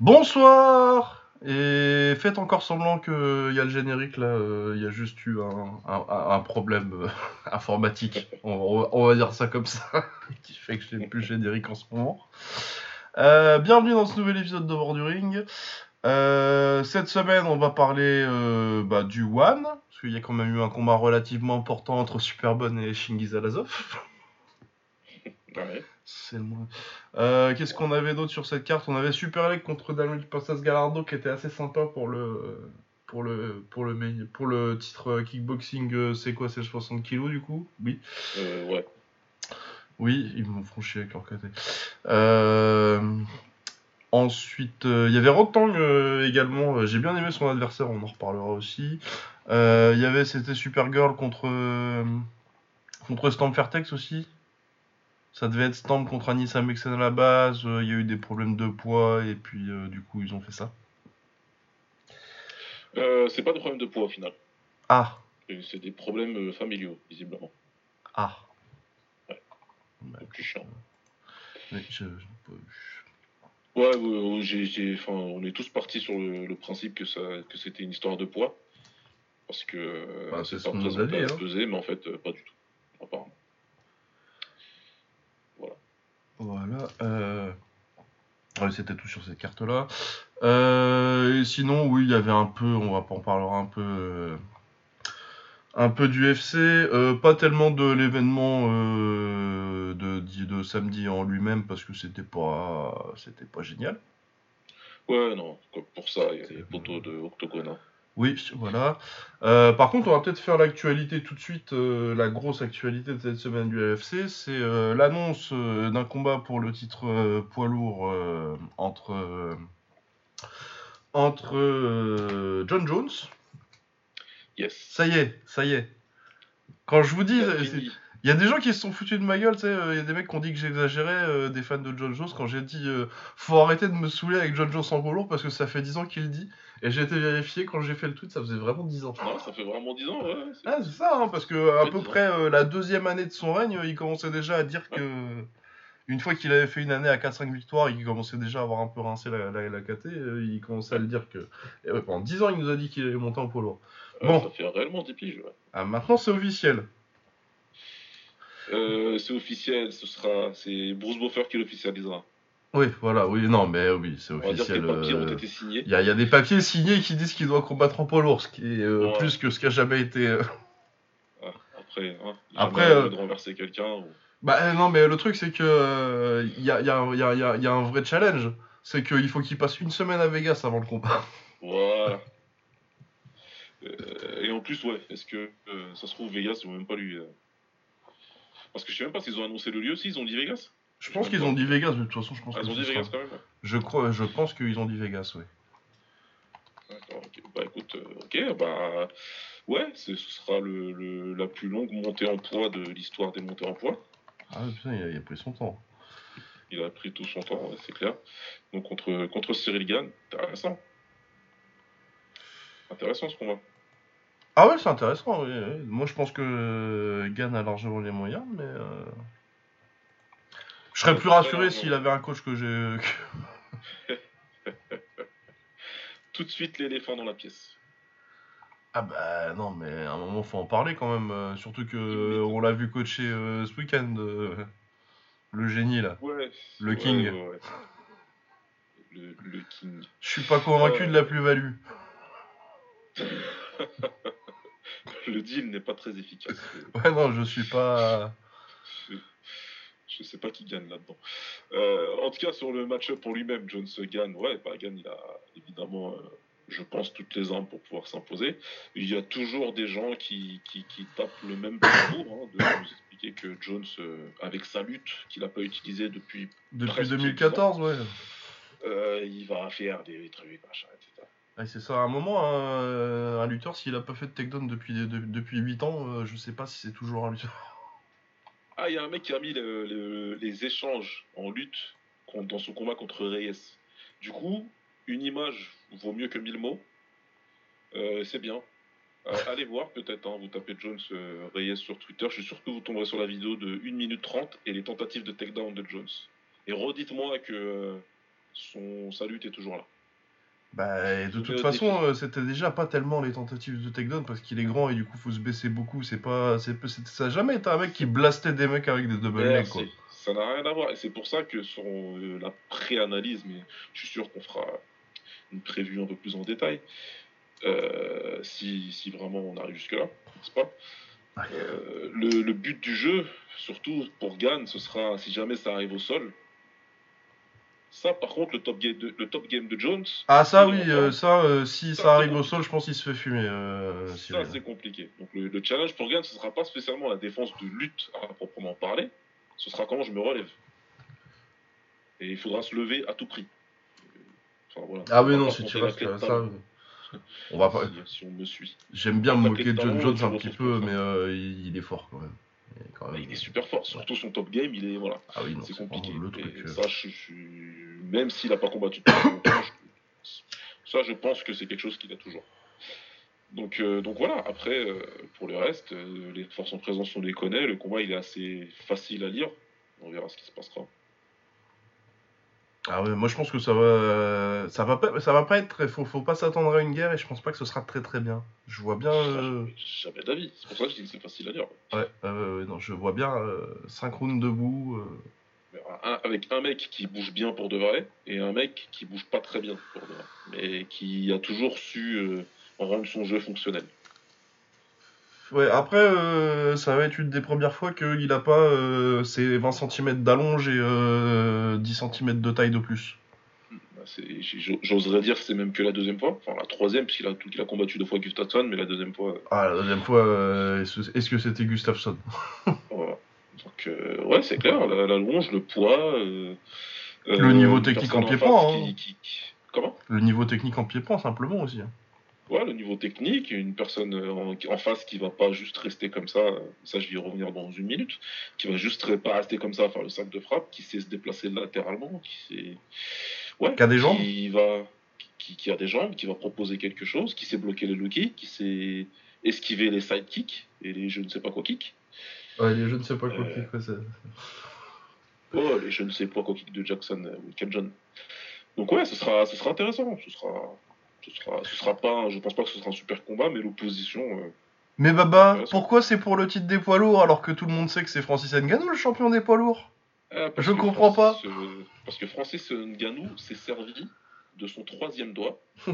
Bonsoir Et faites encore semblant qu'il y a le générique là, euh, il y a juste eu un, problème euh, informatique, on, va dire ça comme ça, qui fait que je n'ai plus le générique en ce moment. Euh, bienvenue dans ce nouvel épisode de Bord du Ring. cette semaine, on va parler bah, du One, parce qu'il y a quand même eu un combat relativement important entre Superbone et Shingiz Alazov. Ouais. C'est le moins. Euh, qu'est-ce qu'on avait d'autre sur cette carte? On avait Super League contre Daniel Pastas Galardo qui était assez sympa pour le pour le pour le pour le titre kickboxing. Euh, c'est quoi C'est 60 kilos du coup? Oui. Euh, ouais. Oui, ils m'ont franchi avec leur côté. Ensuite, il y avait Rotang également. J'ai bien aimé son adversaire, on en reparlera aussi. Il y avait, c'était Supergirl contre contre Stamp Fairtex aussi. Ça devait être Stamp contre Anissa Mexen à la base. Euh, il y a eu des problèmes de poids et puis euh, du coup ils ont fait ça. Euh, c'est pas de problème de poids au final. Ah. C'est des problèmes familiaux, visiblement. Ah. Ouais. C'est plus chiant. Mais je, Ouais, on est tous partis sur le, principe que, ça, que c'était une histoire de poids. Parce que bah, c'est pas présenté à peser, mais en fait, pas du tout. Apparemment. Voilà. Euh... C'était tout sur cette carte-là. Euh, sinon, oui, il y avait un peu, on va en parler un peu, euh, un peu du FC. Euh, pas tellement de l'événement de, de, samedi en lui-même parce que c'était pas, c'était pas génial. Ouais, non, pour ça, il y a des poteaux de Octogone. Hein. Oui, voilà. Euh, par contre, on va peut-être faire l'actualité tout de suite, euh, la grosse actualité de cette semaine du UFC, c'est euh, l'annonce d'un combat pour le titre poids lourd entre, entre John Jones. Yes. Ça y est, ça y est. Quand je vous dis, il y a des gens qui se sont foutus de ma gueule, tu sais, il y a des mecs qui ont dit que j'exagérais, des fans de John Jones, quand j'ai dit faut arrêter de me saouler avec John Jones en poids lourd parce que ça fait 10 ans qu'il dit. Et j'ai été vérifié quand j'ai fait le tweet, ça faisait vraiment 10 ans. Non, ça fait vraiment 10 ans, ouais. Ah, c'est ça, hein, parce que à peu près euh, la deuxième année de son règne, il commençait déjà à dire que. Une fois qu'il avait fait une année à 4-5 victoires il commençait déjà à avoir un peu rincé la, la, KT, euh, il commençait à le dire que. Et pendant 10 ans, il nous a dit qu'il allait monter en polo. Bon. Ça fait réellement 10 piges, ouais. Ah, maintenant, c'est officiel. Euh, c'est officiel, ce sera. C'est Bruce Buffer qui l'officialisera. Oui, voilà, oui, non, mais oui, c'est officiel. Il y, a des papiers signés qui disent qu'il doit combattre en poids lourd, ce qui est euh, plus que ce qui a jamais été. Euh. Ah, après, hein, après, euh, de renverser quelqu'un. Bah non, mais le truc c'est que il y a, y, a, y, a, un vrai challenge, c'est qu'il faut qu'il passe une semaine à Vegas avant le combat. Voilà. et en plus, ouais, est-ce que ça se trouve Vegas, ils vont même pas lui. Parce que je sais même pas s'ils ont annoncé le lieu, s'ils ont dit Vegas? Je pense qu'ils ont dit Vegas, mais de toute façon, je pense ah, Ils ont dit Vegas quand même Je, crois, je pense qu'ils ont dit Vegas, oui. D'accord, ok. Bah écoute, euh, ok, bah. Ouais, ce sera le, la plus longue montée en poids de l'histoire des montées en poids. Ah putain, il a, pris son temps. Il a pris tout son temps, c'est clair. Donc contre, contre Cyril Gann, intéressant. Intéressant ce combat. Ah ouais, c'est intéressant, oui, Moi je pense que Gann a largement les moyens, mais. Euh... Je serais plus rassuré s'il avait un coach que j'ai. Tout de suite l'éléphant dans la pièce. Ah bah non, mais à un moment faut en parler quand même. Euh, surtout que on l'a vu coacher euh, ce week-end. Euh, le génie là. Ouais. Le King. le, le, King. Je suis pas convaincu de la plus-value. le deal n'est pas très efficace. Ouais non, je suis pas. Je sais pas qui gagne là-dedans. Euh, en tout cas, sur le match-up pour lui-même, Jones gagne. Ouais, bah, gagne, il a évidemment, euh, je pense, toutes les armes pour pouvoir s'imposer. Il y a toujours des gens qui, qui, tapent le même parcours, hein, de nous expliquer que Jones, euh, avec sa lutte qu'il n'a pas utilisée depuis. Depuis 2014, ouais. il va faire des trucs, machin, etc. c'est ça, à un moment, un, un lutteur, s'il n'a pas fait de takedown depuis, depuis 8 ans, je sais pas si c'est toujours un lutteur. Ah, il y a un mec qui a mis les échanges en lutte dans son combat contre Reyes. Du coup, une image vaut mieux que mille mots. Euh, c'est bien. Euh, allez voir peut-être, hein, vous tapez Jones euh, Reyes sur Twitter, je suis sûr que vous tomberez sur la vidéo de 1 minute 30 et les tentatives de takedown de Jones. Et redites-moi que son, sa lutte est toujours là. Bah, de toute façon, euh, c'était déjà pas tellement les tentatives de takedown parce qu'il est grand et du coup faut se baisser beaucoup. C'est pas, c'est, ça a jamais été un mec qui blastait des mecs avec des double legs quoi. Ça n'a rien à voir et c'est pour ça que sur euh, la pré-analyse, mais je suis sûr qu'on fera une prévue un peu plus en détail. Euh, si, si, vraiment on arrive jusque là, n'est-ce pas? Le, le, but du jeu, surtout pour Gann, ce sera si jamais ça arrive au sol, ça, par contre, le top game de, le top game de Jones. Ah, ça, oui, euh, ça, euh, si ça, arrive au sol, je pense qu'il se fait fumer. Euh, ça, c'est compliqué. Donc, le, challenge pour Gann, ce ne sera pas spécialement la défense de lutte à proprement parler. Ce sera comment je me relève. Et il faudra se lever à tout prix. Ah, oui, non, si tu restes ça. On va pas. Si, on me suit. J'aime bien me moquer de John Jones un petit peu, mais il est fort quand même. Il est super fort, surtout son top game, il est voilà. Ah oui, c'est compliqué. Euh. ça, je, même s'il n'a pas combattu ça, je pense que c'est quelque chose qu'il a toujours. Donc, euh, donc voilà. Après, euh, pour le reste, les forces en présence, on les connaît. Le combat, il est assez facile à lire. On verra ce qui se passera. Ah ouais, moi je pense que ça va, ça va pas, ça va pas être très, faut, faut pas s'attendre à une guerre et je pense pas que ce sera très très bien. Je vois bien. Euh... Jamais d'avis. C'est pour ça que je dis que c'est facile à dire. Ouais, non, je vois bien 5 euh, rounds debout. Euh. avec un mec qui bouge bien pour de vrai et un mec qui bouge pas très bien pour de vrai, mais qui a toujours su euh, rendre son jeu fonctionnel. Ouais, après, euh, ça va être une des premières fois qu'il n'a pas euh, ses 20 cm d'allonge et 10 euh, cm de taille de plus. Bah, j'oserais dire que c'est même que la deuxième fois, enfin la troisième, puisqu'il a, a combattu deux fois Gustafsson, mais la deuxième fois. Ah, la deuxième fois, est-ce que c'était Gustafsson? Voilà. Donc, ouais, c'est clair, la, longe, le poids. le niveau technique en pied-point. Hein. Comment? Le niveau technique en pied-point, simplement aussi. Hein le niveau technique, une personne euh, en, face qui va pas juste rester comme ça, ça je vais y revenir dans une minute, qui va juste pas rester comme ça à faire le sac de frappe, qui sait se déplacer latéralement, qui sait. Ouais, qui a des jambes Qui, va, qui, a des jambes, qui va proposer quelque chose, qui sait bloquer les low kicks, qui sait esquiver les side kicks et les je ne sais pas quoi kicks. Ouais, les je ne sais pas quoi kicks, ça. Oh, les je ne sais pas quoi kicks de Jackson euh, ou John. Donc ouais, ce sera, ce sera intéressant. Ce sera, ce sera, sera pas, je pense pas que ce sera un super combat, mais l'opposition. Euh, mais Baba, pourquoi c'est pour le titre des poids lourds alors que tout le monde sait que c'est Francis Ngannou le champion des poids lourds? Ah, Je ne comprends pas. Euh, parce que Francis Ngannou s'est servi de son troisième doigt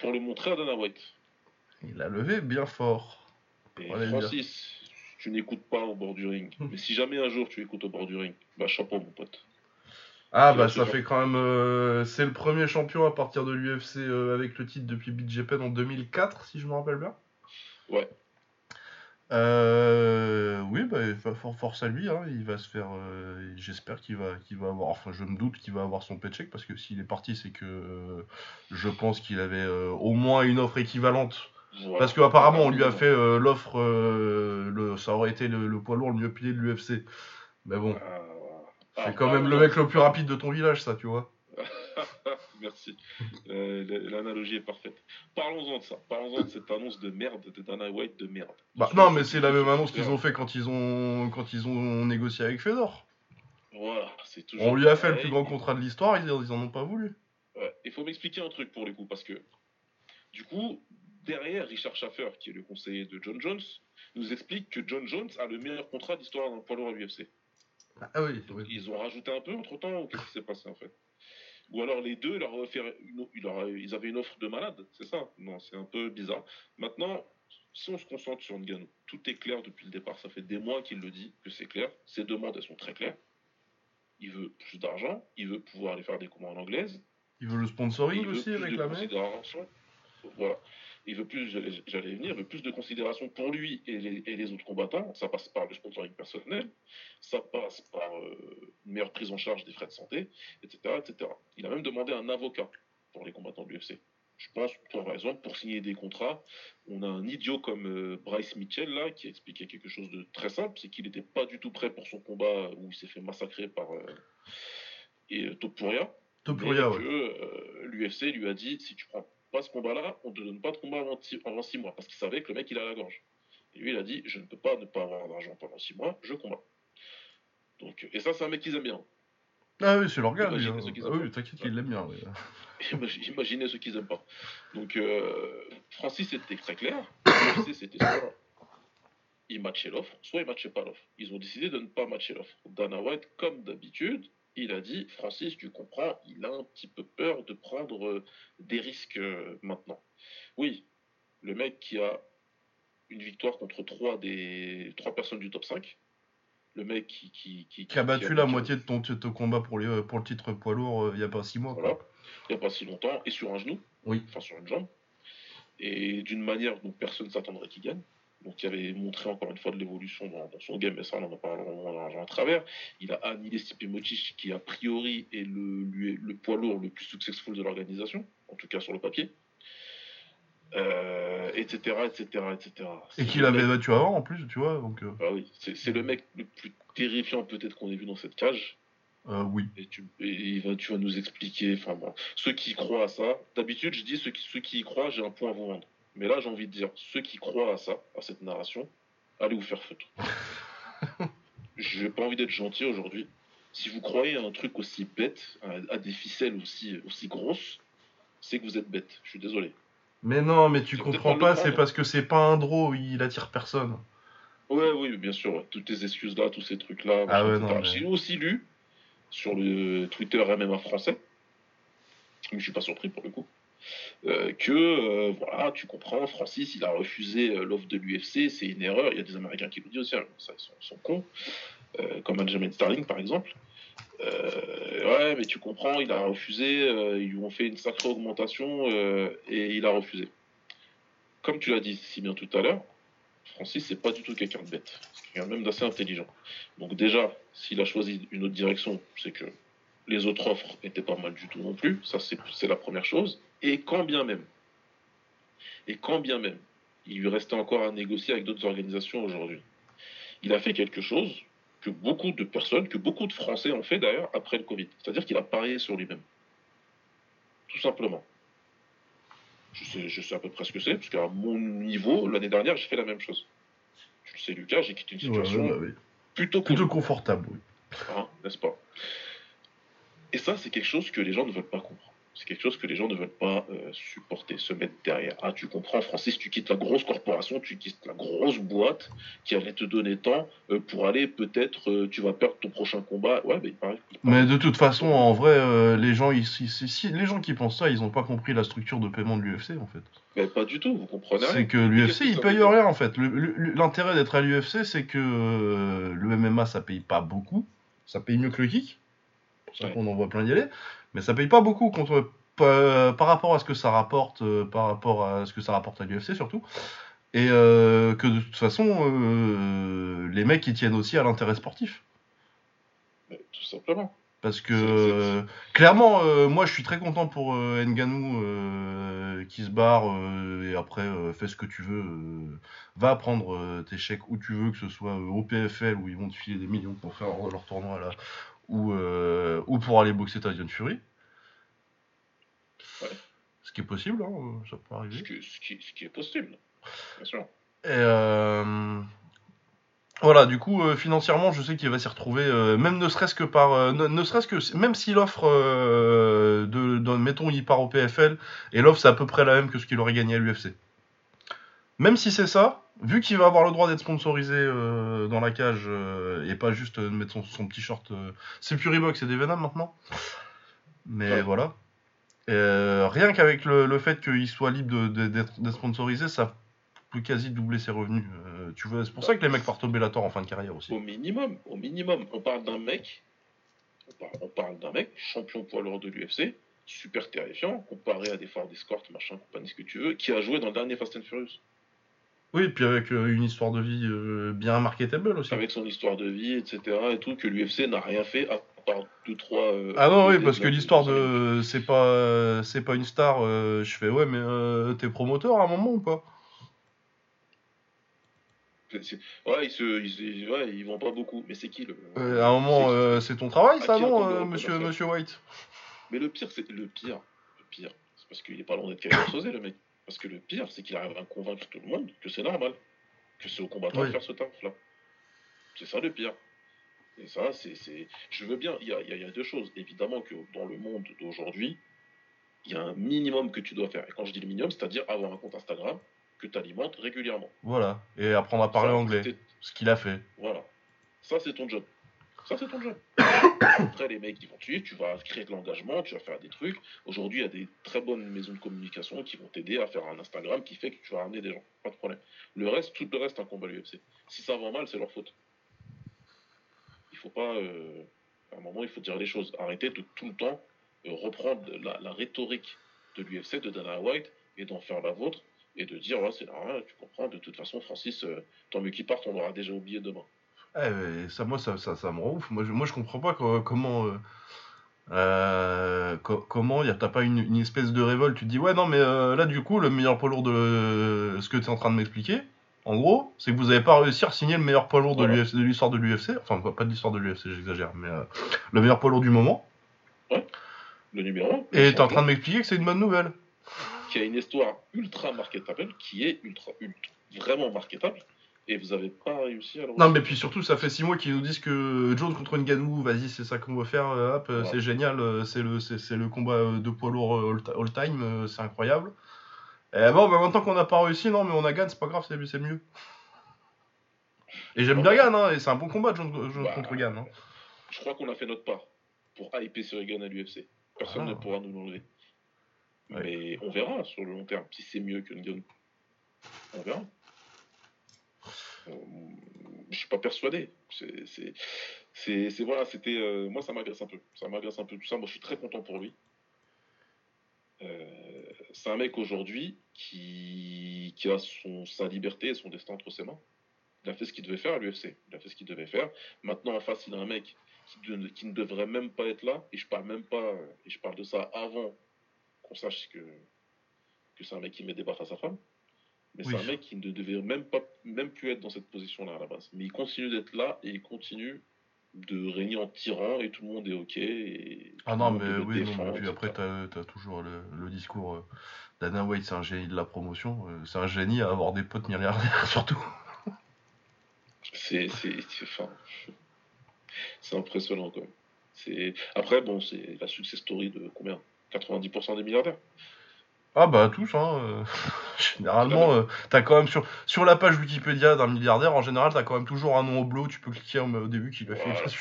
pour le montrer à Dana White. Il a levé bien fort. Et Francis, tu n'écoutes pas au bord du ring. mais si jamais un jour tu écoutes au bord du ring, bah chapeau mon pote. Ah bah ça fait quand même... Euh, c'est le premier champion à partir de l'UFC euh, avec le titre depuis BJPen en 2004, si je me rappelle bien. Ouais. Euh, oui, bah, force à lui, hein, il va se faire. J'espère qu'il va, qu'il va avoir. Enfin, je me doute qu'il va avoir son paycheck parce que s'il est parti, c'est que je pense qu'il avait au moins une offre équivalente. Parce qu'apparemment, on lui a fait l'offre. ça aurait été le, poids lourd le mieux payé de l'UFC. Mais bon. C'est ah, quand même le mec le plus rapide de ton village, ça, tu vois. Merci. Euh, l'analogie est parfaite. Parlons-en de ça. Parlons-en de cette annonce de merde de Dana White de merde. Bah, non, mais c'est la même annonce qu'ils ont fait quand ils ont, quand ils ont négocié avec Fedor. Voilà, c'est toujours. On lui a fait le plus grand contrat de l'histoire, ils, ils en ont pas voulu. Il faut m'expliquer un truc pour les coups, parce que du coup, derrière Richard Schaffer, qui est le conseiller de John Jones, nous explique que John Jones a le meilleur contrat d'histoire d'un poids lourd à l'UFC. Ah oui, Ils ont rajouté un peu entre temps ou qu'est-ce qui s'est passé en fait? Ou alors les deux, leur ils avaient une offre de malade, c'est ça? Non, c'est un peu bizarre. Maintenant, si on se concentre sur Ngannou, tout est clair depuis le départ. Ça fait des mois qu'il le dit que c'est clair. Ses demandes, elles sont très claires. Il veut plus d'argent, il veut pouvoir aller faire des commandes en anglaise. Il veut le sponsoring aussi avec la main. Voilà il veut plus, j'allais venir, il veut plus de considération pour lui et les, autres combattants. Ça passe par le sponsoring personnel, ça passe par euh, une meilleure prise en charge des frais de santé, etc., etc. Il a même demandé un avocat pour les combattants de l'UFC. Je pense, par exemple, pour signer des contrats, on a un idiot comme euh, Bryce Mitchell, là, qui a expliqué quelque chose de très simple, c'est qu'il n'était pas du tout prêt pour son combat où il s'est fait massacrer par euh, et, Topuria. Topuria, ouais. L'UFC lui a dit, si tu prends pas ce combat-là, on ne te donne pas de combat avant, six mois, parce qu'il savait que le mec, il a la gorge. Et lui, il a dit, je ne peux pas ne pas avoir d'argent pendant six mois, je combats. Donc, et ça, c'est un mec qu'ils aiment bien. Ah oui, c'est l'organe. Imaginez lui, hein. Ah aiment oui, t'inquiète qu'il l'aime bien. Imaginez ceux qui n'aiment pas. Donc, euh, Francis, c'était très clair. l'UFC, c'était soit il matchait l'offre, soit il matchait pas l'offre. Ils ont décidé de ne pas matcher l'offre. Dana White, comme d'habitude, il a dit Francis, tu comprends, il a un petit peu peur de prendre euh, des risques euh, maintenant. Oui, le mec qui a une victoire contre trois, des, trois personnes du top 5, le mec qui. Qui, qui, Qui a battu la moitié de ton, ton combat pour, les- pour le titre poids lourd euh, il y a pas six mois. quoi. Voilà. il n'y a pas si longtemps, et sur un genou, Oui. enfin sur une jambe, et d'une manière dont personne ne s'attendrait qu'il gagne. Donc il avait montré encore une fois de l'évolution dans, dans son game, et ça on en a parlé en, en travers. Il a annihilé Stipe Miocic, qui a priori est le, lui, le poids lourd le plus successful de l'organisation, en tout cas sur le papier. Euh, etc, etc, etc. Et qu'il avait mec- battu avant en plus, tu vois. Donc, euh, Ah oui, c'est le mec le plus terrifiant peut-être qu'on ait vu dans cette cage. euh, oui. Et, tu, et il va, tu vas nous expliquer. Enfin bon, ceux qui croient à ça, d'habitude je dis ceux qui, ceux qui y croient, j'ai un point à vous vendre. Mais là j'ai envie de dire, ceux qui croient à ça, à cette narration, allez vous faire foutre. J'ai pas envie d'être gentil aujourd'hui. Si vous croyez à un truc aussi bête, à, à des ficelles aussi, aussi grosses, c'est que vous êtes bête. Je suis désolé. Mais non, mais tu comprends pas c'est parce que c'est pas un draw, il attire personne. Ouais, oui, bien sûr. ouais. Toutes tes excuses là, tous ces trucs là. Ah ouais, non, mais- J'ai aussi lu sur le Twitter MMA français, mais je suis pas surpris pour le coup, euh, que euh, voilà, tu comprends, Francis, il a refusé euh, l'offre de l'UFC, c'est une erreur. Il y a des Américains qui le disent aussi, hein, ça, ils sont, cons, comme Benjamin Starling par exemple. Ouais, mais tu comprends, il a refusé, ils lui ont fait une sacrée augmentation et il a refusé. Comme tu l'as dit si bien tout à l'heure, Francis, c'est pas du tout quelqu'un de bête. C'est quelqu'un même d'assez intelligent. Donc déjà, s'il a choisi une autre direction, c'est que les autres offres étaient pas mal du tout non plus. Ça, c'est la première chose. Et quand bien même, et quand bien même, il lui restait encore à négocier avec d'autres organisations aujourd'hui, il a fait quelque chose que beaucoup de personnes, que beaucoup de Français ont fait d'ailleurs après le Covid. C'est-à-dire qu'il a parié sur lui-même. Tout simplement. Je sais, je sais à peu près ce que c'est, parce qu'à mon niveau, l'année dernière, j'ai fait la même chose. Tu le sais, Lucas, j'ai quitté une Ouais, situation bah oui. plutôt cool, confortable, oui. hein, n'est-ce pas? Et ça, c'est quelque chose que les gens ne veulent pas comprendre. C'est quelque chose que les gens ne veulent pas euh, supporter, se mettre derrière. Ah, tu comprends, Francis, tu quittes la grosse corporation, tu quittes la grosse boîte qui allait te donner tant euh, pour aller peut-être, euh, tu vas perdre ton prochain combat. Ouais, mais il paraît. il paraît- Mais de toute façon, en vrai, les, gens, ils- si- les gens qui pensent ça, ils ont pas compris la structure de paiement de l'UFC en fait. Mais pas du tout, vous comprenez. C'est que l'UFC, il paye rien en fait. L'intérêt d'être à l'UFC, c'est que le MMA, ça paye pas beaucoup. Ça paye mieux que le kick. C'est pour ça Ouais. qu'on en voit plein y aller. Mais ça paye pas beaucoup contre, par, par rapport à ce que ça rapporte, euh, par rapport à ce que ça rapporte à l'UFC surtout. Et euh, que de toute façon, euh, les mecs, ils tiennent aussi à l'intérêt sportif. Tout simplement. Parce que euh, clairement, euh, moi je suis très content pour euh, Nganou euh, qui se barre euh, et après euh, fais ce que tu veux. euh, va prendre euh, tes chèques où tu veux, que ce soit euh, au PFL où ils vont te filer des millions pour faire leur tournoi là, ou, euh, ou pour aller boxer Tyson Fury. Ouais. Ce qui est possible, hein, ça peut Ce, arriver. que- ce qui, ce qui est possible, bien sûr. Et euh, voilà, du coup, euh, financièrement, je sais qu'il va s'y retrouver, euh, même ne serait-ce que par, ne, ne serait-ce que, même s'il offre, euh, de, de- mettons, il part au PFL, et l'offre c'est à peu près la même que ce qu'il aurait gagné à l'UFC. Même si c'est ça, vu qu'il va avoir le droit d'être sponsorisé euh, dans la cage euh, et pas juste euh, de mettre son, son petit short, euh, c'est plus Reebok, c'est des Venom maintenant. Mais Ouais. voilà. Et, euh, rien qu'avec le, le fait qu'il soit libre de- de- d'être sponsorisé, ça peut quasi doubler ses revenus. Euh, tu vois, c'est pour ça que les mecs partent au Bellator en fin de carrière aussi. Au minimum, au minimum, on parle d'un mec, on parle, on parle d'un mec, champion poids lourd de l'UFC, super terrifiant, comparé à des Ford Escort, machin, compagnie, ce que tu veux, qui a joué dans le dernier Fast and Furious. Oui, et puis avec euh, une histoire de vie euh, bien marketable aussi. Avec son histoire de vie, etc. et tout, que l'UFC n'a rien fait à part deux, trois. euh, Ah non, oui, parce que l'histoire de c'est pas c'est pas une star, euh, je fais ouais, mais euh, t'es promoteur à un moment ou pas? C'est- c'est- Ouais, ils, se, ils, ouais, ils vendent pas beaucoup, mais c'est qui le. Euh, À un moment, c'est- euh, ton travail, ça, non, euh, monsieur, monsieur White? Mais le pire, c'est le pire. Le pire, c'est parce qu'il est pas loin d'être Kevin Sosé, le mec. Parce que le pire, c'est qu'il arrive à convaincre tout le monde que c'est normal. Que c'est au combattant Oui. de faire ce taf-là. C'est ça le pire. Et ça, c'est. Je veux bien. Il y a, y a, deux choses. Évidemment que dans le monde d'aujourd'hui, il y a un minimum que tu dois faire. Et quand je dis le minimum, c'est-à-dire avoir un compte Instagram que tu alimentes régulièrement. Voilà. Et apprendre à parler anglais. Ce qu'il a fait. Voilà. Ça, c'est ton job. Ça, c'est ton job. Après, les mecs, ils vont te suivre, tu vas créer de l'engagement, tu vas faire des trucs. Aujourd'hui, il y a des très bonnes maisons de communication qui vont t'aider à faire un Instagram qui fait que tu vas ramener des gens. Pas de problème. Le reste, tout le reste, un combat l'UFC. Si ça va mal, c'est leur faute. Il faut pas. Euh, à un moment, il faut dire les choses. Arrêtez de tout le temps euh, reprendre la, rhétorique de l'UFC, de Dana White, et d'en faire la vôtre, et de dire, c'est rien, tu comprends, de toute façon, Francis, euh, tant mieux qu'il parte, on l'aura déjà oublié demain. Eh, ça, moi, ça, ça, ça, me rend ouf. Moi, je, moi, je comprends pas comment. Euh, euh comment y a, t'as pas une, une, espèce de révolte Tu te dis, ouais, non, mais euh, là, du coup, le meilleur poids lourd de ce que tu es en train de m'expliquer, en gros, c'est que vous avez pas réussi à signer le meilleur poids lourd de l'histoire de l'UFC. Enfin, pas de l'histoire de l'UFC, j'exagère, mais euh, le meilleur poids lourd du moment. Ouais, le numéro 1. Et t'es en train de m'expliquer que c'est une bonne nouvelle. Qui a une histoire ultra marketable, qui est ultra, ultra vraiment marketable et vous avez pas réussi à le Non, mais puis surtout, ça fait 6 mois qu'ils nous disent que Jones contre Ngannou, vas-y, c'est ça qu'on va faire, euh, hop, euh, c'est génial, euh, c'est le, c'est, le combat de poids lourd all-time, c'est incroyable. Et bon, bah, maintenant qu'on n'a pas réussi, non, mais on a gagné, c'est pas grave, c'est, mieux. Et j'aime bien Gann, hein, et c'est un bon combat, Jones, bah, contre Gann. Hein. Je crois qu'on a fait notre part pour hyper sur Gann à l'UFC. Personne ah. ne pourra nous l'enlever. Mais on verra sur le long terme si c'est mieux que Ngannou. On verra je suis pas persuadé. C'est voilà, c'était euh, moi ça m'agresse un peu, ça m'agresse un peu tout ça. Moi je suis très content pour lui. Euh, c'est un mec aujourd'hui qui, a sa liberté et son destin entre ses mains. Il a fait ce qu'il devait faire à l'UFC. Il a fait ce qu'il devait faire. Maintenant en face il a un mec qui, ne devrait même pas être là. Et je parle même pas. Et je parle de ça avant qu'on sache que que c'est un mec qui met des baffes à sa femme. Mais c'est un mec qui ne devait même, pas, même plus être dans cette position-là à la base. Mais il continue d'être là et il continue de régner en tyran et tout le monde est OK. Et ah non, mais oui, non, puis après, tu as, toujours le, discours euh, d'Anna White, c'est un génie de la promotion. Euh, c'est un génie à avoir des potes milliardaires, surtout. C'est enfin, impressionnant quand même. Après, bon, c'est la success story de combien? 90% des milliardaires ah bah tous, hein. Euh, généralement, euh, t'as quand même sur, sur la page Wikipédia d'un milliardaire, en général, t'as quand même toujours un nom au bleu, tu peux cliquer au, début qui lui a fait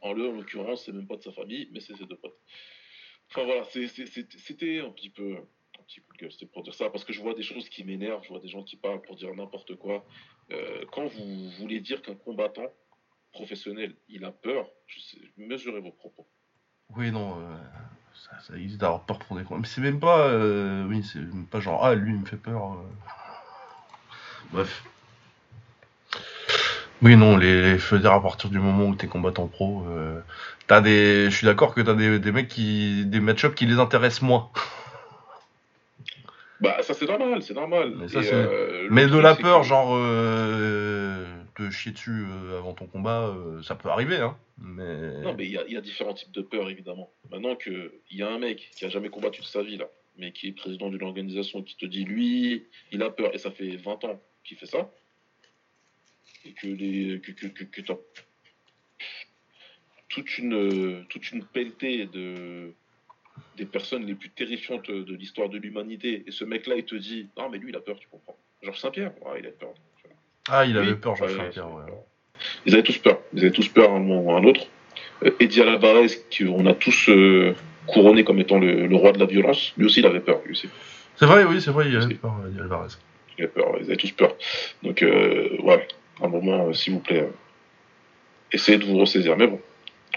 En en l'occurrence, c'est même pas de sa famille, mais c'est ses deux potes. Enfin voilà, c'était un petit peu un petit coup de gueule, c'était pour dire ça, parce que je vois des choses qui m'énervent, je vois des gens qui parlent pour dire n'importe quoi. Euh, quand vous voulez dire qu'un combattant professionnel, il a peur, mesurez vos propos. Oui, non, ça, ça existe d'avoir peur pour des Mais c'est même pas. Euh, oui, c'est même pas genre, ah, lui, il me fait peur. Euh. Bref. Oui, non, les, feux à partir du moment où t'es combattant pro, euh, t'as des. Je suis d'accord que t'as des, des mecs qui. des match-ups qui les intéressent moins. Bah, ça c'est normal, c'est normal. Mais, de la peur, genre te chier dessus euh, avant ton combat, euh, ça peut arriver. Hein, mais... Non, mais il y, a différents types de peurs, évidemment. Maintenant qu'il y a un mec qui a jamais combattu de sa vie, là, mais qui est président d'une organisation qui te dit, lui, il a peur, et ça fait 20 ans qu'il fait ça, et que, les, que, que, que, toute une, toute une pelletée de, des personnes les plus terrifiantes de l'histoire de l'humanité, et ce mec-là, il te dit, non, mais lui, il a peur, tu comprends. Georges Saint-Pierre, il a peur. Ah, il avait peur, Georges Saint-Pierre, Ils avaient tous peur. Ils avaient tous peur à un moment ou à un autre. Euh, Eddie Alvarez, qu'on a tous euh, couronné comme étant le, roi de la violence, lui aussi, il avait peur. C'est vrai, oui, c'est vrai, il avait peur, Eddie Alvarez. Il avait peur, ils avaient tous peur. Donc, euh, ouais, à un moment, s'il vous plaît, essayez de vous ressaisir. Mais bon,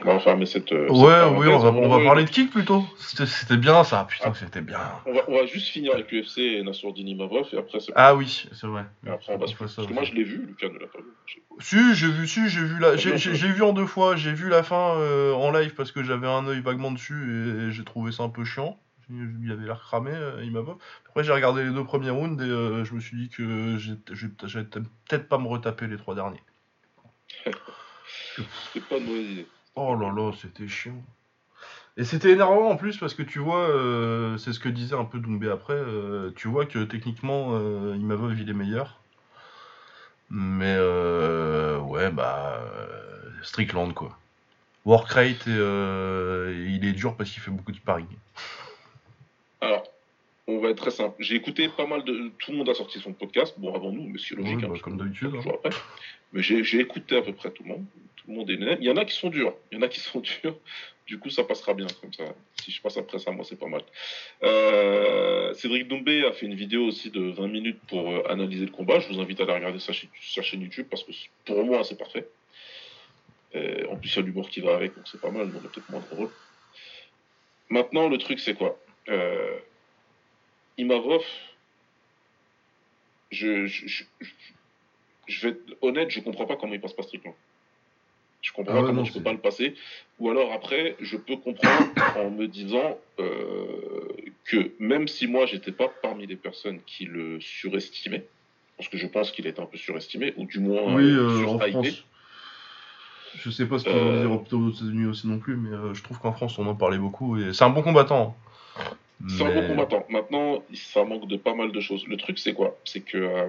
on va fermer cette. Ouais, oui, on va, on va parler de kick plutôt. C'était bien ça, putain, c'était bien. On va, on va, juste finir avec l'UFC et Nassourdini Mavrov et après c'est. Ah oui, c'est vrai. après on va se Parce que moi je l'ai vu, Lucas ne l'a pas vu. Si, j'ai vu, si, j'ai vu la, j'ai vu en deux fois. J'ai vu la fin euh, en live parce que j'avais un œil vaguement dessus et j'ai trouvé ça un peu chiant. Il avait l'air cramé, euh, il m'a Après, j'ai regardé les deux premiers rounds et euh, je me suis dit que j'allais peut-être pas me retaper les trois derniers. C'est pas une mauvaise idée. Oh là là, c'était chiant. Et c'était énervant en plus parce que tu vois, euh, c'est ce que disait un peu Doumbé après, euh, tu vois que techniquement euh, Imavov il est meilleur. Mais euh, ouais, bah Strickland, quoi. Workrate, euh, il est dur parce qu'il fait beaucoup de sparring. Alors, on va être très simple. J'ai écouté pas mal de. Tout le monde a sorti son podcast. Bon, avant nous, mais c'est logique. Oui, hein, bah, comme d'habitude, après. Mais j'ai écouté à peu près tout le monde. Tout le monde est. Il y en a qui sont durs. Il y en a qui sont durs. Du coup, ça passera bien comme ça. Si je passe après ça, moi, c'est pas mal. Euh, Cédric Doumbé a fait une vidéo aussi de 20 minutes pour euh, analyser le combat. Je vous invite à aller regarder sa, sa chaîne YouTube parce que pour moi, c'est parfait. En plus, il y a l'humour qui va avec, donc c'est pas mal. Donc, peut-être moins drôle. Maintenant, le truc, c'est quoi? Euh, Imavov, je, je, je, je- je vais être honnête, je comprends pas comment il passe pas Strickland. Je comprends Ah pas ouais, comment non, je peux pas le passer. Ou alors après, je peux comprendre en me disant euh, que même si moi j'étais pas parmi les personnes qui le surestimaient, parce que je pense qu'il est un peu surestimé, ou du moins Oui, euh, euh, en. France. Je sais pas ce qu'ils Euh, vont dire aux États-Unis aussi non plus, mais euh, je trouve qu'en France on en parlait beaucoup et c'est un bon combattant. C'est un bon combattant. Maintenant, ça manque de pas mal de choses. Le truc, c'est quoi? C'est que euh,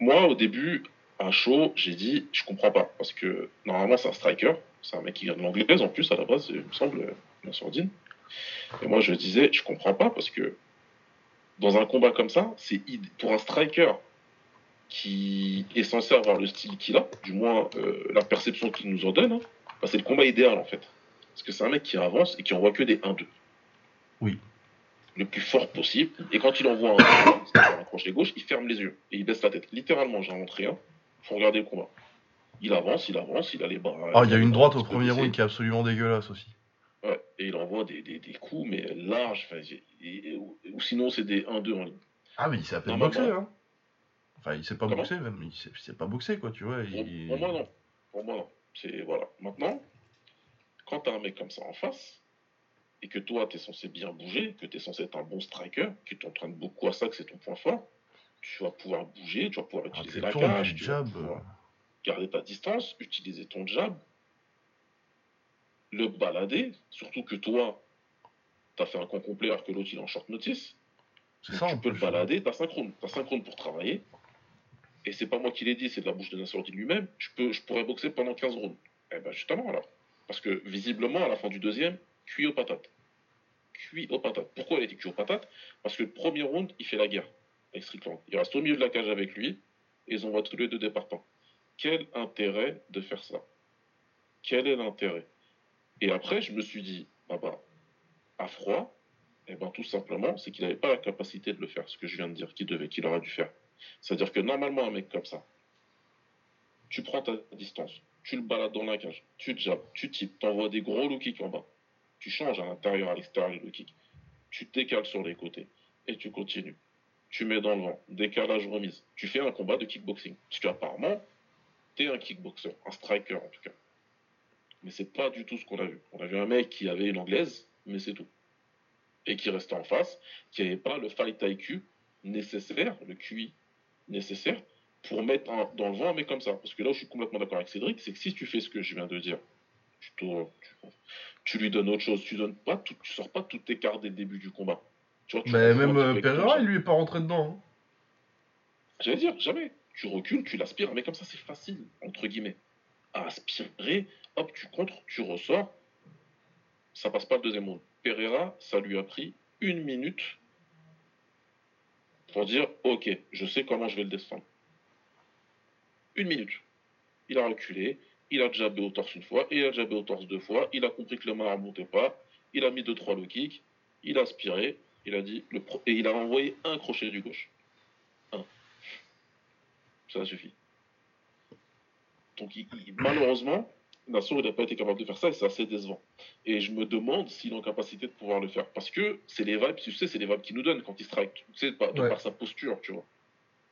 moi, au début, à chaud, j'ai dit, je comprends pas. Parce que normalement, c'est un striker. C'est un mec qui vient de l'anglaise en plus, à la base, il me semble, la sourdine. Et moi, je disais, je comprends pas parce que dans un combat comme ça, c'est pour un striker qui est censé avoir le style qu'il a, du moins euh, la perception qu'il nous en donne, hein, bah, c'est le combat idéal en fait. Parce que c'est un mec qui avance et qui envoie que des 1-2 le plus fort possible. Et quand il envoie un, c'est-à-dire un crochet gauche, il ferme les yeux et il baisse la tête. Littéralement, j'invente rien. Faut regarder le combat. Il avance, il avance, il a les bras. Ah, il y a une droite au premier round qui est absolument dégueulasse aussi. Ouais, et il envoie des, des, des coups, mais larges. enfin, j'ai- et- et- ou, sinon, c'est des 1-2 en ligne. Ah, mais il s'est à peine boxé, hein. Enfin, il s'est pas Comment boxé, même. Il s'est- il s'est pas boxé, quoi, tu vois. Pour, il- pour moi, non. Pour moi, non. C'est, voilà. Maintenant, quand t'as un mec comme ça en face, et que toi, t'es censé bien bouger, que t'es censé être un bon striker, que tu t'entraînes beaucoup à ça, que c'est ton point fort, tu vas pouvoir bouger, tu vas pouvoir Ah, utiliser tu la cage, tu tu vas pouvoir garder ta distance, utiliser ton jab, le balader, surtout que toi, t'as fait un con complet alors que l'autre il est en short notice. C'est Donc ça, tu peux le balader, t'as synchrone, t'as synchrone pour travailler. Et c'est pas moi qui l'ai dit, c'est de la bouche de Nassourdine lui-même. Je, peux, je pourrais boxer pendant 15 rounds. Eh ben justement alors. Parce que visiblement, à la fin du deuxième, cuit aux patates. Cuit aux patates. Pourquoi il a été cuit aux patates? Parce que le premier round, il fait la guerre avec Strickland. Il reste au milieu de la cage avec lui et ils envoient tous les deux des partants. Quel intérêt de faire ça? Quel est l'intérêt? Et après, je me suis dit, ah bah, à froid, eh ben, tout simplement, c'est qu'il n'avait pas la capacité de le faire, ce que je viens de dire, qu'il devait, qu'il aurait dû faire. C'est-à-dire que normalement, un mec comme ça, tu prends ta distance, tu le balades dans la cage, tu te jabbes, tu types, t'envoies des gros low kicks en bas, tu changes à l'intérieur, à l'extérieur low kicks, tu décales sur les côtés et tu continues. Tu mets dans le vent, décalage remise. Tu fais un combat de kickboxing. Parce qu'apparemment, t'es un kickboxer, un striker en tout cas. Mais c'est pas du tout ce qu'on a vu. On a vu un mec qui avait une anglaise, mais c'est tout. Et qui restait en face, qui n'avait pas le fight IQ nécessaire, le QI nécessaire, pour mettre dans le vent un mec comme ça. Parce que là où je suis complètement d'accord avec Cédric, c'est que si tu fais ce que je viens de dire, tu, tournes, tu, tu lui donnes autre chose, tu donnes pas tout, tu sors pas toutes tes cartes dès le début du combat. Tu vois, tu Mais même euh, Pereira, lui est pas rentré dedans. hein. J'allais dire, jamais. Tu recules, tu l'aspires, mais comme ça, c'est facile, entre guillemets. À aspirer, hop, tu contres, tu ressors. Ça passe pas le deuxième round. Pereira, ça lui a pris une minute pour dire, ok, je sais comment je vais le descendre. Une minute. Il a reculé, il a jabé au torse une fois, il a jabé au torse deux fois, il a compris que le main ne remontait pas, il a mis deux, trois low kicks, il a aspiré, il a dit, le pro- et il a envoyé un crochet du gauche. Ça suffit. Donc, il- il- malheureusement, Nassour n'a pas été capable de faire ça et c'est assez décevant. Et je me demande s'il est en capacité de pouvoir le faire. Parce que c'est les vibes, tu sais, c'est les vibes qu'il nous donne quand il strike. Tu sais, par, de Ouais. par sa posture, tu vois.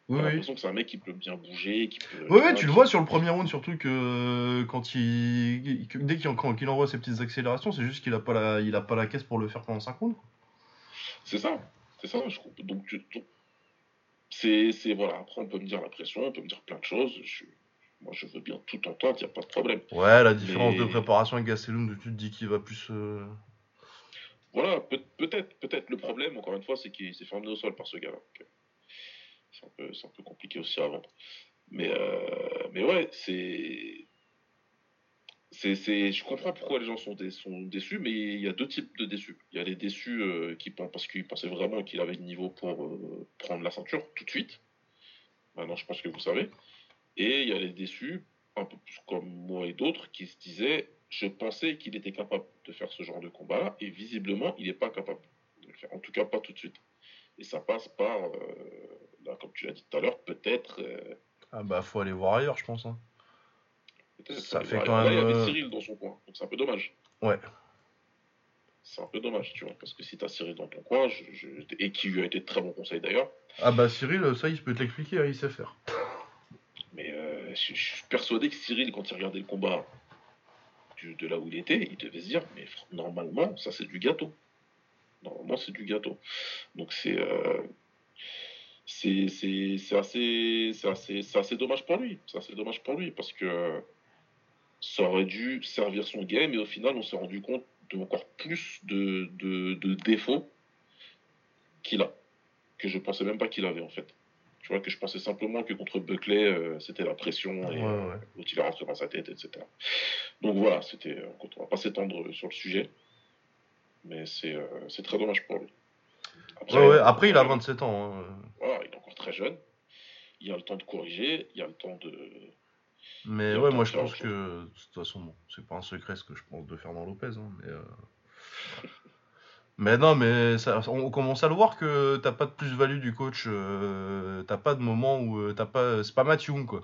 Oui, oui. l'impression que c'est un mec qui peut bien bouger, qui peut. Ouais, ouais, tu le vois sur le premier round, surtout que quand il. que dès qu'il envoie ses petites accélérations, c'est juste qu'il a, pas la... il a pas la caisse pour le faire pendant 5 rounds. C'est ça, c'est ça. Je... Donc, c'est, c'est voilà. Après, on peut me dire la pression, on peut me dire plein de choses. Je... Moi, je veux bien tout entendre, il n'y a pas de problème. Ouais, la différence Mais- de préparation avec Gastelum, tu te dis qu'il va plus. euh, Voilà, peut- peut-être, peut-être. Le problème, encore une fois, c'est qu'il s'est fait emmener au sol par ce gars-là. Euh, C'est un, un peu compliqué aussi à vendre. Mais, euh, mais ouais, c'est. je comprends pourquoi les gens sont, dé- sont déçus, mais il y a deux types de déçus. Il y a les déçus euh, qui pensent parce qu'ils pensaient vraiment qu'il avait le niveau pour euh, prendre la ceinture tout de suite. Maintenant, je pense que vous savez. Et il y a les déçus, un peu plus comme moi et d'autres, qui se disaient je pensais qu'il était capable de faire ce genre de combat-là, et visiblement, il n'est pas capable de le faire. En tout cas, pas tout de suite. Et ça passe par, là, comme tu l'as dit tout à l'heure, peut-être. euh, Ah bah faut aller voir ailleurs, je pense. hein. Ça euh, fait quand là, il y même, avait euh, Cyril dans son coin, donc c'est un peu dommage. Ouais. C'est un peu dommage, tu vois, parce que si t'as Cyril dans ton coin, je- je- et qui lui a été de très bon conseil d'ailleurs, Ah bah Cyril, ça il peut te l'expliquer, hein, il sait faire. mais euh, je, je suis persuadé que Cyril, quand il regardait le combat du- de là où il était, il devait se dire, mais normalement, ça c'est du gâteau. Normalement, c'est du gâteau. Donc c'est euh, c'est assez, c'est assez, c'est assez dommage pour lui. C'est assez dommage pour lui, parce que ça aurait dû servir son game, et au final, on s'est rendu compte de encore plus de, de, de défauts qu'il a, que je pensais même pas qu'il avait en fait. Tu vois, que je pensais simplement que contre Buckley, euh, c'était la pression et Ouais, euh, ouais. il est rentré dans sa tête, etc. Donc voilà, c'était, euh, on va pas s'étendre sur le sujet, mais c'est euh, c'est très dommage pour lui. Ouais, après il a 27 ans. hein. Voilà, très jeune. Il a le temps de corriger, il a le temps de. Mais Il ouais, moi je pense que, de toute façon, bon, c'est pas un secret ce que je pense de Fernand Lopez. Hein, mais, euh, mais non, mais ça, on commence à le voir que t'as pas de plus-value du coach. euh, t'as pas de moment où euh, t'as pas. C'est pas Mathieu, quoi.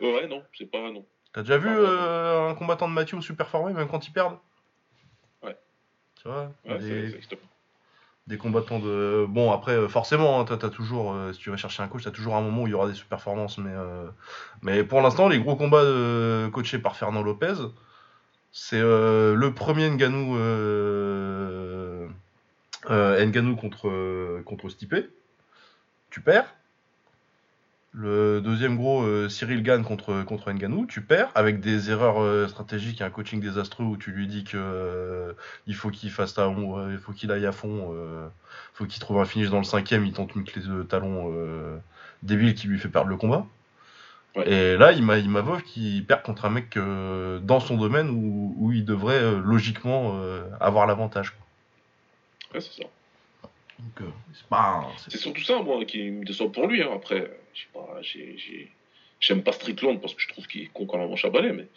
Ouais, non, c'est pas. Non. T'as déjà vu euh, un combattant de Mathieu super formé, même quand ils perdent Ouais. Tu vois? Ouais, des, extrême. Des combattants de. Bon, après, euh, forcément, hein, toujours. euh, si tu vas chercher un coach, t'as toujours un moment où il y aura des performances. Mais, euh, mais pour l'instant, les gros combats euh, coachés par Fernand Lopez, c'est euh, le premier Nganou, Ngannou contre, contre Stipe. Tu perds. Le deuxième gros, euh, Cyril Gann contre, contre Ngannou, tu perds, avec des erreurs euh, stratégiques et un coaching désastreux où tu lui dis que euh, il faut qu'il fasse talon, euh, il faut qu'il aille à fond, euh, faut qu'il trouve un finish dans le cinquième, il tente une clé de talon euh, débile qui lui fait perdre le combat. Ouais. Et là, il m'a il m'aveuve qu'il perd contre un mec euh, dans son domaine où, où il devrait euh, logiquement euh, avoir l'avantage. Ouais, c'est ça. Euh, c'est surtout ça, moi, qui me déçoit pour lui. hein. Après, j'ai- j'ai- j'aime pas Strickland parce que je trouve qu'il est con comme un manche à balai, mais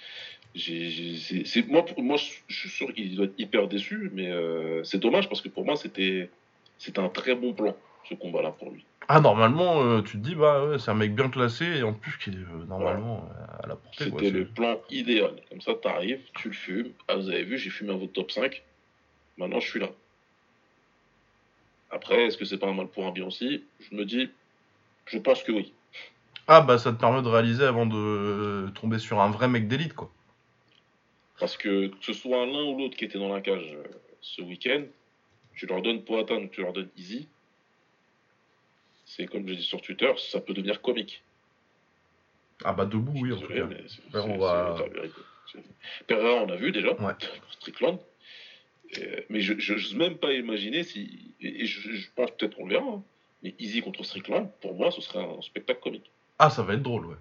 c'est- moi, je suis sûr qu'il doit être hyper déçu, mais euh, c'est dommage parce que pour moi, c'était un très bon plan, ce combat-là, pour lui. Ah, normalement, euh, tu te dis, bah ouais, c'est un mec bien classé et en plus qui est euh, normalement à la portée. C'était le plan idéal. Comme ça, t'arrives, tu le fumes. Ah, vous avez vu, j'ai fumé un votre top 5. Maintenant, je suis là. Après, est-ce que c'est pas un mal pour un bien aussi? Je me dis, je pense que oui. Ah, bah ça te permet de réaliser avant de euh, tomber sur un vrai mec d'élite, quoi. Parce que que ce soit l'un ou l'autre qui était dans la cage euh, ce week-end, tu leur donnes Poatan ou tu leur donnes Easy, c'est comme je dis sur Twitter, ça peut devenir comique. Ah, bah debout, oui, en tout cas. Ouais, on va- Pereira, on a vu déjà, Ouais. pour Strickland. Et- mais je n'ose même pas imaginer si. Et, et je, je pense peut-être qu'on le verra. hein, mais Easy contre Strickland, pour moi, ce serait un spectacle comique. Ah, ça va être drôle, ouais.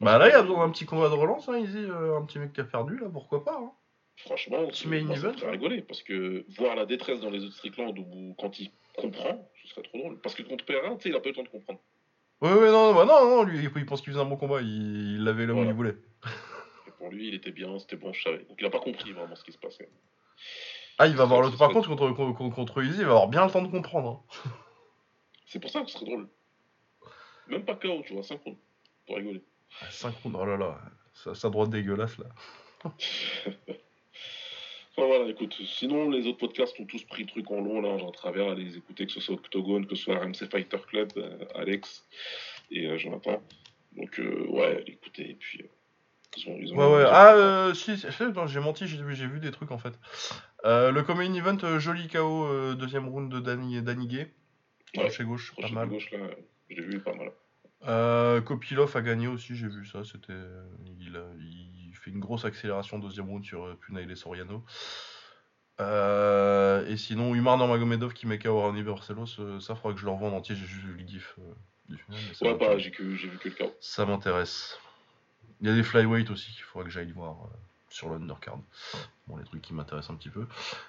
Bah là, il y a besoin d'un petit combat de relance, hein, Izzy, euh, un petit mec qui a perdu, là, pourquoi pas. Hein. Franchement, Petit c'est- main moi, ça me event, hein. rigoler. Parce que voir la détresse dans les autres Strickland où quand il comprend, ce serait trop drôle. Parce que contre Pereira, tu sais, il a pas eu le temps de comprendre. Ouais, ouais, non, bah non, non, lui, il pense qu'il faisait un bon combat, il l'avait là où Voilà. il voulait. Et pour lui, il était bien, c'était bon, je savais. Donc il a pas compris vraiment ce qui se passait. Ah, il va avoir Ça, le. ça Par contre, contre, contre, contre Izzy, il va avoir bien le temps de comprendre. hein. C'est pour ça que ce serait drôle. Même pas KO, tu vois, synchrone. Pour rigoler. Synchrone, oh là là, sa, sa droite dégueulasse, là. Enfin voilà, écoute, sinon les autres podcasts ont tous pris le truc en long, là, j'ai à travers à les écouter, que ce soit Octogone, que ce soit RMC Fighter Club, euh, Alex et euh, Jonathan. Donc euh, ouais, écoutez, et puis euh, ils ont, ils ont- Ouais, ouais. Ah, euh, si, j'ai menti, j'ai vu, des trucs en fait. Euh, le Common Event, euh, joli KO, deuxième round de Danny, Danny Gay. Crochet gauche, pas crochet mal. de gauche là, je l'ai vu pas mal. Euh, Kopilov a gagné aussi, j'ai vu ça. C'était, il, il fait une grosse accélération deuxième round sur euh, Punail et Soriano. Euh, et sinon, Umar Nurmagomedov qui met KO Rani Barcelos, ça faudra que je le revoie en entier. J'ai juste vu le gif. du ça Ouais, bah m'intéresse. j'ai que j'ai vu que le KO. Ça m'intéresse. Il y a des flyweight aussi qu'il faudrait que j'aille voir euh, sur l'undercard. Bon, les trucs qui m'intéressent un petit peu.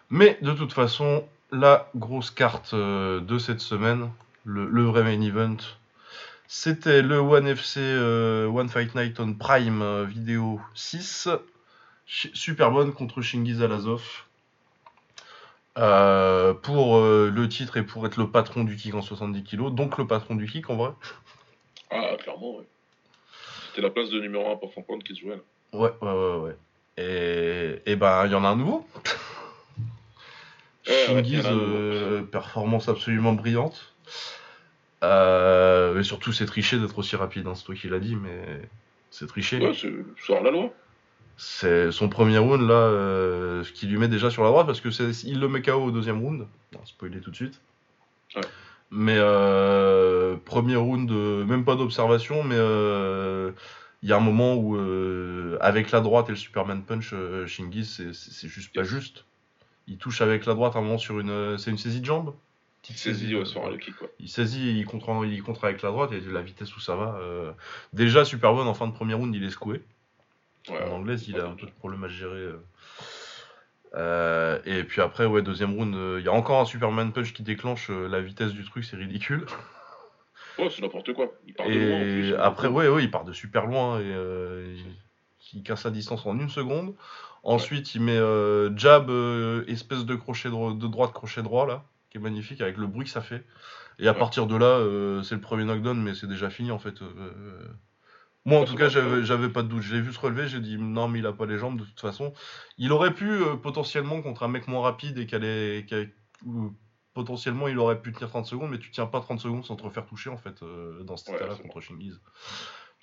Mais de toute façon, la grosse carte euh, de cette semaine, le, le vrai main event, c'était le One FC euh, One Fight Night on Prime euh, vidéo 6. Ch- Super bonne contre Shingiz Alazov. Euh, pour le titre et pour être le patron du kick en 70 kg, donc le patron du kick en vrai. Ah, clairement, ouais. C'était la place de numéro 1 pour Franklin qui se jouait là. Ouais, ouais, ouais, ouais. Et, et ben, il y en a un nouveau. Ouais, ouais, il y Shingiz, en a un nouveau. euh, performance absolument brillante. Euh, et surtout, c'est triché d'être aussi rapide, hein, c'est toi qui l'as dit, mais c'est triché. Ouais, c'est hors la loi. C'est son premier round là, euh, ce qui lui met déjà sur la droite parce que c'est il le met KO au deuxième round. Non, spoiler tout de suite. Ouais. Mais euh, premier round, euh, même pas d'observation, mais il y a un moment où avec la droite et le Superman punch, c'est- c'est c'est juste pas juste. Il touche avec la droite à un moment sur une, euh, c'est une saisie de jambe? Petite saisie ouais, sur un low kick, quoi. Il saisit, il contre, il contre avec la droite et la vitesse où ça va. euh, déjà Superman en fin de premier round, il est secoué. Ouais, En ouais. anglais, il a un peu de problème à gérer. euh. Euh, et puis après, ouais, deuxième round, euh, il y a encore un Superman Punch qui déclenche euh, la vitesse du truc, c'est ridicule. Ouais, c'est n'importe quoi. Il part de loin en plus. Après, ouais, ouais, il part de super loin et euh, il, il casse la distance en une seconde. Ensuite, il met euh, jab, euh, espèce de crochet dro- de droite, crochet droit là, qui est magnifique avec le bruit que ça fait. Et à Ouais. partir de là, euh, c'est le premier knockdown, mais c'est déjà fini en fait. Euh, moi, en Ouais, tout cas, j'avais, pas de doute. Je l'ai vu se relever, j'ai dit non, mais il a pas les jambes de toute façon. Il aurait pu euh, potentiellement contre un mec moins rapide et qui allait- ou potentiellement il aurait pu tenir 30 secondes, mais tu tiens pas 30 secondes sans te refaire toucher en fait euh, dans cet Ouais, état-là contre Shingiz.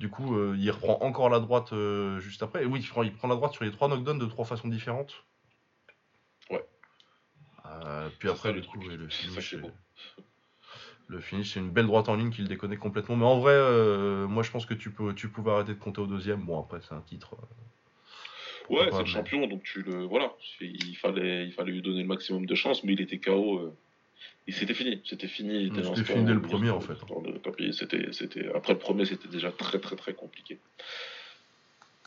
Du coup, euh, il reprend encore la droite euh, juste après. Et oui, il prend, il prend la droite sur les trois knockdowns de trois façons différentes. Ouais. Euh, puis après, le truc. ouais, le finish. beau. Le finish, c'est une belle droite en ligne qui le déconne complètement. Mais en vrai, moi je pense que tu, peux, tu pouvais arrêter de compter au deuxième. Bon, après, c'est un titre. Ouais, c'est le champion, donc tu le. Voilà. Il fallait, il fallait lui donner le maximum de chance, mais il était KO. Et c'était fini. C'était fini. C'était fini dès le premier, en fait. tapis. C'était, c'était... Après le premier, c'était déjà très, très, très compliqué.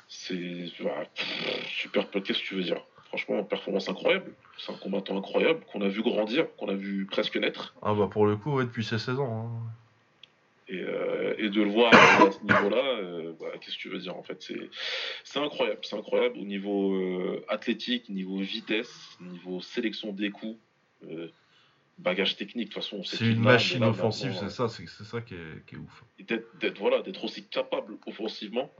C'est. ah, pff, super. Qu'est-ce que tu veux dire? Franchement, performance incroyable. C'est un combattant incroyable qu'on a vu grandir, qu'on a vu presque naître. Ah bah pour le coup, ouais, depuis ses 16 ans. hein. Et, euh, et de le voir à ce niveau-là, euh, bah, qu'est-ce que tu veux dire en fait? C'est c'est incroyable, c'est incroyable au niveau euh, athlétique, niveau vitesse, niveau sélection des coups, euh, bagage technique. De toute façon, C'est une machine là, offensive, c'est ça, c'est ça qui est, qui est ouf. d'être voilà, d'être aussi capable offensivement,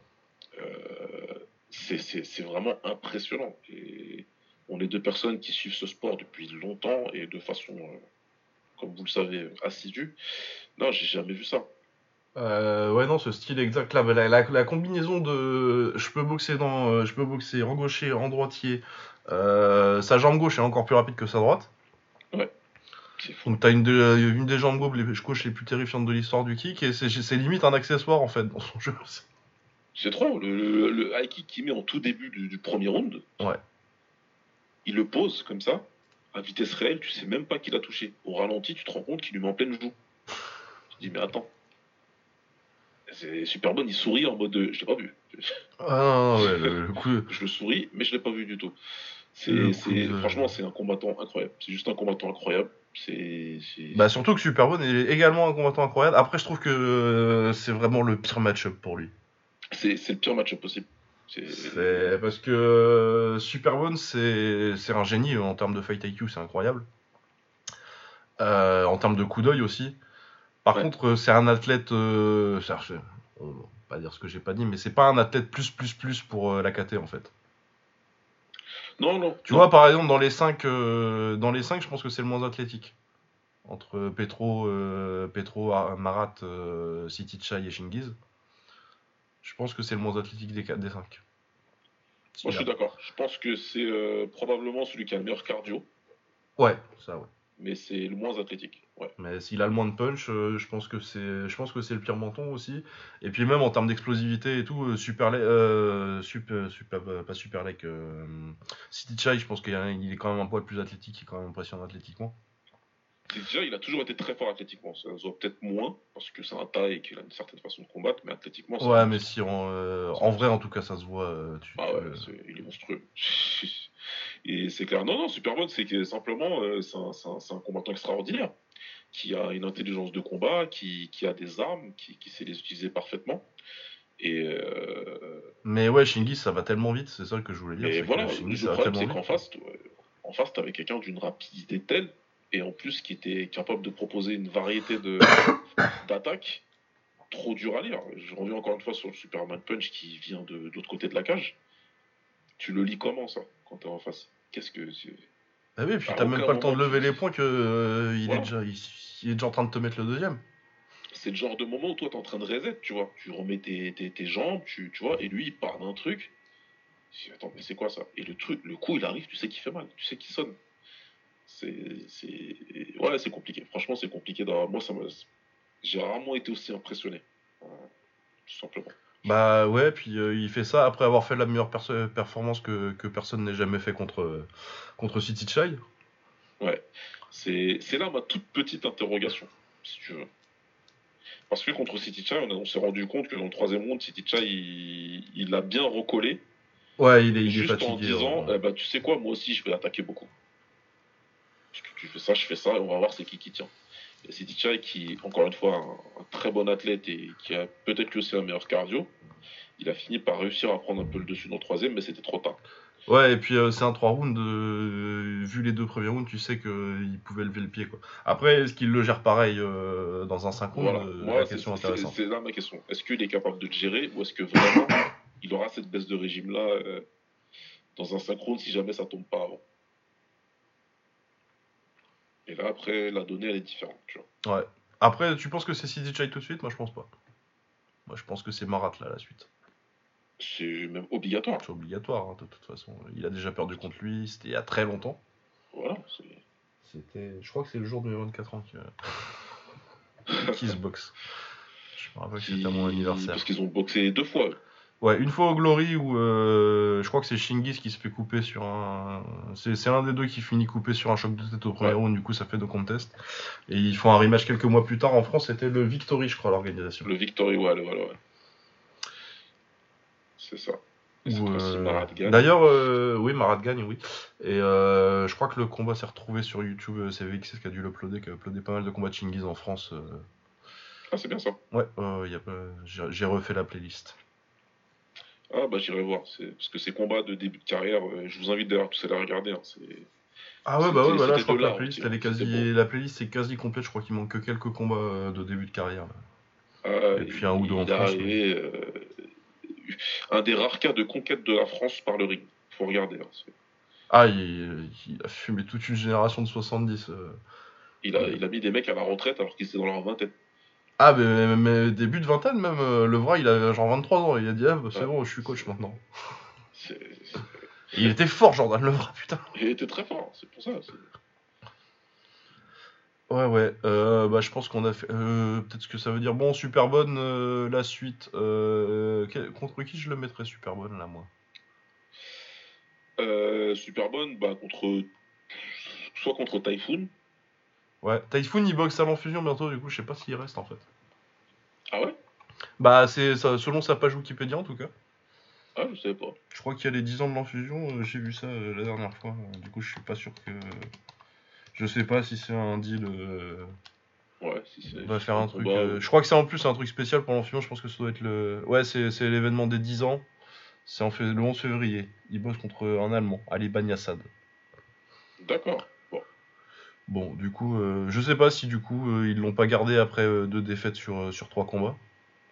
euh, c'est- vraiment impressionnant. Et on est deux personnes qui suivent ce sport depuis longtemps et de façon, euh, comme vous le savez, assidue. Non, j'ai jamais vu ça. Euh, ouais, non, ce style exact là, la, la- la combinaison de je peux boxer dans, je peux boxer en gaucher, en droitier. sa jambe gauche est encore plus rapide que sa droite. Donc t'as une, de- une des jambes gauches les, gauche les plus terrifiantes de l'histoire du kick et c'est limite un accessoire en fait dans son jeu. C'est trop. Le, le, le high kick qu'il met en tout début du, du premier round, Ouais. il le pose comme ça, à vitesse réelle, tu sais même pas qu'il a touché. Au ralenti, tu te rends compte qu'il lui met en pleine joue. Tu te dis, mais attends. C'est super bon, il sourit en mode de, je l'ai pas vu. Ah non, non, ouais, le, coup. Je le souris, mais je l'ai pas vu du tout. C'est, Franchement, c'est un combattant incroyable. C'est juste un combattant incroyable. C'est. c'est- Bah surtout que Superbone est également un combattant incroyable. Après je trouve que euh, c'est vraiment le pire match-up pour lui. c'est, c'est le pire match possible. C'est... Parce que euh, Superbone c'est c'est un génie en termes de fight IQ, c'est incroyable. Euh, en termes de coup d'œil aussi. Par Ouais. contre, euh, c'est un athlète. On va pas dire ce que j'ai pas dit, mais c'est pas un athlète plus plus plus pour la KT en fait. Non, non. Tu non. vois, par exemple, dans les 5, dans les cinq je pense que c'est le moins athlétique. Entre Petro, euh, Petro Ar- Marat, euh, City Chai et Shingiz. Je pense que c'est le moins athlétique des, des 5. Moi, je suis d'accord. Je pense que c'est euh, probablement celui qui a le meilleur cardio, Ouais, ça, ouais. Mais c'est le moins athlétique. Ouais. Mais s'il a le moins de punch, euh, je pense que c'est, je pense que c'est le pire menton aussi. Et puis même en termes d'explosivité et tout, euh, super, euh, super, super, pas super leg. Euh, City Chai, je pense qu'il est quand même un poil plus athlétique, il est quand même impressionnant athlétiquement. Déjà, il a toujours été très fort athlétiquement. Ça se voit peut-être moins, parce que c'est un taille et qu'il a une certaine façon de combattre, mais athlétiquement, Ouais, mais si en, en vrai, en tout cas, ça se voit. tu- Ah tu- ouais, il est monstrueux. Et c'est clair. Non, non, Superbone, c'est que simplement, euh, c'est un, combattant extraordinaire, qui a une intelligence de combat, qui, qui a des armes, qui, qui sait les utiliser parfaitement. Et, euh, Mais ouais, Shingi, ça va tellement vite, c'est ça que je voulais dire. et que voilà, Shingi, le problème, c'est qu'en face, en face, t'avais quelqu'un d'une rapidité telle, et en plus qui était capable de proposer une variété de d'attaques trop dur à lire. Je reviens encore une fois sur le Superman Punch qui vient de, de l'autre côté de la cage. Tu le lis comment ça, quand t'es en face? Qu'est-ce que c'est? Ah oui, puis À t'as même pas le temps de lever les points que euh, il, Voilà. est déjà, il, il est déjà en train de te mettre le deuxième. C'est le genre de moment où toi t'es en train de reset, tu vois. Tu remets tes, tes, tes jambes, tu, tu vois, et lui il part d'un truc. Je dis, Attends, mais c'est quoi ça? Et le truc, le coup il arrive, tu sais qu'il fait mal, tu sais qu'il sonne. C'est. c'est- Ouais, c'est compliqué. Franchement, c'est compliqué. Moi, ça. J'ai rarement été aussi impressionné. Tout simplement. Bah ouais, puis euh, il fait ça après avoir fait la meilleure performance que, que personne n'ait jamais fait contre, euh, contre City Chai. C'est c'est là ma toute petite interrogation, si tu veux. Parce que contre City Chai, on, s'est rendu compte que dans le troisième round, City Chai, il, il a bien recollé. Ouais, il est, il est juste fatigué. en disant, eh ben, tu sais quoi, moi aussi, je vais attaquer beaucoup. Parce que tu fais ça, je fais ça, et on va voir c'est qui qui tient. Et City Chai, qui, encore une fois, un, un très bon athlète et qui a peut-être lui aussi un meilleur cardio, il a fini par réussir à prendre un peu le dessus dans le troisième, mais c'était trop tard. Ouais, et puis euh, c'est un 3 rounds, euh, vu les deux premiers rounds, tu sais qu'il pouvait lever le pied. quoi. Après, est-ce qu'il le gère pareil euh, dans un 5 rounds Voilà. euh, Moi, La c'est question c'est- intéressante. c'est là ma question. Est-ce qu'il est capable de le gérer ou est-ce que vraiment il aura cette baisse de régime-là euh, dans un synchrone si jamais ça tombe pas avant? Et là, après, la donnée, elle est différente. Tu vois. Ouais. Après, tu penses que c'est City Chai tout de suite? Moi, je pense pas. Moi, je pense que c'est Marat, là, la suite. C'est même obligatoire. C'est obligatoire, hein, de toute façon. Il a déjà perdu contre lui, c'était il y a très longtemps. Voilà. c'est- C'était... Je crois que c'est le jour de mes 24 ans que... qui se boxe. Je me rappelle que c'était à mon anniversaire. Parce qu'ils ont boxé deux fois. Ouais, une fois au Glory où euh, je crois que c'est Shingis qui se fait couper sur un. C'est, c'est un des deux qui finit coupé sur un choc de tête au premier Ouais. round, du coup ça fait deux contests. Et ils font un rematch quelques mois plus tard en France, c'était le Victory, je crois, l'organisation. Le Victory, ouais, le- voilà, ouais. C'est ça. Euh, Marat gagne. D'ailleurs, euh, oui, Marat gagne, oui. Et euh, je crois que le combat s'est retrouvé sur YouTube, c'est VXS qui a dû l'uploader, qui a uploadé pas mal de combats de Shingis en France. Ah, c'est bien ça. Ouais, j'ai refait la playlist. Ah, bah j'irai voir. Parce que ces combats de début de carrière, euh, je vous invite d'ailleurs tous à les regarder. hein. Ah ouais, bah ouais, bah là, je crois que la playlist, hein, elle est quasi... la playlist c'est quasi complète, je crois qu'il manque que quelques combats euh, de début de carrière. Ah, Et puis un ou deux en est France, arrivé, euh, un des rares cas de conquête de la France par le ring. Faut regarder. hein. Ah, il, il a fumé toute une génération de 70. euh. Il, a, il a mis des mecs à la retraite alors qu'ils étaient dans leur vingtaine. Ah, mais, mais début de vingtaine même, euh, le vrai, il avait genre 23 ans. Il a dit, ah, bah, c'est Ouais. bon, je suis coach maintenant. C'est... c'est- Et il était fort, Jordan Levra, putain. Il était très fort, c'est pour ça. c'est- Ouais, ouais, euh, bah, je pense qu'on a fait. euh, Peut-être ce que ça veut dire. Bon, super bonne, euh, la suite. euh, quel- contre qui je le mettrais super bonne là, moi? Super bonne, bah, contre... soit contre Typhoon. Ouais, Typhoon, il boxe à l'enfusion bientôt, du coup, je sais pas s'il reste en fait. Ah ouais? Bah, c'est selon sa page Wikipédia en tout cas. Ah, je savais pas. Je crois qu'il y a les 10 ans de l'enfusion, euh, j'ai vu ça euh, la dernière fois. euh, du coup, je suis pas sûr que. Je sais pas si c'est un deal. Ouais, si c'est. On va faire un truc. combat, Je crois que c'est en plus un truc spécial pour l'enfusion. Je pense que ça doit être le. Ouais, c'est c'est l'événement des 10 ans. C'est en fait le 11 février. Il bosse contre un Allemand, Ali Bagnassad. D'accord. Bon. Du coup, euh, je sais pas si du coup euh, ils l'ont pas gardé après euh, deux défaites sur, sur trois combats.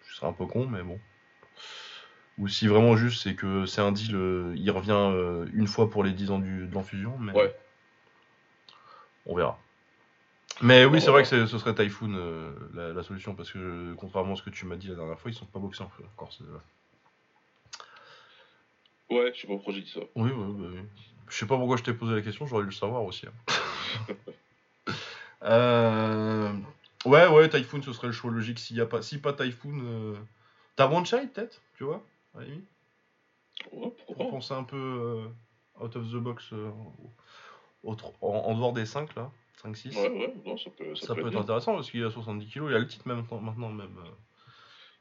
Ce serait un peu con, mais bon. Ou si vraiment juste c'est que c'est un deal, il revient une fois pour les 10 ans du, de l'enfusion, mais Ouais. on verra. Mais oui, c'est vrai que ce serait Typhoon la, la solution, parce que contrairement à ce que tu m'as dit la dernière fois, ils sont pas boxés encore. c'est- Ouais, je sais pas pourquoi j'ai dit ça. Oui, oui, bah oui. Je sais pas pourquoi je t'ai posé la question, j'aurais dû le savoir aussi. hein. Euh, Ouais, ouais, Typhoon, ce serait le choix logique. S'il y a pas, si pas Typhoon, euh... t'as One Child peut-être, tu vois, à la limite, Ouais, pour penser un peu euh, out of the box, euh, autre- en, en dehors des 5 là. 5-6. Ouais, ouais, non, ça peut, ça Ça, peut, peut être intéressant parce qu'il a 70 kilos, il a le titre même maintenant même.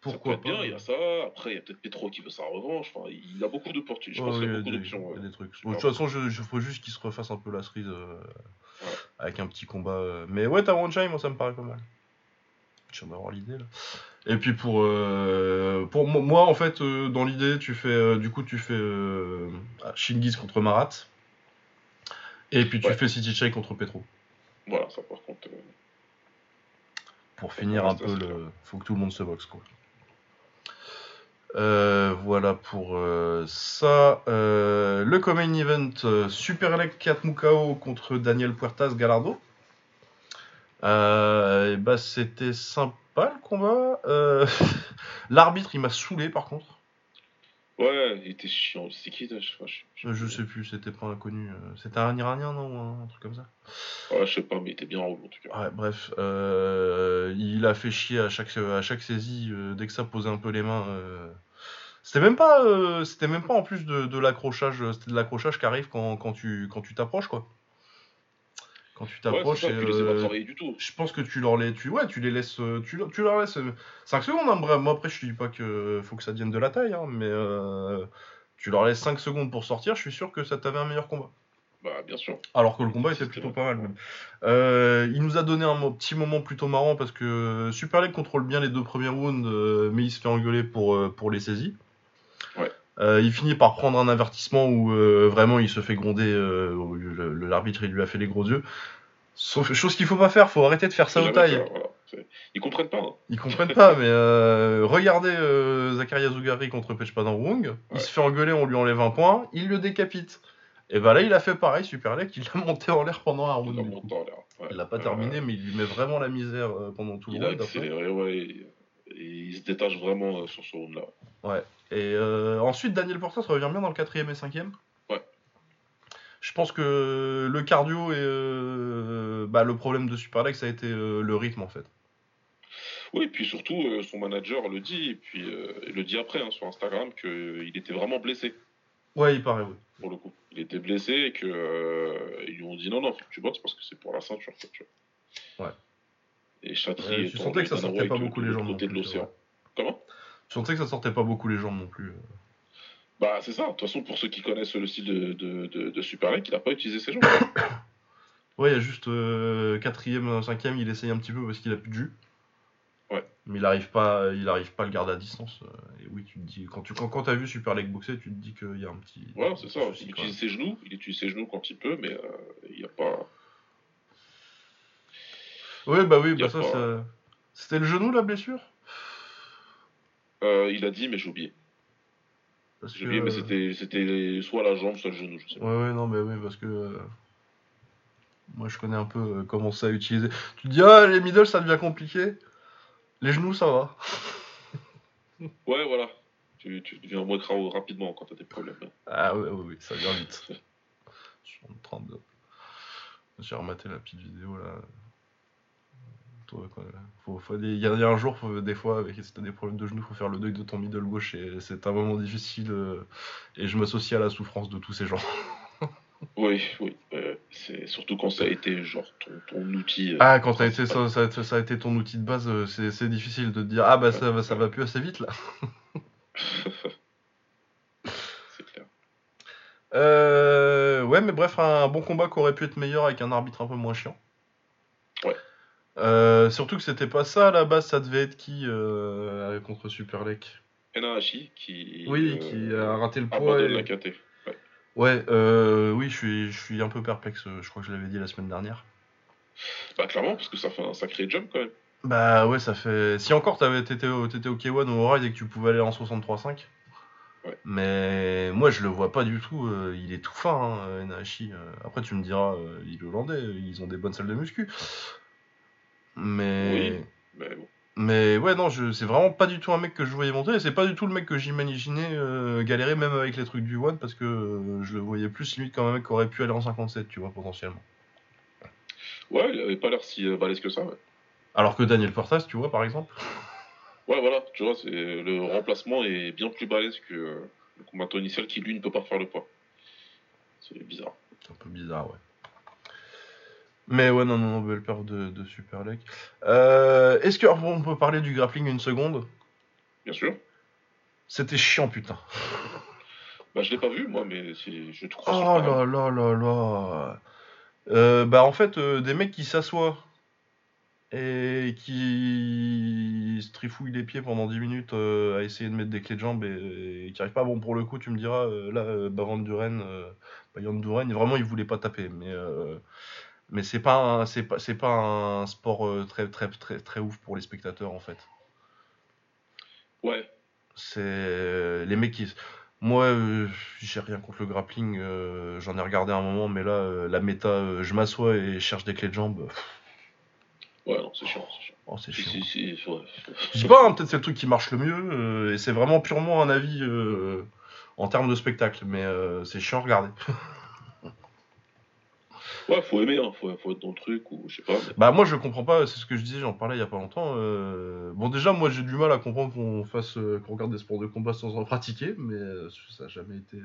Pourquoi ça peut être pas bien, il y a ça. Après, il y a peut-être Petro qui veut sa revanche. Enfin, il a beaucoup d'opportunités. Je Ouais, pense qu'il y a beaucoup d'options. De toute façon, je, je ferais juste qu'il se refasse un peu la cerise euh. Avec un petit combat. euh. Mais ouais, t'as One moi ça me paraît pas mal. Je viens d'avoir l'idée là. Et puis pour, euh, pour mo- moi, en fait, euh, dans l'idée, tu fais, euh, du coup, tu fais euh, Shingiz contre Marat. Et puis tu Ouais. fais City Chai contre Petro. Voilà, ça par contre. Pour finir un peu le. clair. Faut que tout le monde se boxe quoi. Euh, voilà pour euh, ça. Euh, le Common Event Super Leg 4 Mukao contre Daniel Puertas Galardo. Bah, c'était sympa le combat. L'arbitre il m'a saoulé par contre. Ouais, il était chiant. C'est qui là, je, je, Euh, Je sais plus, c'était pas inconnu. euh, C'était un Iranien non ou un, truc comme ça? Ouais, je sais pas, mais il était bien en haut en tout cas. Ouais, bref, euh, il a fait chier à chaque, à chaque saisie euh, dès que ça posait un peu les mains. euh. C'était même pas, euh, c'était même pas en plus de, l'accrochage, c'était de l'accrochage qui arrive quand, quand tu, quand tu t'approches quoi. Quand tu Ouais, t'approches, tu les pas euh, du tout. je pense que tu leur les, tu, ouais, tu les laisses, euh, tu, leur- tu leur laisses 5 secondes. Hein, bref, moi après je te dis pas que faut que ça devienne de la taille, hein, mais euh, tu leur laisses 5 secondes pour sortir. Je suis sûr que ça t'avait un meilleur combat. Bah, bien sûr. Alors que le combat était plutôt pas mal même. Euh, il nous a donné un petit moment plutôt marrant parce que Super League contrôle bien les deux premiers rounds, euh, mais il se fait engueuler pour, euh, pour les saisies. Euh, il finit par prendre un avertissement où euh, vraiment il se fait gronder, euh, l'arbitre il lui a fait les gros yeux. Sauf, chose qu'il faut pas faire, faut arrêter de faire ça Faut au jamais taille. faire, voilà. Ils comprennent pas. hein. Ils comprennent pas, mais euh, regardez Zakaria Zougari contre Pechpadang Ouais. Il se fait engueuler, on lui enlève un point, il le décapite. Et bah là, il a fait pareil, Super League, il l'a monté en l'air pendant un round. Ouais. Il l'a pas terminé, mais il lui met vraiment la misère pendant tout le Il a round. accéléré, ouais. Et, et il se détache vraiment sur ce round-là. Ouais. Et euh, ensuite, Daniel Portas revient bien dans le quatrième et cinquième. Ouais. Je pense que le cardio et euh, bah, le problème de Super League, ça a été euh, le rythme en fait. Oui, et puis surtout, euh, son manager le dit, et puis euh, il le dit après hein, sur Instagram, qu'il était vraiment blessé, Ouais, il paraît, oui. pour le coup. Il était blessé et que euh, ils lui ont dit non, non, faut que tu boxes parce que c'est pour la ceinture. quoi, tu vois. Ouais. Et Chatri Ouais, tu en sentais que ça sortait pas beaucoup les côté non de l'océan. Comment? Je sentais que ça sortait pas beaucoup les jambes non plus. Bah, c'est ça. De toute façon, pour ceux qui connaissent le style de, de, de, de Super League, il n'a pas utilisé ses jambes. Ouais, il y a juste euh, quatrième, cinquième, il essaye un petit peu parce qu'il a plus de jus. Ouais. Mais il arrive pas, il arrive pas à le garder à distance. euh, Et oui, tu te dis, quand tu quand, quand t'as vu Super League boxer, tu te dis qu'il y a un petit. Voilà, c'est ça. souci, Il utilise ses genoux, il utilise ses genoux quand il peut, mais euh, il n'y a pas. Ouais, bah oui, bah ça, pas- ça- c'était le genou la blessure? Euh, il a dit, mais j'ai oublié. J'ai oublié, mais euh, c'était c'était soit la jambe, soit le genou, je sais pas. Ouais, ouais, non, mais oui, parce que. euh, Moi, je connais un peu comment ça utiliser. Tu te dis, ah, les middle, ça devient compliqué. Les genoux, ça va. Ouais, voilà. Tu, tu deviens moins crao rapidement quand t'as des problèmes. Ah, ouais, ouais, oui, ça vient vite. je suis en train de. J'ai rematé la petite vidéo là. Toi, quoi. Faut, faut des- Il y, a un jour, faut- des fois, avec, si t'as des problèmes de genoux, faut faire le deuil de ton middle gauche et c'est un moment difficile. euh, et je m'associe à la souffrance de tous ces gens. Oui, oui. euh, c'est surtout quand ça a été genre ton, ton outil. euh, Ah, quand ça a, été, ça, ça- ça a été ton outil de base, c'est c'est difficile de te dire Ah, bah ça, va- ça va plus assez vite là. C'est clair. Euh, ouais, mais bref, un bon combat qui aurait pu être meilleur avec un arbitre un peu moins chiant. Euh, surtout que c'était pas ça à la base, ça devait être qui euh, contre Super Lake? Enahashi qui. Oui, euh, qui a raté le poids. et- la KT. Ouais. Ouais, oui, je suis, je suis un peu perplexe, je crois que je l'avais dit la semaine dernière. Bah, clairement, parce que ça fait un sacré jump quand même. Bah ouais, ça fait. Si encore t'avais été au, t'étais au K1 ou au Ride et que tu pouvais aller en 63.5. Ouais. Mais moi je le vois pas du tout, il est tout fin, hein, Enahashi. Après tu me diras, il est hollandais, ils ont des bonnes salles de muscu. Mais. Oui. Mais bon. Mais ouais, non, je... c'est vraiment pas du tout un mec que je voyais monter, et c'est pas du tout le mec que j'imaginais euh, galérer même avec les trucs du One, parce que euh, je le voyais plus limite comme un mec qui aurait pu aller en 57, tu vois, potentiellement. Ouais, il avait pas l'air si euh, balèze que ça. Ouais. Alors que Daniel Portas, tu vois, par exemple. Ouais, voilà, tu vois, c'est le remplacement est bien plus balèze que euh, le combattant initial qui lui ne peut pas faire le poids. C'est bizarre. C'est un peu bizarre, ouais. Mais ouais, non, non, belle peur de, de Super Lake. Euh, Est-ce qu'on peut parler du grappling une seconde? Bien sûr. C'était chiant, putain. Bah, je l'ai pas vu, moi, mais c'est- je te crois. Oh là là là là. Euh, bah en fait, euh, des mecs qui s'assoient et qui se trifouillent les pieds pendant 10 minutes euh, à essayer de mettre des clés de jambes et, et qui arrivent pas. Bon, pour le coup, tu me diras, euh, là, Van Duren, Jan Duren, vraiment, il voulait pas taper. Mais, mais c'est pas, un- c'est pas, c'est pas un sport euh, très, très, très, très ouf pour les spectateurs, en fait. Ouais. C'est les mecs qui. Moi, euh, j'ai rien contre le grappling. euh, J'en ai regardé un moment, mais là, euh, la méta, euh, je m'assois et je cherche des clés de jambes. Ouais, non, c'est chiant. c'est chiant. Oh, c'est chiant. si, si, ouais. Je dis pas, hein, peut-être c'est le truc qui marche le mieux, euh, et c'est vraiment purement un avis euh, en termes de spectacle, mais euh, c'est chiant à regarder. Ouais, faut aimer, hein. faut, faut être dans le truc, ou je sais pas. mais- Bah moi je comprends pas, c'est ce que je disais, j'en parlais il y a pas longtemps. euh, Bon déjà moi j'ai du mal à comprendre qu'on fasse, euh, qu'on regarde des sports de combat sans en pratiquer, mais euh, ça a jamais été.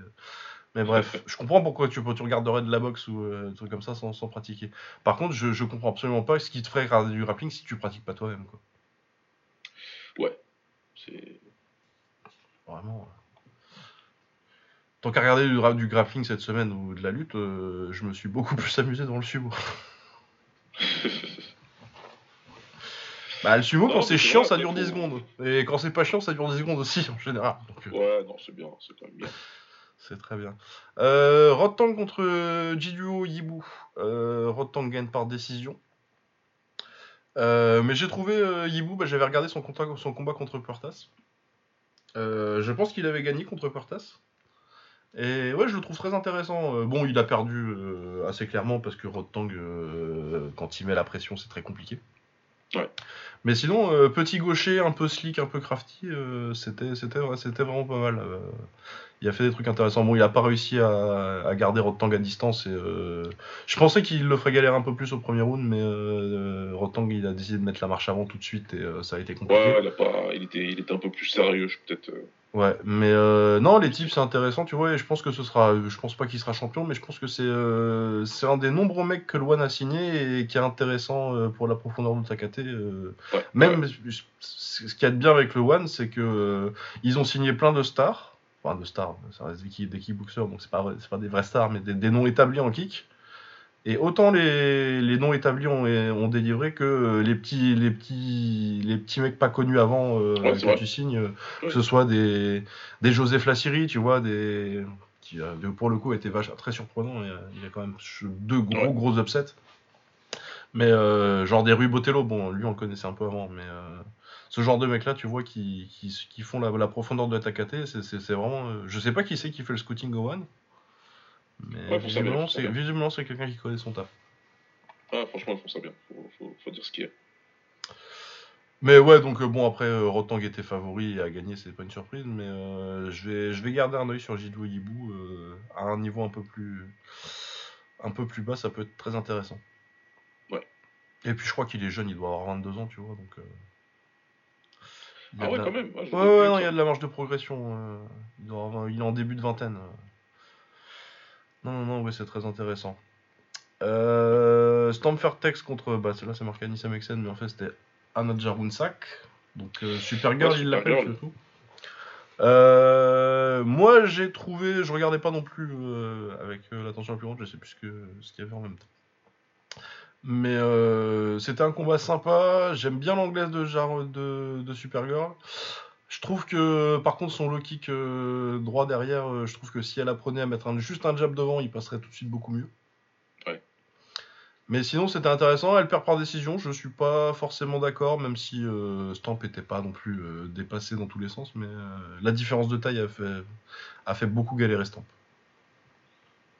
Mais bref, je comprends pourquoi tu, tu regarderais de la boxe ou euh, des trucs comme ça sans, sans pratiquer. Par contre je, je comprends absolument pas ce qui te ferait regarder du grappling si tu pratiques pas toi-même quoi. C'est. Vraiment. euh. Tant qu'à regarder du, du grappling cette semaine ou de la lutte, euh, je me suis beaucoup plus amusé dans le sumo. Bah le sumo Non, quand c'est chiant vrai, ça dure 10 faut- secondes. Et quand c'est pas chiant ça dure 10 secondes aussi en général. Donc, euh, Ouais, non, c'est bien, c'est quand même bien. C'est très bien. Euh, Rotang contre euh, Jiduo Yibu. Euh, Rotang gagne par décision. Euh, mais j'ai trouvé euh, Yibu, bah, j'avais regardé son, contact- son combat contre Puertas. Euh, je pense qu'il avait gagné contre Puertas. Et ouais, je le trouve très intéressant. Euh, bon, il a perdu euh, assez clairement parce que Rotang, euh, quand il met la pression, c'est très compliqué. Ouais. Mais sinon, petit gaucher, un peu slick, un peu crafty, c'était c'était c'était vraiment pas mal. Il a fait des trucs intéressants. Bon, il a pas réussi à, à garder Rotang à distance. Et, euh, je pensais qu'il le ferait galérer un peu plus au premier round, mais euh, Rotang, il a décidé de mettre la marche avant tout de suite et euh, ça a été compliqué. Ouais, il, a pas... il, était... il était un peu plus sérieux, peut-être. euh. Ouais, mais non, les types c'est intéressant, tu vois, et je pense que ce sera, je pense pas qu'il sera champion, mais je pense que c'est c'est un des nombreux mecs que Luan a signé et qui est intéressant pour la profondeur de Takate. Ouais, Même ouais. ce qu'il y a de bien avec le One, c'est que ils ont signé plein de stars, de stars, ça reste des, kick- des kickboxers, donc c'est pas pas des vrais stars, mais des, des noms établis en kick. Et autant les, les noms établis ont, ont délivré que euh, les petits les petits les petits mecs pas connus avant euh, Ouais, que tu signes, euh, Ouais. que ce soit des des Joseph Lassiri, tu vois, des qui euh, pour le coup était vache, très surprenant. Il y a, il y a quand même deux gros Ouais. gros upsets. Mais euh, genre des Rui Botello, bon, lui on le connaissait un peu avant, mais euh, ce genre de mecs là, tu vois, qui, qui, qui font la, la profondeur de la Takate, c'est vraiment. euh, je sais pas qui c'est qui fait le scouting au One, mais Ouais, visiblement, c'est savoir. visiblement, c'est quelqu'un qui connaît son taf. Ah, franchement, ils font ça bien. Faut, faut, faut dire ce qu'il y a. Mais ouais, donc euh, bon, après, euh, Rotang était favori et a gagné, c'est pas une surprise, mais euh, je, vais, je vais garder un œil sur Jidou Yibou à un niveau un peu plus un peu plus bas, ça peut être très intéressant. Ouais. Et puis je crois qu'il est jeune, il doit avoir 22 ans, tu vois, donc. Ah ouais, la- quand même. Ah, Ouais, ouais, non, il y a de la marge de progression. euh, il, doit avoir- il est en début de vingtaine. euh. Non, non, non, oui, c'est très intéressant. Euh, Tex contre. Bah, là, c'est marqué Anissa Mexen, mais en fait, c'était Anna Jarunsak. Donc, euh, Supergirl, Ouais, il l'appelle surtout. Euh, moi, j'ai trouvé. Je regardais pas non plus euh, avec l'attention la plus grande, je sais plus ce que- ce qu'il y avait en même temps. Mais euh, c'était un combat sympa. J'aime bien l'anglaise de, de, de Supergirl. Je trouve que, par contre, son low kick euh, droit derrière, euh, je trouve que si elle apprenait à mettre un- juste un jab devant, il passerait tout de suite beaucoup mieux. Ouais. Mais sinon, c'était intéressant. Elle perd par décision. Je suis pas forcément d'accord, même si Stamp était pas non plus dépassé dans tous les sens. Mais la différence de taille a fait, a fait beaucoup galérer Stamp.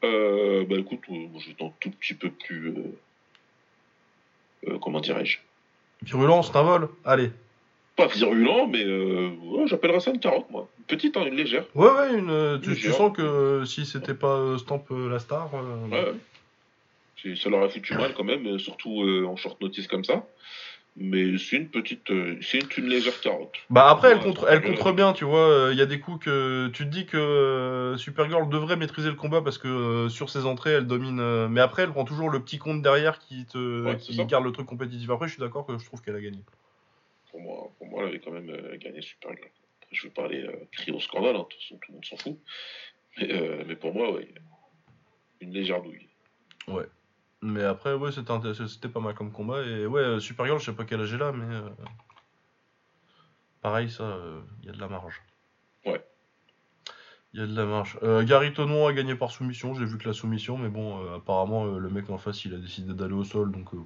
Bah écoute, j'étais un tout petit peu plus. Euh, comment dirais-je? Virulent, c'est un vol. Allez. Pas virulent, mais euh, ouais, j'appellerais ça une carotte, moi. Une petite, hein, une légère. Ouais, ouais, une, euh, tu, sens que si c'était pas Stamp la star. Ouais, Ça leur a foutu mal quand même, surtout en short notice comme ça. Mais c'est une petite. euh, c'est une, légère carotte. Bah après, elle Ouais, contre, elle contre bien, tu vois. Il y a des coups que tu te dis que euh, Supergirl devrait maîtriser le combat parce que euh, sur ses entrées, elle domine. euh, mais après, elle prend toujours le petit compte derrière qui te, Ouais, qui garde le truc compétitif. Après, je suis d'accord que je trouve qu'elle a gagné. Pour moi, pour moi elle avait quand même euh, gagné Supergirl. Après, je vais pas aller euh, crier au scandale, hein, de toute façon, tout le monde s'en fout. Mais, euh, mais pour moi, ouais, une légère douille. Mais après, ouais, c'était intéressant- c'était pas mal comme combat. Et ouais, euh, Supergirl, je sais pas quel âge elle a, mais euh, pareil, ça, il y a de la marge. Ouais. Il y a de la marge. Euh, Gary Tonon a gagné par soumission. J'ai vu que la soumission, mais bon, euh, apparemment, euh, le mec en face, il a décidé d'aller au sol, donc. euh,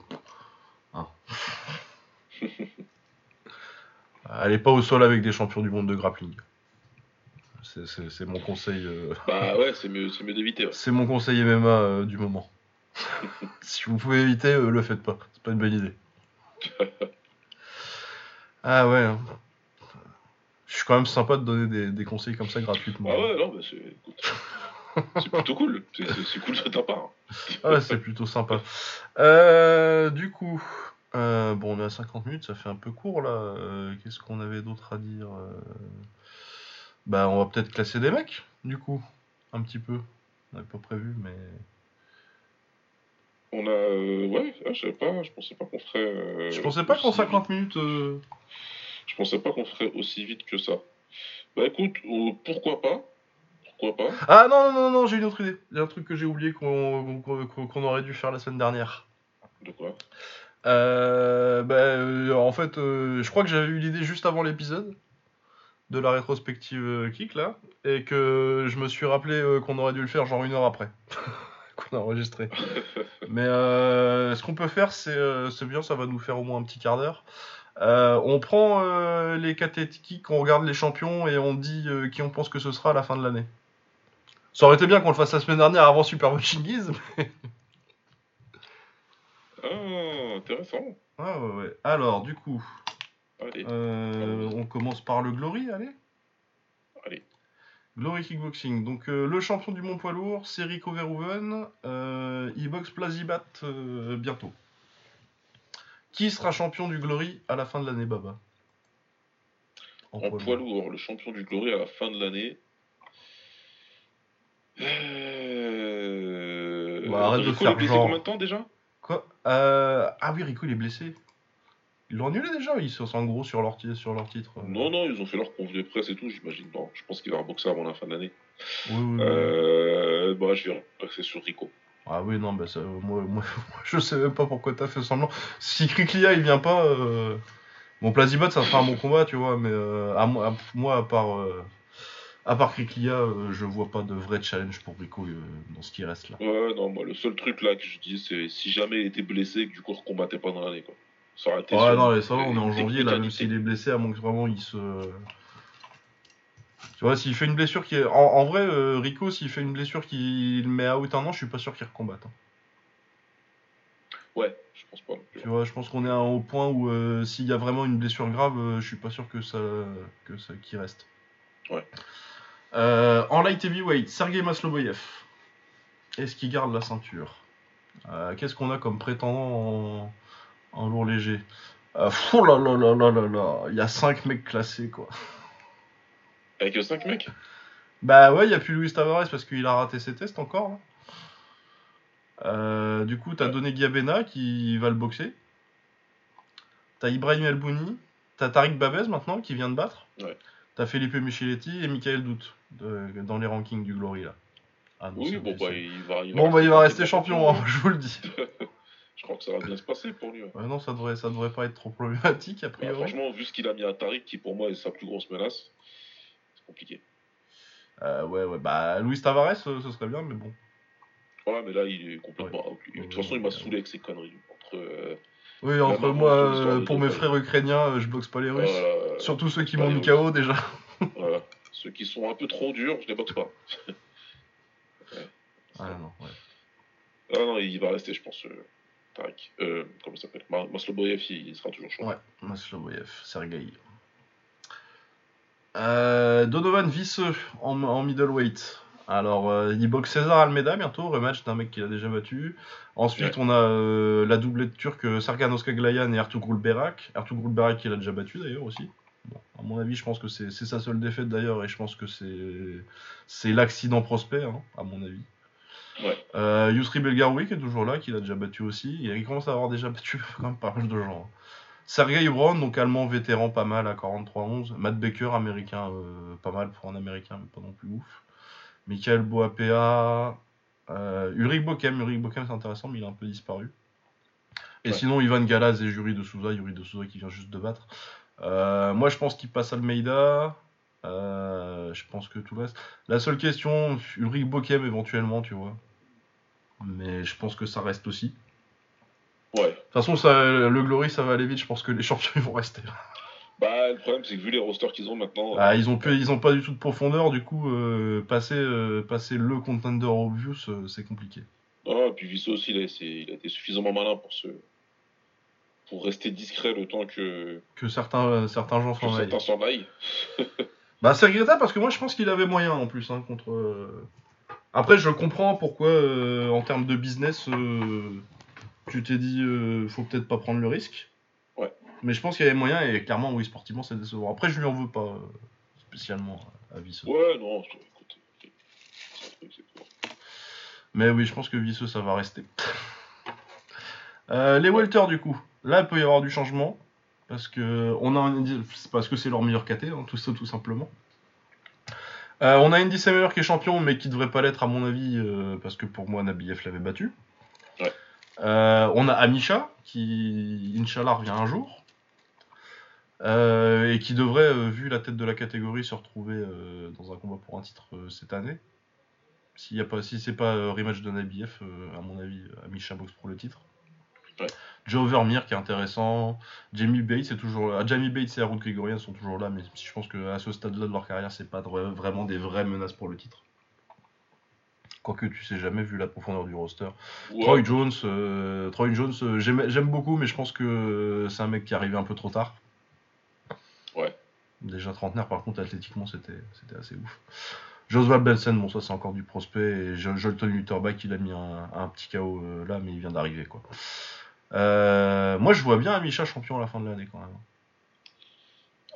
hein. Allez pas au sol avec des champions du monde de grappling. C'est- C'est c'est mon conseil. euh, Bah ouais, c'est mieux, c'est mieux d'éviter. ouais. c'est mon conseil MMA euh, du moment. si vous pouvez éviter, euh, le faites pas. C'est pas une bonne idée. ah ouais. hein. Je suis quand même sympa de donner des, des conseils comme ça gratuitement. Ah ouais, non, bah c'est. C'est plutôt cool. C'est- cool de ta part. Ah ouais, c'est plutôt sympa. Euh, du coup, euh, bon, on est à 50 minutes, ça fait un peu court là. Euh, Qu'est-ce qu'on avait d'autre à dire Bah, on va peut-être classer des mecs, du coup, un petit peu. On n'avait pas prévu, mais. On a. euh, ouais, ah, je savais pas, je pensais pas qu'on ferait. euh, Je pensais pas qu'en aussi 50 minutes. euh. Je pensais pas qu'on ferait aussi vite que ça. Bah écoute, pourquoi pas? Pourquoi pas? Ah non, non, non, non, j'ai une autre idée. Il y a un truc que j'ai oublié qu'on aurait dû faire la semaine dernière. De quoi? Euh, bah, euh, en fait, je crois que j'avais eu l'idée juste avant l'épisode de la rétrospective Kick là, et que je me suis rappelé qu'on aurait dû le faire genre une heure après qu'on a enregistré. Mais euh, ce qu'on peut faire, c'est euh, c'est bien, ça va nous faire au moins un petit quart d'heure. Euh, on prend les Kick, on regarde les champions et on dit qui on pense que ce sera à la fin de l'année. Ça aurait été bien qu'on le fasse la semaine dernière avant Super Watching Giz, Ah, intéressant. Ah ouais, ouais. Alors, du coup, Allez, euh, on commence par le Glory, allez allez. Glory Kickboxing. Donc, euh, le champion du Mont Poids Lourd, c'est Rico Verhoeven. Euh, il boxe Plazibat euh, bientôt. Qui sera champion du Glory à la fin de l'année, Baba? En poids lourd, le champion du Glory à la fin de l'année. Bah, arrête de Rico, faire il est blessé genre. combien de temps déjà? Quoi? Ah oui, Rico, il est blessé. Ils l'ont annulé déjà Ils sont en gros sur leur, sur leur titre. euh. Non, non, ils ont fait leur convenu de presse et tout, j'imagine. Non, je pense qu'il va boxer avant la fin de l'année. Oui, oui, oui. Euh... Bah, je vais passer sur Rico. Ah oui, non, bah ça, moi, moi, je sais même pas pourquoi t'as fait semblant. Si Kriklia il vient pas, euh... bon ça sera un bon combat, tu vois, mais euh, à moi, à, moi, à part, euh, à part Kriklia, euh, je vois pas de vrai challenge pour Rico euh, dans ce qui reste là. Ouais, non, moi, le seul truc là que je dis, c'est si jamais il était blessé que du coup, il combattait pas dans l'année, quoi. Ça aurait été. Ouais, sur- non, mais ça va, on est en janvier là, même s'il est blessé, à moins que vraiment il se. Tu vois, s'il fait une blessure qui est. En, en vrai, euh, Rico, s'il fait une blessure qui le met out un an, je suis pas sûr qu'il recombatte. hein. Ouais, je pense pas. Tu vois, je pense qu'on est à- au point où euh, s'il y a vraiment une blessure grave, euh, je suis pas sûr que ça, que ça qu'il reste. Ouais. Euh, en light heavyweight, Sergei Masloboyev. Est-ce qu'il garde la ceinture? Qu'est-ce qu'on a comme prétendant en, en lourd léger euh, Oh là là là là là là, il y a 5 mecs classés quoi. Avec 5 mecs? Bah ouais, il y a plus Luis Tavares parce qu'il a raté ses tests encore. là. Euh, du coup, t'as donné Gabena qui va le boxer. T'as Ibrahim Elbouni. T'as Tariq Babez maintenant qui vient de battre. Ouais. T'as Felipe Micheletti et Michael Dout de- dans les rankings du Glory là. Ah non, Oui, bon, bah, il va, il Bon, bah il va rester champion. champion, hein, je vous le dis. Je crois que ça va bien se passer pour lui. ouais. Ouais, non, ça devrait, ça devrait pas être trop problématique a Bah, priori. franchement, vu ce qu'il a mis à Tariq, qui pour moi est sa plus grosse menace, c'est compliqué. Euh, ouais, ouais, bah Luis Tavares, ce serait bien, mais bon. Ouais, mais là, il est complètement. De toute Ouais, façon, il m'a ouais. saoulé avec ses conneries. Entre. euh, Oui, entre maman, moi, euh, pour mes frères ukrainiens, je boxe pas les Russes. voilà, Surtout ceux qui m'ont mis. KO déjà. voilà. Ceux qui sont un peu trop durs, je les boxe pas. Ah non, ouais. Ah non, il va rester, je pense, Tariq. Euh, comment il s'appelle? Ma- Masloboyev, il, il sera toujours chaud. Ouais, Masloboyev, Sergei. Euh, Donovan Visseux en, en middleweight. Alors, euh, il boxe César Almeida bientôt, rematch d'un mec qu'il a déjà battu. Ensuite, on a euh, la doublette turque euh, Serkan Oskaglayan et Ertugrul Berak. Ertugrul Berak, qu'il a déjà battu d'ailleurs aussi. Bon, à mon avis, je pense que c'est sa seule défaite d'ailleurs, et je pense que c'est c'est l'accident prospect, hein, à mon avis. Ouais. Euh, Yusri Belgaroui qui est toujours là, qu'il a déjà battu aussi. Il commence à avoir déjà battu quand même pas mal de gens. hein. Sergei Brown, donc allemand vétéran, pas mal à 43-11. Matt Baker, américain, euh, pas mal pour un américain, mais pas non plus ouf. Michael Boapea. Euh, Ulrich Bokem, Ulrich Bokem c'est intéressant, mais il a un peu disparu. Et Ouais. sinon, Ivan Galaz et Yuri de Souza, Yuri de Souza qui vient juste de battre. Euh, moi, je pense qu'il passe Almeida. Euh, je pense que tout le reste. La seule question, Ulrich Bokem éventuellement, tu vois. Mais je pense que ça reste aussi. De Ouais. toute façon, ça, le Glory, ça va aller vite. Je pense que les champions ils vont rester. Bah, le problème, c'est que vu les rosters qu'ils ont maintenant. Ah, ils ont peu- ils ont pas du tout de profondeur. Du coup, euh, passer, euh, passer le contender obvious, c'est compliqué. Ah, et puis Visso aussi, il a, il a été suffisamment malin pour se. pour rester discret le temps que, Que certains, certains gens s'en aillent. certains s'en aillent. Bah, c'est regrettable parce que moi, je pense qu'il avait moyen en plus hein, contre. euh, Après, je comprends pourquoi, euh, en termes de business, euh, tu t'es dit, euh, faut peut-être pas prendre le risque. Ouais. Mais je pense qu'il y avait moyen et clairement, oui, sportivement, c'est décevant. Après, je lui en veux pas euh, spécialement à Visseux. Ouais, non, écoute. C'est un truc, c'est tout. Mais oui, je pense que Visseux, ça va rester. Euh, les welter, du coup. Là, il peut y avoir du changement. Parce que on a un- parce que c'est leur meilleur KT, hein, tout ça, tout simplement. Euh, on a Indy Semeller qui est champion, mais qui devrait pas l'être à mon avis, euh, parce que pour moi, Nabiev l'avait battu. Ouais. Euh, on a Amisha, qui, Inch'Allah, revient un jour. Et qui devrait, vu la tête de la catégorie, se retrouver dans un combat pour un titre cette année. S'il y a pas, si c'est pas rematch de Nabiev, à mon avis, Amisha boxe pour le titre. Ouais. Joe Vermeer qui est intéressant. Jamie Bates est toujours là. Ah, Jamie Bates et Harold Grigorian sont toujours là, mais je pense qu'à ce stade-là de leur carrière, c'est pas vra- vraiment des vraies menaces pour le titre. Quoique tu sais jamais vu la profondeur du roster. Ouais. Troy Jones, euh, Troy Jones, euh, j'aime beaucoup, mais je pense que euh, c'est un mec qui est arrivé un peu trop tard. Ouais. Déjà trentenaire, par contre, athlétiquement, c'était assez ouf. Joswald Benson, bon, ça c'est encore du prospect. Et Jo- Jolton Lutterbach, il a mis un, un petit KO euh, là, mais il vient d'arriver, quoi. Euh, moi, je vois bien Amisha champion à la fin de l'année, quand même.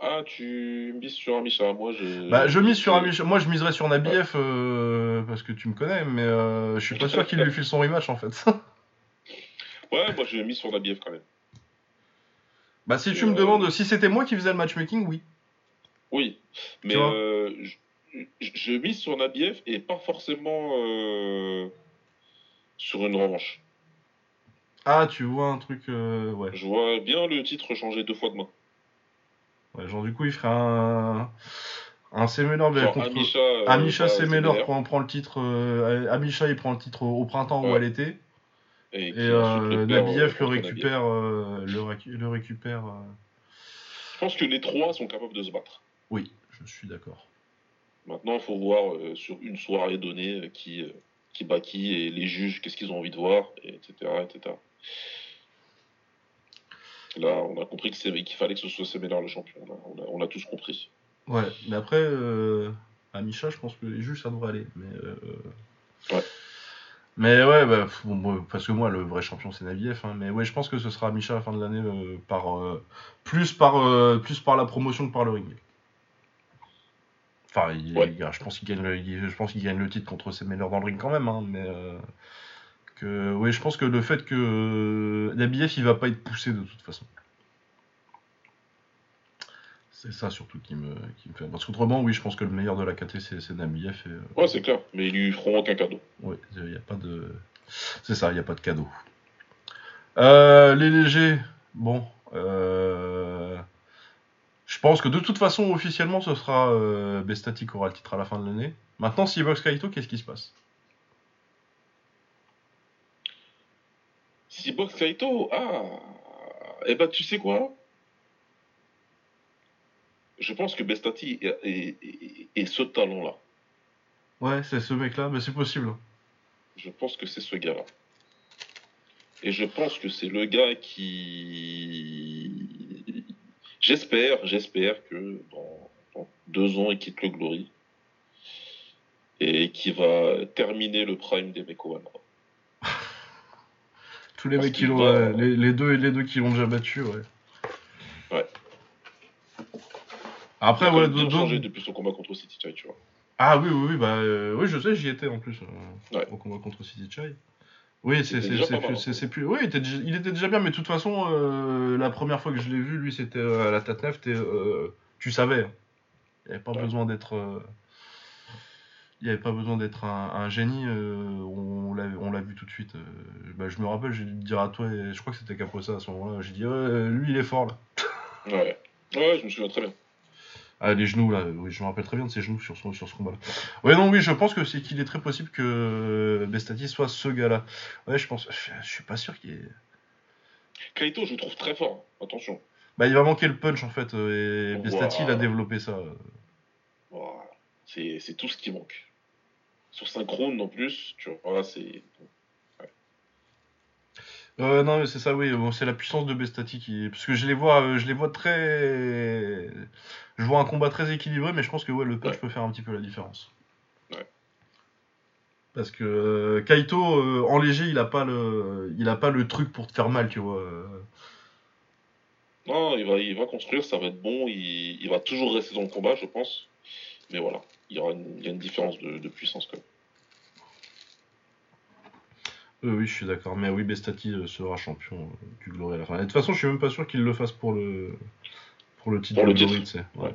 Ah, tu mises sur Amisha. Moi, je. Bah, je mise sur. Moi, je miserais sur Nabiev euh, parce que tu me connais, mais euh, je suis pas sûr qu'il lui file son rematch en fait. Ouais, moi, je mise sur Nabiev quand même. bah, si tu me demandes si c'était moi qui faisais le matchmaking, oui. Oui, mais je, mise sur Nabiev et pas forcément sur une revanche. Ah, tu vois un truc, euh, ouais. Je vois bien le titre changer deux fois de main. ouais. Genre, du coup, il ferait un. Un Semenor Genre contre. Amisha. euh, Amisha Semenor Semeler, prend, prend le titre. euh, Amisha, il prend le titre au printemps ou Ouais. à l'été. Et, Et qui ensuite euh, le perd, Nabiev le contre récupère. euh, le, récu- le récupère. euh, Je pense que les trois sont capables de se battre. Oui, je suis d'accord. Maintenant, il faut voir euh, sur une soirée donnée euh, qui, euh, qui bat qui et les juges, qu'est-ce qu'ils ont envie de voir, et etc., etc. Là, on a compris que c'est- qu'il fallait que ce soit Semeler le champion. là. On, a, on a tous compris. Ouais, mais après, euh, à Misha, je pense que les juges, ça devrait aller. Mais, euh, Ouais. mais ouais, bah, bon, parce que moi, le vrai champion, c'est Naviev. Hein, mais ouais, je pense que ce sera Misha à la fin de l'année, euh, par, euh, plus, par, euh, plus par la promotion que par le ring. Enfin, il- Ouais. il- je pense qu'il gagne, le- il- je pense qu'il gagne le titre contre ses meilleurs dans le ring quand même. Hein, mais que, ouais, je pense que le fait que Nabiev, il va pas être poussé de toute façon. C'est ça surtout qui me, qui me fait. Parce qu'autrement, oui, je pense que le meilleur de la KT, c'est Nabiev. Et, euh, Ouais, c'est clair, mais ils lui feront aucun cadeau. ouais, il n'y a pas de. C'est ça, il n'y a pas de cadeau. Euh, les légers, bon. euh, Je pense que de toute façon, officiellement, ce sera euh, Bestati qui aura le titre à la fin de l'année. Maintenant, s'il boxe Kaito, qu'est-ce qui se passe? Si boxe Kaito, ah, eh ben tu sais quoi? Je pense que Bestati est, est- est- est ce talent-là. Ouais, c'est ce mec-là, mais c'est possible. Je pense que c'est ce gars-là. Et je pense que c'est le gars qui. J'espère, j'espère que dans, dans deux ans, il quitte le Glory. et qui va terminer le prime des Meko Tous les mecs qui l'ont, les, deux et les deux qui l'ont déjà battu, ouais. Ouais. Après, ouais, d'autres. changé depuis son combat contre City Chai, tu vois. Ah oui, oui, oui, bah, euh, oui, je sais, j'y étais en plus euh, au combat contre City Chai. Oui, c'est c'est plus. Oui, il était, déjà, il était, déjà bien, mais de toute façon, euh, la première fois que je l'ai vu, lui, c'était à la Tatnef, tu savais. Hein. Il n'y avait pas besoin d'être. Il n'y avait pas besoin d'être un, génie, on, on l'a vu tout de suite. Bah, je me rappelle, j'ai dû dire à toi, et je crois que c'était Caposa à ce moment-là, j'ai dit, lui il est fort là. ouais, ouais, je me souviens très bien. Ah, les genoux, là, oui, je me rappelle très bien de ses genoux sur, sur ce combat-là. Ouais, non, oui, je pense que c'est qu'il est très possible que Bestati soit ce gars-là. Ouais, je pense. Je, suis pas sûr qu'il est. Kaito, je le trouve très fort, attention. Bah, il va manquer le punch en fait, et Bestati, il a développé ça. C'est tout ce qui manque. Sur synchrone en plus, tu vois, c'est. Euh, non, mais c'est ça, oui. Bon, c'est la puissance de Bestati qui. Parce que je les vois, euh, je les vois très. Je vois un combat très équilibré, mais je pense que ouais, le punch peut faire un petit peu la différence. Ouais. Parce que euh, Kaito, en léger, il a pas le, il a pas le truc pour te faire mal, tu vois. Non, il va, il va construire, ça va être bon. Il, il va toujours rester dans le combat, je pense. Mais voilà, il y aura une, il y a une différence de, de puissance quand même. Euh, oui, je suis d'accord. Mais oui, Bestati euh, sera champion euh, du Glory à la fin. de toute façon, je suis même pas sûr qu'il le fasse pour le pour le titre pour du Glory, Ouais.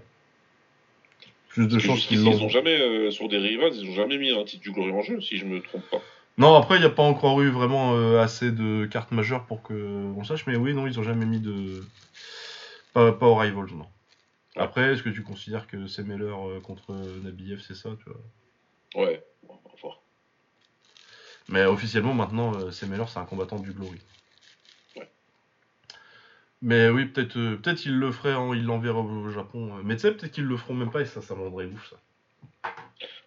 Plus de chances qu'ils l'ont. Ils ont jamais sur des rivals, ils ont jamais mis un titre du Glory en jeu, si je me trompe pas. Non, après, il n'y a pas encore eu vraiment assez de cartes majeures pour que on sache, mais oui, non, ils ont jamais mis de. Pas, pas au Rivals, non. Après, est-ce que tu considères que c'est Meller contre Nabiev, c'est ça, tu vois? Ouais, on va voir. Mais officiellement, maintenant, euh, c'est c'est un combattant du Glory. Ouais. Mais oui, peut-être euh, peut-être il le ferait, hein, il l'enverrait au Japon. Euh. Mais tu sais, peut-être qu'ils le feront même pas et ça, ça me rendrait ouf, ça.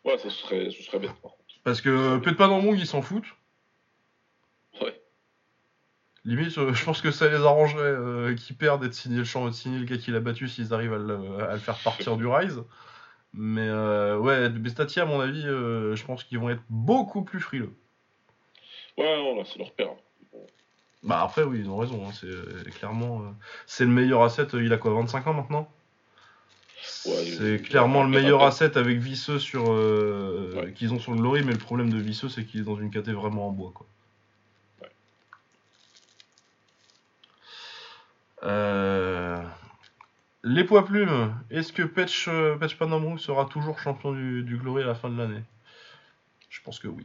Ouais, ça serait, ce serait bête, par contre. Parce que peut-être pas dans le monde, ils s'en foutent. Limite, je pense que ça les arrangerait qu'ils perdent et de signer le, champ, de signer le gars qu'il a battu s'ils arrivent à le, faire partir du Rise. Mais ouais, Bestati, à mon avis, je pense qu'ils vont être beaucoup plus frileux. Ouais, non, là, c'est leur père. Bah après, oui, ils ont raison. Hein, c'est euh, clairement, euh, c'est le meilleur asset. Il a quoi, 25 ans maintenant? C'est clairement le meilleur asset avec Visseux sur euh, qu'ils ont sur le Glory, mais le problème de Visseux, c'est qu'il est dans une caté vraiment en bois, quoi. Les poids plumes, est-ce que Patch, Patch sera toujours champion du, du Glory à la fin de l'année? Je pense que oui.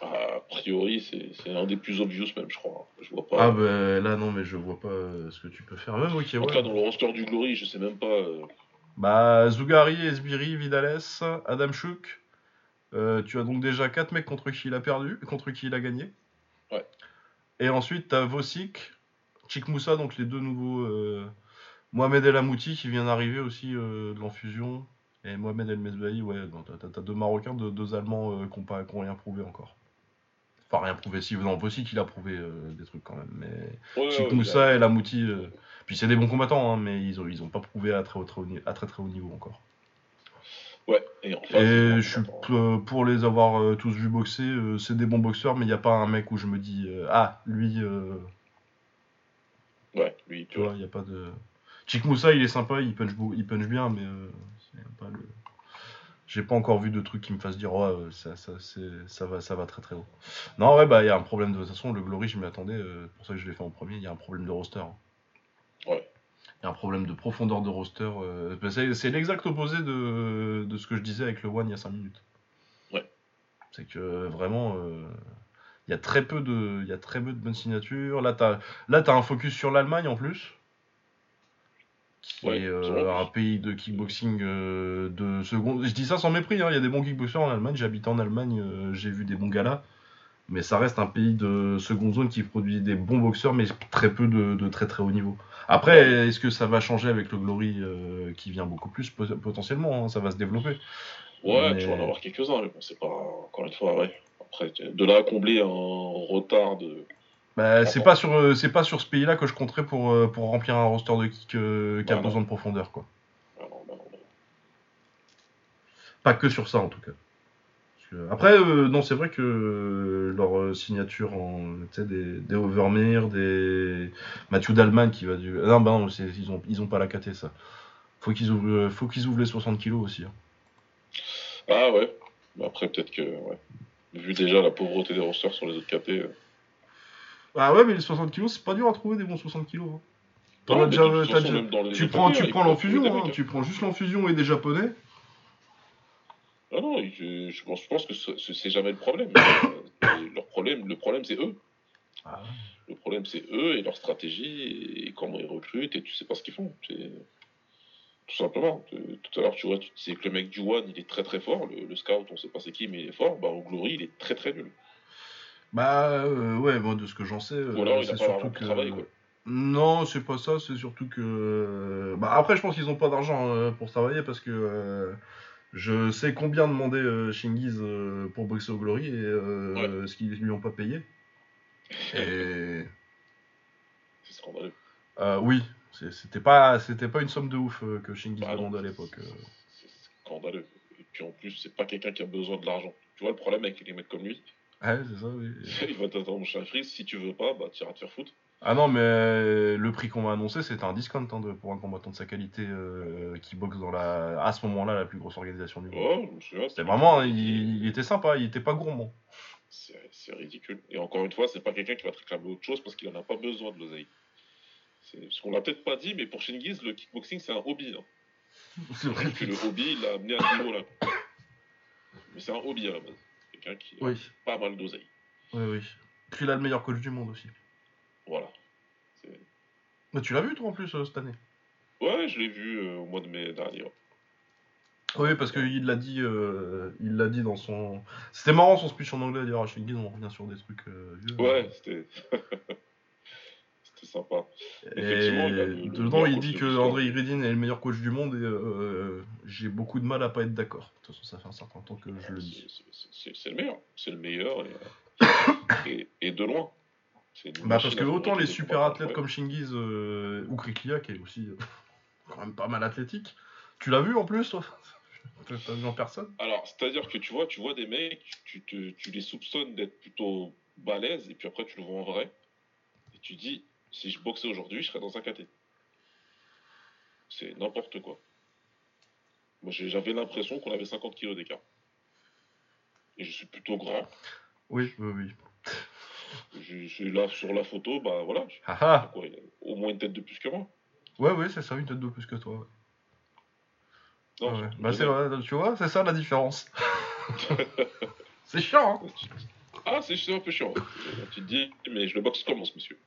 a priori, c'est un des plus obvious même, je crois. Je vois pas. Ah bah là non, mais je vois pas euh, ce que tu peux faire. Même ok. En tout cas, dans le roster du Glory, je sais même pas. Euh. Bah Zougari, Esbiri, Vidales, Adam Chouk. Euh, tu as donc déjà 4 mecs contre qui il a perdu, contre qui il a gagné. Ouais. Et ensuite, tu as Vosik, Chik Moussa, donc les deux nouveaux. Mohamed El Amouti qui vient d'arriver aussi de l'enfusion. Et Mohamed El Mesbahi, ouais, t'as as deux Marocains, deux, Allemands qui n'ont rien prouvé encore. Enfin, rien prouvé. Si, non, aussi qu'il a prouvé euh, des trucs quand même. Mais ouais, Moussa et Lamouti. Euh, puis c'est des bons combattants, hein, mais ils ont, ils ont pas prouvé à très, à très très haut niveau encore. Ouais, et, je suis pour les avoir euh, tous vus boxer, c'est des bons boxeurs, mais il n'y a pas un mec où je me dis Ah, lui. Ouais, lui. Tu vois, il n'y a pas de. Chick Moussa, il est sympa, il punch, il punch bien, mais c'est pas le. J'ai pas encore vu de trucs qui me fassent dire oh, ça, ça, ça, va, ça va très très haut. Non, ouais, bah il y a un problème de toute façon. Le Glory, je m'y attendais, euh, pour ça que je l'ai fait en premier. Il y a un problème de roster. Ouais. Il y a un problème de profondeur de roster. Euh, bah, c'est l'exact opposé de, de, ce que je disais avec le One il y a 5 minutes. Ouais. C'est que vraiment. Il y, a très peu de, il y a très peu de bonnes signatures. Là, tu as, as un focus sur l'Allemagne en plus qui est euh, un pays de kickboxing euh, de seconde. Je dis ça sans mépris, hein. il y a des bons kickboxers en Allemagne. J'habite en Allemagne, euh, j'ai vu des bons galas. Mais ça reste un pays de seconde zone qui produit des bons boxeurs, mais très peu de, très très haut niveau. Après, est-ce que ça va changer avec le Glory qui vient beaucoup plus potentiellement hein, Ça va se développer. Ouais, tu vas en avoir quelques-uns, mais bon, c'est pas encore une fois, ouais. Après, de là à combler un retard de bah, c'est pas sur euh, c'est pas sur ce pays-là que je compterais pour, euh, pour remplir un roster de kick euh, qui a besoin de profondeur quoi. Pas que sur ça en tout cas. que- Après, euh, non, c'est vrai que euh, leur signature en. Des, des Overmeer, des. Mathieu Dalman qui va du. Non, bah non, c'est- ils, ont, ils ont pas la KT, ça. Faut qu'ils ouvrent, faut qu'ils ouvrent les 60 kilos aussi. hein. Ah ouais. Mais après, peut-être que, ouais. Vu déjà la pauvreté des rosters sur les autres KT. euh, Ah ouais, mais les 60 kilos, c'est pas dur à trouver des bons 60 kilos. hein. Non, déjà- façon, déjà- dans les Tu prends, tu prends l'enfusion, hein, tu prends juste l'enfusion et des japonais. Ah non, je, je pense, je pense que ce- ce- c'est jamais le problème. Euh, leur problème, le problème c'est eux. Ah. Le problème c'est eux et leur stratégie et comment ils recrutent et tu sais pas ce qu'ils font. Tout simplement. Tout à l'heure tu vois, tu sais que le mec du One il est très très fort. Le, le scout on sait pas c'est qui mais il est fort. Bah au Glory il est très très nul. Bah euh, ouais, moi de ce que j'en sais, euh, Ou alors il a c'est pas l'argent surtout que. quoi. Non, c'est pas ça, c'est surtout que. euh, Bah après, je pense qu'ils ont pas d'argent euh, pour travailler parce que euh, je sais combien demandait euh, Shingiz pour boxer au Glory et ce qu'ils lui ont pas payé. Et. C'est scandaleux. oui, c'était pas, c'était pas une somme de ouf euh, que Shingiz Bah demandait à l'époque. euh. C'est scandaleux. Et puis en plus c'est pas quelqu'un qui a besoin de l'argent. Tu vois le problème avec les mecs comme lui, Ouais, c'est ça, oui. il va t'attendre chez frise. Si tu veux pas, bah tu iras te faire foutre. Ah non, mais euh, le prix qu'on m'a annoncé, c'était un discount hein, de- pour un combattant de sa qualité euh, qui boxe dans la, à ce moment-là, la plus grosse organisation du monde. Ouais, je me souviens, C'était vraiment, il, il était sympa, il était pas gourmand. C'est c'est ridicule. Et encore une fois, c'est pas quelqu'un qui va te réclamer autre chose parce qu'il en a pas besoin de l'oseille. Ce qu'on l'a peut-être pas dit, mais pour Shingiz, le kickboxing c'est un hobby. hein. C'est vrai. Et puis le hobby l'a amené à ce niveau-là. Mais c'est un hobby à la base. Quelqu'un qui a Oui, pas mal d'oseille. oui, oui. Puis il a le meilleur coach du monde aussi. Voilà. Mais tu l'as vu toi en plus euh, cette année? Ouais, je l'ai vu euh, au mois de mai dernier. ouais. Oui, parce qu'il l'a dit, euh, il l'a dit dans son. C'était marrant son speech en anglais d'ailleurs à Shingiz, on revient sur des trucs vieux. Ouais, c'était. c'était sympa. Et Effectivement, le- le dedans, il dit que. André Iridine est le meilleur coach du monde et euh, j'ai beaucoup de mal à pas être d'accord. De toute façon, ça fait un certain temps que je le dis. C'est- c'est- C'est c'est le meilleur. C'est le meilleur et, et, et de loin. C'est Bah parce que autant les super athlètes comme Shingiz euh, ou Kriklia qui est aussi euh, quand même pas mal athlétique. Tu l'as vu en plus toi? T'as vu en personne? Alors, c'est-à-dire que tu vois, tu vois des mecs, tu, te- tu les soupçonnes d'être plutôt balèzes, et puis après tu le vois en vrai, et tu dis, si je boxais aujourd'hui, je serais dans un KT. C'est n'importe quoi. Moi, j'avais l'impression qu'on avait 50 kilos d'écart. Et je suis plutôt grand. Oui, oui, oui. Je, je suis là sur la photo, bah voilà. Ah ah quoi, au moins une tête de plus que moi. Ouais, ouais, c'est ça, une tête de plus que toi. ouais. Non, ouais. Bah c'est vrai, tu vois, c'est ça la différence. c'est chiant, hein Ah, c'est c'est un peu chiant. Tu te dis, mais je le boxe comment, ce monsieur?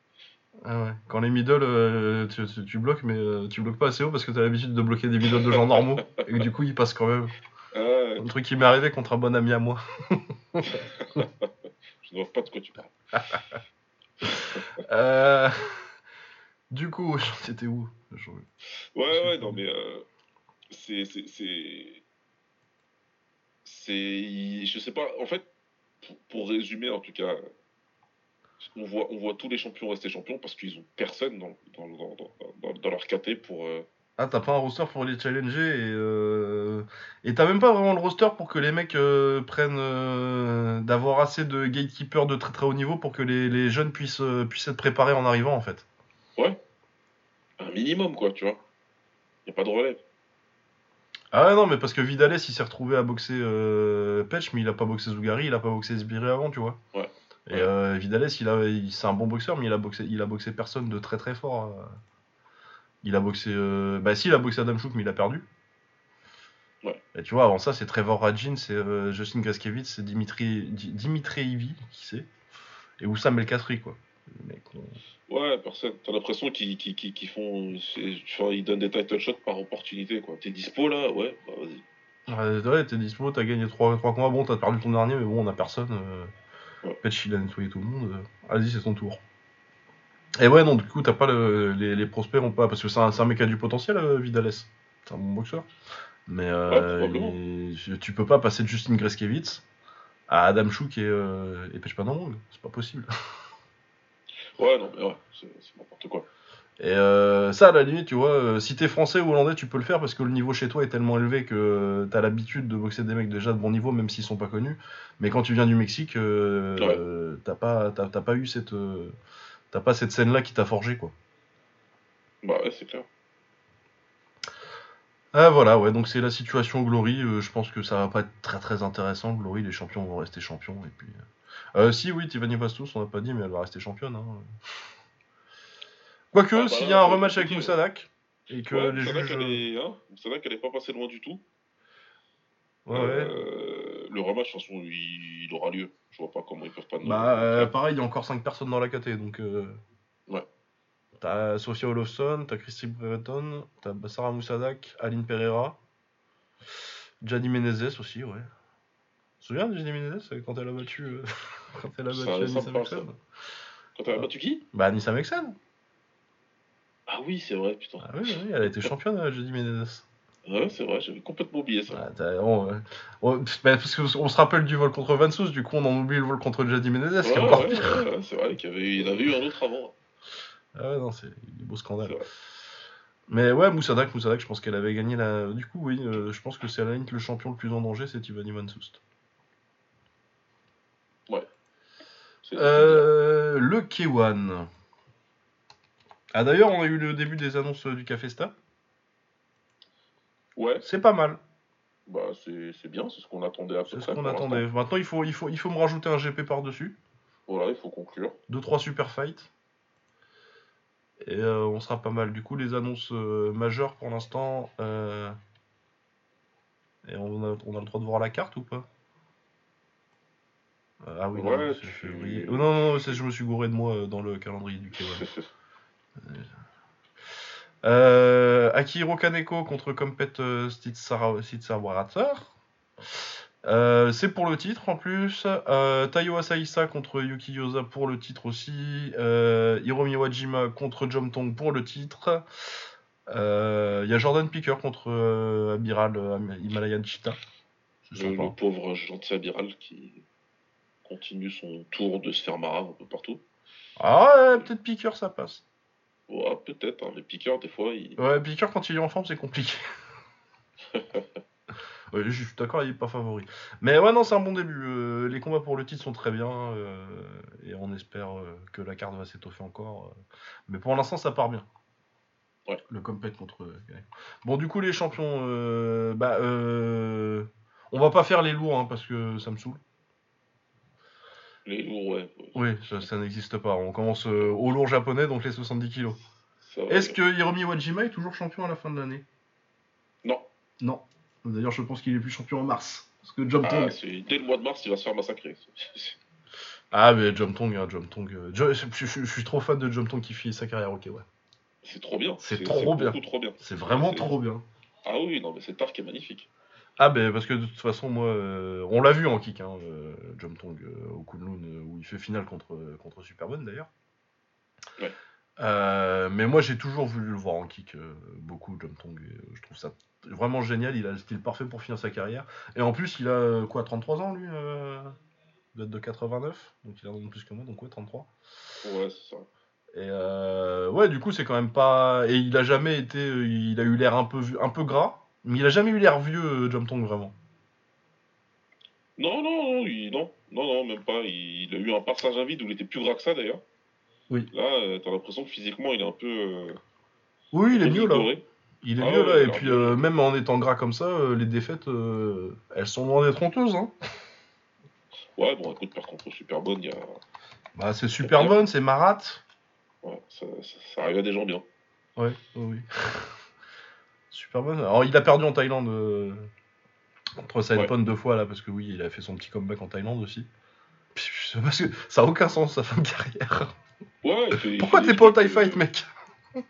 Ah ouais. Quand les middle, euh, tu, tu- tu bloques, mais euh, tu bloques pas assez haut parce que t'as l'habitude de bloquer des middle de gens normaux. et du coup, ils passent quand même. Ah, Un truc qui m'est arrivé contre un bon ami à moi. Je ne vois pas de quoi tu parles. Euh... Du coup, c'était où Ouais, ouais, non, mais c'est. c'est- C'est. C'est. Je sais pas, en fait, pour, pour résumer, en tout cas, on voit, on voit tous les champions rester champions parce qu'ils ont personne dans, dans, dans, dans, leur KT pour. euh, Ah, t'as pas un roster pour les challenger et euh... et t'as même pas vraiment le roster pour que les mecs euh, prennent euh, d'avoir assez de gatekeepers de très très haut niveau pour que les, les jeunes puissent puissent être préparés en arrivant en fait. Ouais. Un minimum, quoi, tu vois. N'y a pas de relève. Ah ouais, non mais parce que Vidales il s'est retrouvé à boxer Petch mais il a pas boxé Zougari, il a pas boxé Sbiré avant tu vois. Ouais. Et euh, Vidales il a il- c'est un bon boxeur mais il a boxé il a boxé personne de très très fort. euh. Il a boxé euh, bah si il a boxé Adam Chouk mais il a perdu. Ouais. Et tu vois avant ça c'est Trevor Rajin, c'est euh, Justin Gaskevich, c'est Dimitri Di- Dimitri Ivy qui c'est et Oussam El Khatri quoi. On- Ouais, personne. T'as l'impression qu'ils font. ils donnent des title shots par opportunité, quoi. T'es dispo là? Ouais, bah vas-y. Ouais, t'es dispo, t'as gagné 3, trois combats, bon, t'as perdu ton dernier, mais bon, on a personne. Euh... Ouais. Petch, il a nettoyé tout le monde. euh, Vas-y, c'est ton tour. Et ouais, non, du coup, t'as pas le... les, les prospects ont pas. Parce que c'est un, mec qui a du potentiel, euh, Vidales. C'est un bon boxeur. Mais euh, il- tu peux pas passer de Justin Greskevitz à Adam Chouk et, euh, et. C'est pas possible. Ouais, non, mais ouais, c'est n'importe quoi. Et euh, ça, à la limite, tu vois, euh, si t'es français ou hollandais, tu peux le faire parce que le niveau chez toi est tellement élevé que t'as l'habitude de boxer des mecs déjà de bon niveau, même s'ils sont pas connus. Mais quand tu viens du Mexique, euh, Ouais. t'as pas, t'as, t'as pas eu cette, t'as pas cette scène-là qui t'a forgé, quoi. Bah ouais, c'est clair. Ah voilà, ouais, donc c'est la situation Glory. je pense que ça va pas être très très intéressant. Glory, les champions vont rester champions. Et puis, si, oui, Tiffany Bastos, on n'a pas dit, mais elle va rester championne. Hein. Quoique, Ah bah, s'il y a un rematch avec. Moussadak, et que Ouais, les juges. est, hein, vrai qu'elle est pas passée loin du tout. Ouais, ouais. Euh, le rematch, de toute façon, il, il aura lieu. Je vois pas comment ils peuvent pas. Bah, euh, pareil, il y a encore 5 personnes dans la KT, donc. euh, Ouais. T'as Sophia Olofsson, t'as Christy Breton, t'as Sarah Moussadak, Aline Pereira, Gianni Menezes aussi, ouais. Tu te souviens de Gianni Menezes euh, quand elle a battu, euh, quand elle a battu Anissa. Mexen Quand elle a battu qui? Bah, Anissa Mexen Ah oui, c'est vrai, putain. Ah oui, oui, elle a été championne, euh, Gianni Menezes. Ouais, c'est vrai, j'avais complètement oublié ça. Ah, t'as- on, on- bah, parce qu'on se rappelle du vol contre Vansous, du coup on en oublie le vol contre Gianni Menezes, qui est Ouais, encore ouais, pire. ouais, ouais, c'est vrai qu'il y avait, il y en avait eu un autre avant. Ah ouais, non, c'est des beaux scandales. Mais ouais, Moussadak, Moussadak, je pense qu'elle avait gagné la. Du coup, oui, euh, je pense que c'est à la limite le champion le plus en danger, c'est Ivani Van Soest. C'est- Euh, le K1. Ah d'ailleurs, on a eu le début des annonces euh, du Café Sta. Ouais, C'est pas mal. bah c'est bien, c'est ce qu'on attendait à peu C'est ce qu'on attendait. Maintenant, il faut, il, faut, il faut me rajouter un GP par-dessus. Voilà, il faut conclure. 2-3 super fights. Et euh, on sera pas mal. Du coup, les annonces euh, majeures pour l'instant. euh, Et on a, on a le droit de voir la carte ou pas? Ah oui, non, Ouais, tu- février. Oh, non, non, je me suis gouré de moi dans le calendrier du K1. Euh, Akihiro Kaneko contre Compet euh, Stitsawaratsar. Euh, c'est pour le titre en plus. Euh, Taiyo Asaisa contre Yuki Yosa pour le titre aussi. Euh, Hiromi Wajima contre Jomtong pour le titre. Il y a Jordan Picker contre Amiral euh, Himalayan Cheetah. C'est Le, pauvre gentil amiral qui continue son tour de se faire un peu partout. Ah ouais, peut-être Picker ça passe. Ouais, peut-être, hein, mais Piqueur, des fois, il... Ouais, Picker quand il est en forme c'est compliqué. Ouais, je suis d'accord, il est pas favori. Mais ouais, non, c'est un bon début. Euh, les combats pour le titre sont très bien. euh, et on espère euh, que la carte va s'étoffer encore. Mais pour l'instant, ça part bien. Ouais. Le compète contre. Bon, du coup, les champions. bah, euh, on va pas faire les lourds hein, parce que ça me saoule. Les lourds, ouais. Oui, ça, ça n'existe pas. On commence euh, au lourd japonais, donc les 70 kilos. Est-ce que Hiromi Wajima est toujours champion à la fin de l'année? Non. Non. D'ailleurs, je pense qu'il est plus champion en mars. Parce que Jump Ah, Tong. c'est- dès le mois de mars, il va se faire massacrer. Ah, mais Jump Tong, hein, Jump Tong. euh, je, je- je- je suis trop fan de Jump Tong qui finit sa carrière, ok, ouais. C'est trop bien. C'est trop bien. beaucoup trop bien. C'est vraiment trop bien. Ah oui, non, mais cet arc est magnifique. Ah, ben parce que de toute façon, moi, euh, on l'a vu en kick, hein, euh, Jump Tong euh, au Kunlun, euh, où il fait finale contre, contre Superman d'ailleurs. Ouais. Euh, mais moi, j'ai toujours voulu le voir en kick, beaucoup, Jump Tong. et, je trouve ça vraiment génial. Il a le style parfait pour finir sa carrière. Et en plus, il a quoi, 33 ans, lui Il doit être de 89, donc il a un plus que moi, donc ouais, 33. Ouais, c'est ça. Et euh, ouais, du coup, c'est quand même pas. Et il a jamais été. Il a eu l'air un peu, un peu gras, mais il a jamais eu l'air vieux, euh, Jump Tong, vraiment. Non, non, non, il- non, non, non, même pas. Il, il a eu un passage à vide où il était plus gras que ça d'ailleurs. Oui. Là, euh, t'as l'impression que physiquement, il est un peu. euh, Oui, il est mieux là. Il est Ah mieux ouais, là. Et puis, euh, même en étant gras comme ça, les défaites, elles sont loin d'être honteuses. Hein. Ouais, bon, écoute, par contre, super bonne, il y a. Bah, c'est super bonne, c'est Marat. Ouais, ça, ça, ça arrive à des gens bien. Ouais, oui, oui. super bonne. Alors, il a perdu en Thaïlande euh, contre Saipon deux fois là, parce que oui, il a fait son petit comeback en Thaïlande aussi. Puis, je sais pas, parce que ça a aucun sens sa fin de carrière. Ouais, fait- Pourquoi t'es pas au TIE Fight, euh, mec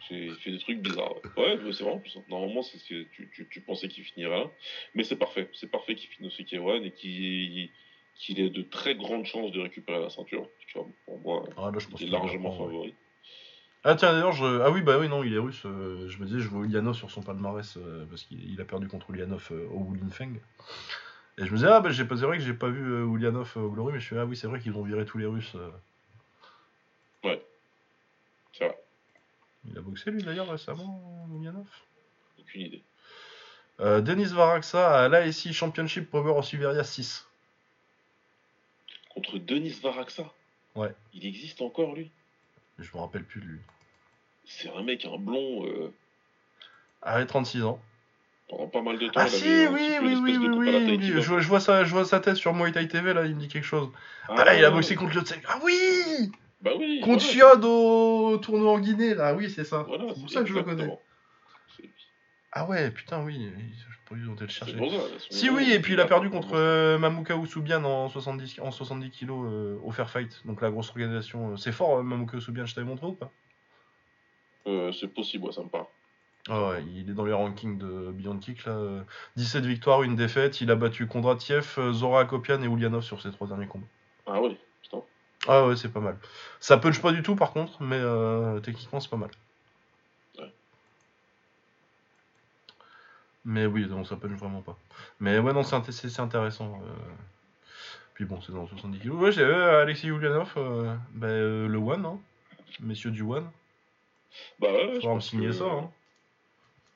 Il fait des trucs bizarres. Ouais, c'est vraiment. Normalement, c'est, c'est- tu, tu, tu pensais qu'il finirait là. Mais c'est parfait. C'est parfait qu'il finisse au K1 et qu'il, qu'il ait de très grandes chances de récupérer la ceinture. Tu vois, pour moi, Ah, là, je pense il est qu'il va largement ouais. Ah tiens d'ailleurs je... ah oui bah oui non il est russe euh, je me disais je vois Ulyanov sur son palmarès euh, parce qu'il il a perdu contre Ulyanov euh, au Wulinfeng et je me disais ah bah j'ai pas c'est vrai que j'ai pas vu euh, Ulyanov euh, au Glory mais je suis ah oui c'est vrai qu'ils ont viré tous les Russes euh. C'est vrai. Il a boxé lui d'ailleurs récemment, Yanov Aucune idée. Denis Varaksa à l'ASI Championship Power of Siberia 6. Contre Denis Varaksa Ouais. Il existe encore, lui? Je me rappelle plus de lui. C'est un mec, un blond, euh, Ah, 36 ans. pendant pas mal de temps. Ah si, oui, oui, l'espèce oui, oui, là. Je, je vois sa, je vois sa tête sur Muay Thai TV, là, il me dit quelque chose. Ah, Ah, il a boxé contre le Ah oui Bah oui. Contre voilà. Chiod au tournoi en Guinée, là, oui, c'est ça. Voilà, c'est pour ça que je le connais. Ah ouais, putain, oui, je pourrais le chercher. pour ça, Si, oui, et puis il a perdu contre euh, Mamuka Usubian en 70, en 70 kilos euh, au Fair Fight, donc la grosse organisation. euh, C'est fort, euh, Mamuka Usubian, je t'avais montré ou pas? Euh, C'est possible, ouais, ça me parle. Ah ouais, il est dans les rankings de Beyond Kick, là. euh, 17 victoires, une défaite, il a battu Kondratiev, Zora Akopian et Ulyanov sur ses trois derniers combats. Ah oui, putain. Ah ouais, c'est pas mal. Ça punch pas du tout par contre, mais techniquement c'est pas mal. Ouais. Mais oui, non, ça punch vraiment pas. Mais ouais, non, c'est int- c'est- c'est intéressant. euh. Puis bon, c'est dans 70 kg. Ouais, j'ai euh, Alexis Yulianov, euh, bah, le One, hein. messieurs du One. Bah ouais, je Faudra me signer que ça. Hein.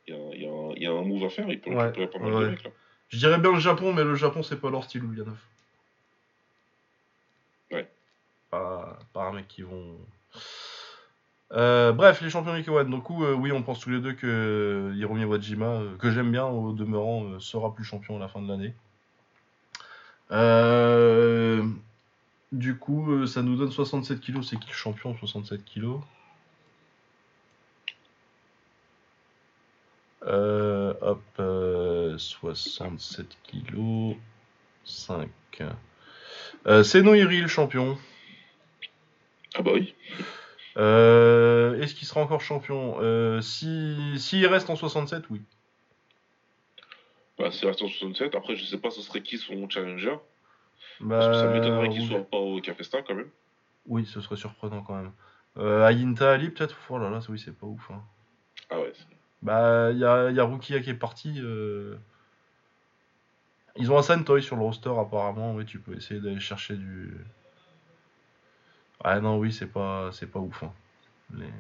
Il y, a, y un- il y a un move à faire, il peut Ouais, récupérer pas mal ouais. de mecs là. Je dirais bien le Japon, mais le Japon, c'est pas leur style, Ulyanov. Ouais. Pas, pas un mec qui vont. Euh, bref, les champions. Du coup, euh, oui, on pense tous les deux que euh, Hiromi Wajima, que j'aime bien au demeurant, sera plus champion à la fin de l'année. Du coup, ça nous donne 67 kilos. C'est qui le champion 67 kilos? Hop, euh, 67 kilos, 5. Euh, c'est Noiri le champion. Ah bah. Euh, Est-ce qu'il sera encore champion? Euh, si, S'il reste en 67, oui. Bah c'est Arthur 67. Après, je sais pas ce serait qui son challenger. Bah, Parce que ça m'étonnerait qu'il oui. soit pas au Cafesta quand même. Oui, ce serait surprenant quand même. Euh, Ayinta Ali, peut-être? Oh là là, oui, c'est pas ouf. hein. Ah ouais. Bah, il y a, y a Rukia qui est parti. euh. Ils ont un Santoy sur le roster, apparemment. Oui, tu peux essayer d'aller chercher du. Ah non, oui, c'est pas, c'est pas ouf. hein. Les- De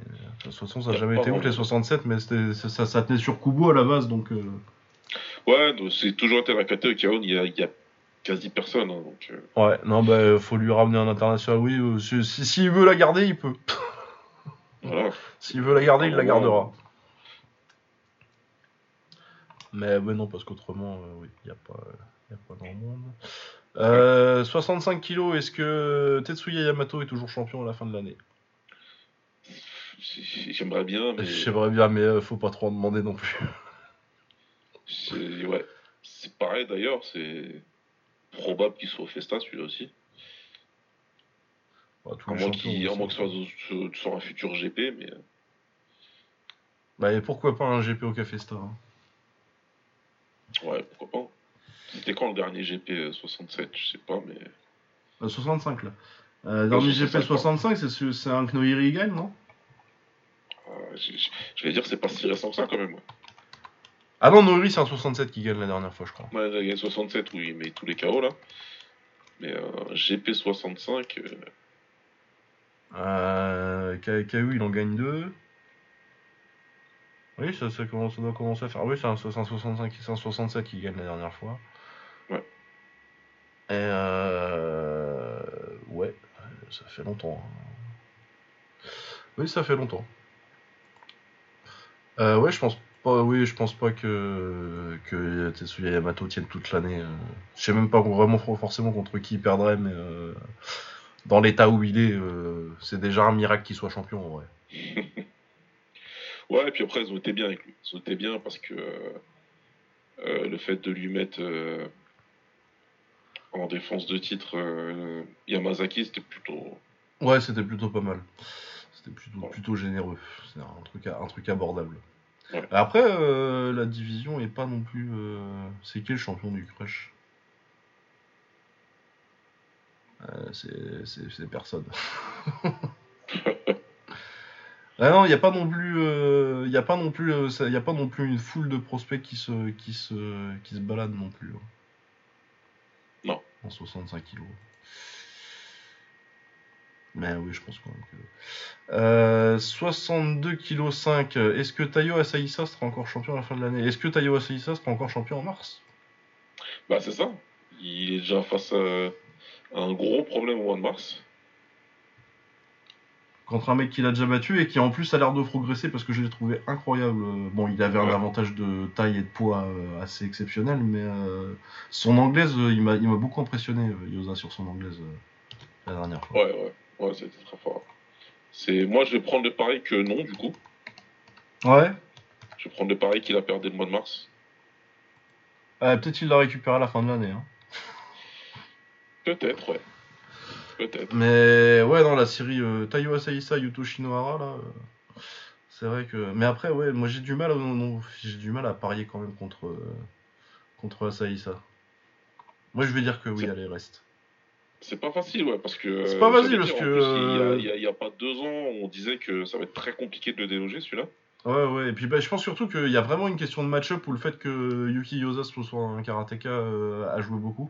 toute façon, ça n'a a jamais été ouf les vraiment. 67, mais ça, ça, tenait sur Kubo à la base, donc. euh, Ouais, c'est toujours été KT au Kaon, il y a, il y a quasi personne. hein, donc, euh, Ouais, non, bah, faut lui ramener un international. Oui, euh, si- si- s'il veut la garder, il peut. voilà. S'il veut la garder, il la gardera. Mais ouais, non, parce qu'autrement, euh, oui, il n'y a pas, y a pas grand monde. Euh, 65 kilos, est-ce que Tetsuya Yamato est toujours champion à la fin de l'année? J'aimerais bien, mais J'aimerais bien, mais euh, faut pas trop en demander non plus. c'est ouais. C'est pareil d'ailleurs, c'est probable qu'il soit au Festa celui-là aussi. Bah, À moins qu'il soit sur- sur un futur GP, mais euh, Bah, et pourquoi pas un GP au Café Star hein. ouais, pourquoi pas. C'était quand le dernier GP euh, 67 Je sais pas, mais. Euh, 65 là. Euh, dernier 65, GP 65, c'est ce- c'est un Knoiri gagne, non? Euh, je, vais dire, c'est pas si récent que ça quand même. Ah non, Noiri, c'est un 67 qui gagne la dernière fois, je crois. Ouais, il y a 67 où il met tous les KO là. Mais euh, GP 65, euh, Euh, il en gagne deux. Oui, ça, ça, commence, ça doit commencer à faire. Oui, c'est un, un 65, c'est un 67 qui gagne la dernière fois. Euh... Ouais, ça fait longtemps. hein. Oui, ça fait longtemps. Euh, ouais, je pense pas. Oui, je pense pas que que Yamato tienne toute l'année. euh. Je sais même pas vraiment forcément contre qui il perdrait, mais euh, dans l'état où il est, c'est déjà un miracle qu'il soit champion en vrai. Ouais, et puis après, ils ont été bien avec lui. Ils ont été bien parce que le fait de lui mettre en défense de titre euh, Yamazaki, c'était plutôt. Ouais, c'était plutôt pas mal. C'était plutôt, plutôt généreux. C'est un truc, un truc abordable. Ouais. Après, euh, la division est pas non plus. euh, C'est qui le champion du crush? C'est personne. Ah non, il n'y a pas non plus, il y a pas non plus, euh, y a pas non plus une foule de prospects qui se, qui se, qui se baladent non plus. hein. Non. En 65 kilos. Mais oui, je pense quand même que. Euh, 62 kg 5. Est-ce que Tayo Asaïsa sera encore champion à la fin de l'année? Est-ce que Tayo Asaïsa sera encore champion en mars? Bah c'est ça. Il est déjà face à un gros problème au mois de mars. Contre un mec qu'il a déjà battu et qui en plus a l'air de progresser parce que je l'ai trouvé incroyable. Bon, il avait un Ouais. avantage de taille et de poids euh, assez exceptionnel, mais euh, son anglaise, euh, il m'a beaucoup impressionné, Yosa, sur son anglaise euh, la dernière fois. Ouais, ouais, ouais, c'était très fort. C'est... Moi, je vais prendre le pari que non, du coup. Ouais, Je vais prendre le pari qu'il a perdu le mois de mars. Euh, peut-être qu'il l'a récupéré à la fin de l'année. Hein. Peut-être, ouais. Peut-être. Mais ouais, dans la série euh, Taiyo Asaisa, Yuto Shinohara, là, euh, c'est vrai que. Mais après, ouais, moi j'ai du mal, à... non, j'ai du mal à parier quand même contre euh, contre Asaisa. Moi je vais dire que oui, C'est- allez, reste. C'est pas facile, ouais, parce que. C'est pas euh, facile, parce dire, que, il y a- euh, a, a pas deux ans, on disait que ça va être très compliqué de le déloger, celui-là. Ouais, ouais, et puis bah, je pense surtout qu'il y a vraiment une question de match-up où le fait que Yuki Yosa soit un karatéka euh, a joué beaucoup.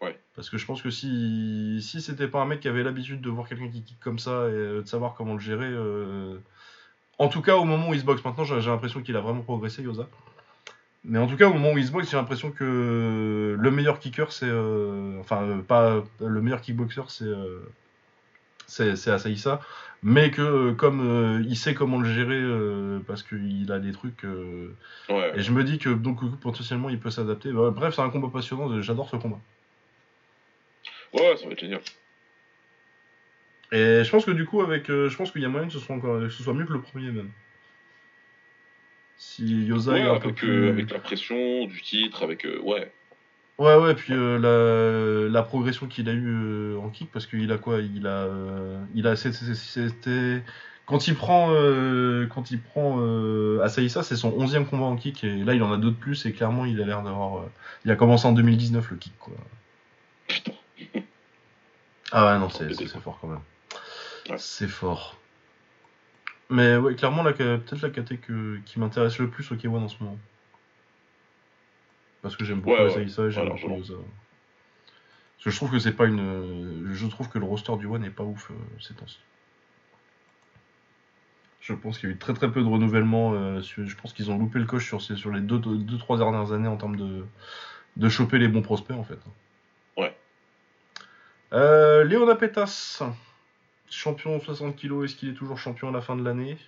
Ouais. Parce que je pense que si, si c'était pas un mec qui avait l'habitude de voir quelqu'un qui kick comme ça et euh, de savoir comment le gérer, euh, en tout cas au moment où il se boxe, maintenant j'ai l'impression qu'il a vraiment progressé Yosa. Mais en tout cas au moment où il se boxe, j'ai l'impression que le meilleur kicker c'est. euh, enfin, pas le meilleur kickboxer c'est. euh, c'est Asaïsa mais que comme il sait comment le gérer parce qu'il a des trucs Ouais. et je me dis que donc potentiellement il peut s'adapter Bah, bref c'est un combat passionnant j'adore ce combat Ouais, ça va être génial. et je pense que du coup avec euh, je pense qu'il y a moyen que ce soit encore que ce soit mieux que le premier même si Yosa Ouais, est un peu avec, plus euh, avec la pression du titre, avec. euh, ouais. ouais ouais puis euh, la, la progression qu'il a eu en kick parce qu'il a quoi? Il a il a c'était quand il prend quand il prend Asaïsa c'est son 11e combat en kick et là il en a deux de plus et clairement il a l'air d'avoir il a commencé en 2019 le kick quoi. Ah ouais non c'est fort quand même Ouais. c'est fort mais ouais clairement la peut-être la KT que, qui m'intéresse le plus au K1 en ce moment parce que j'aime beaucoup Ouais, ouais. Asaïsa et j'aime Ouais, beaucoup largement. Yosa parce que je trouve que c'est pas une je trouve que le roster du One n'est pas ouf euh, ces temps-ci je pense qu'il y a eu très très peu de renouvellement. euh, sur- je pense qu'ils ont loupé le coche sur, ces- sur les 2-3 deux, deux, trois dernières années en termes de, de choper les bons prospects en fait. Euh, Léona Petas, champion 60 kg, est-ce qu'il est toujours champion à la fin de l'année?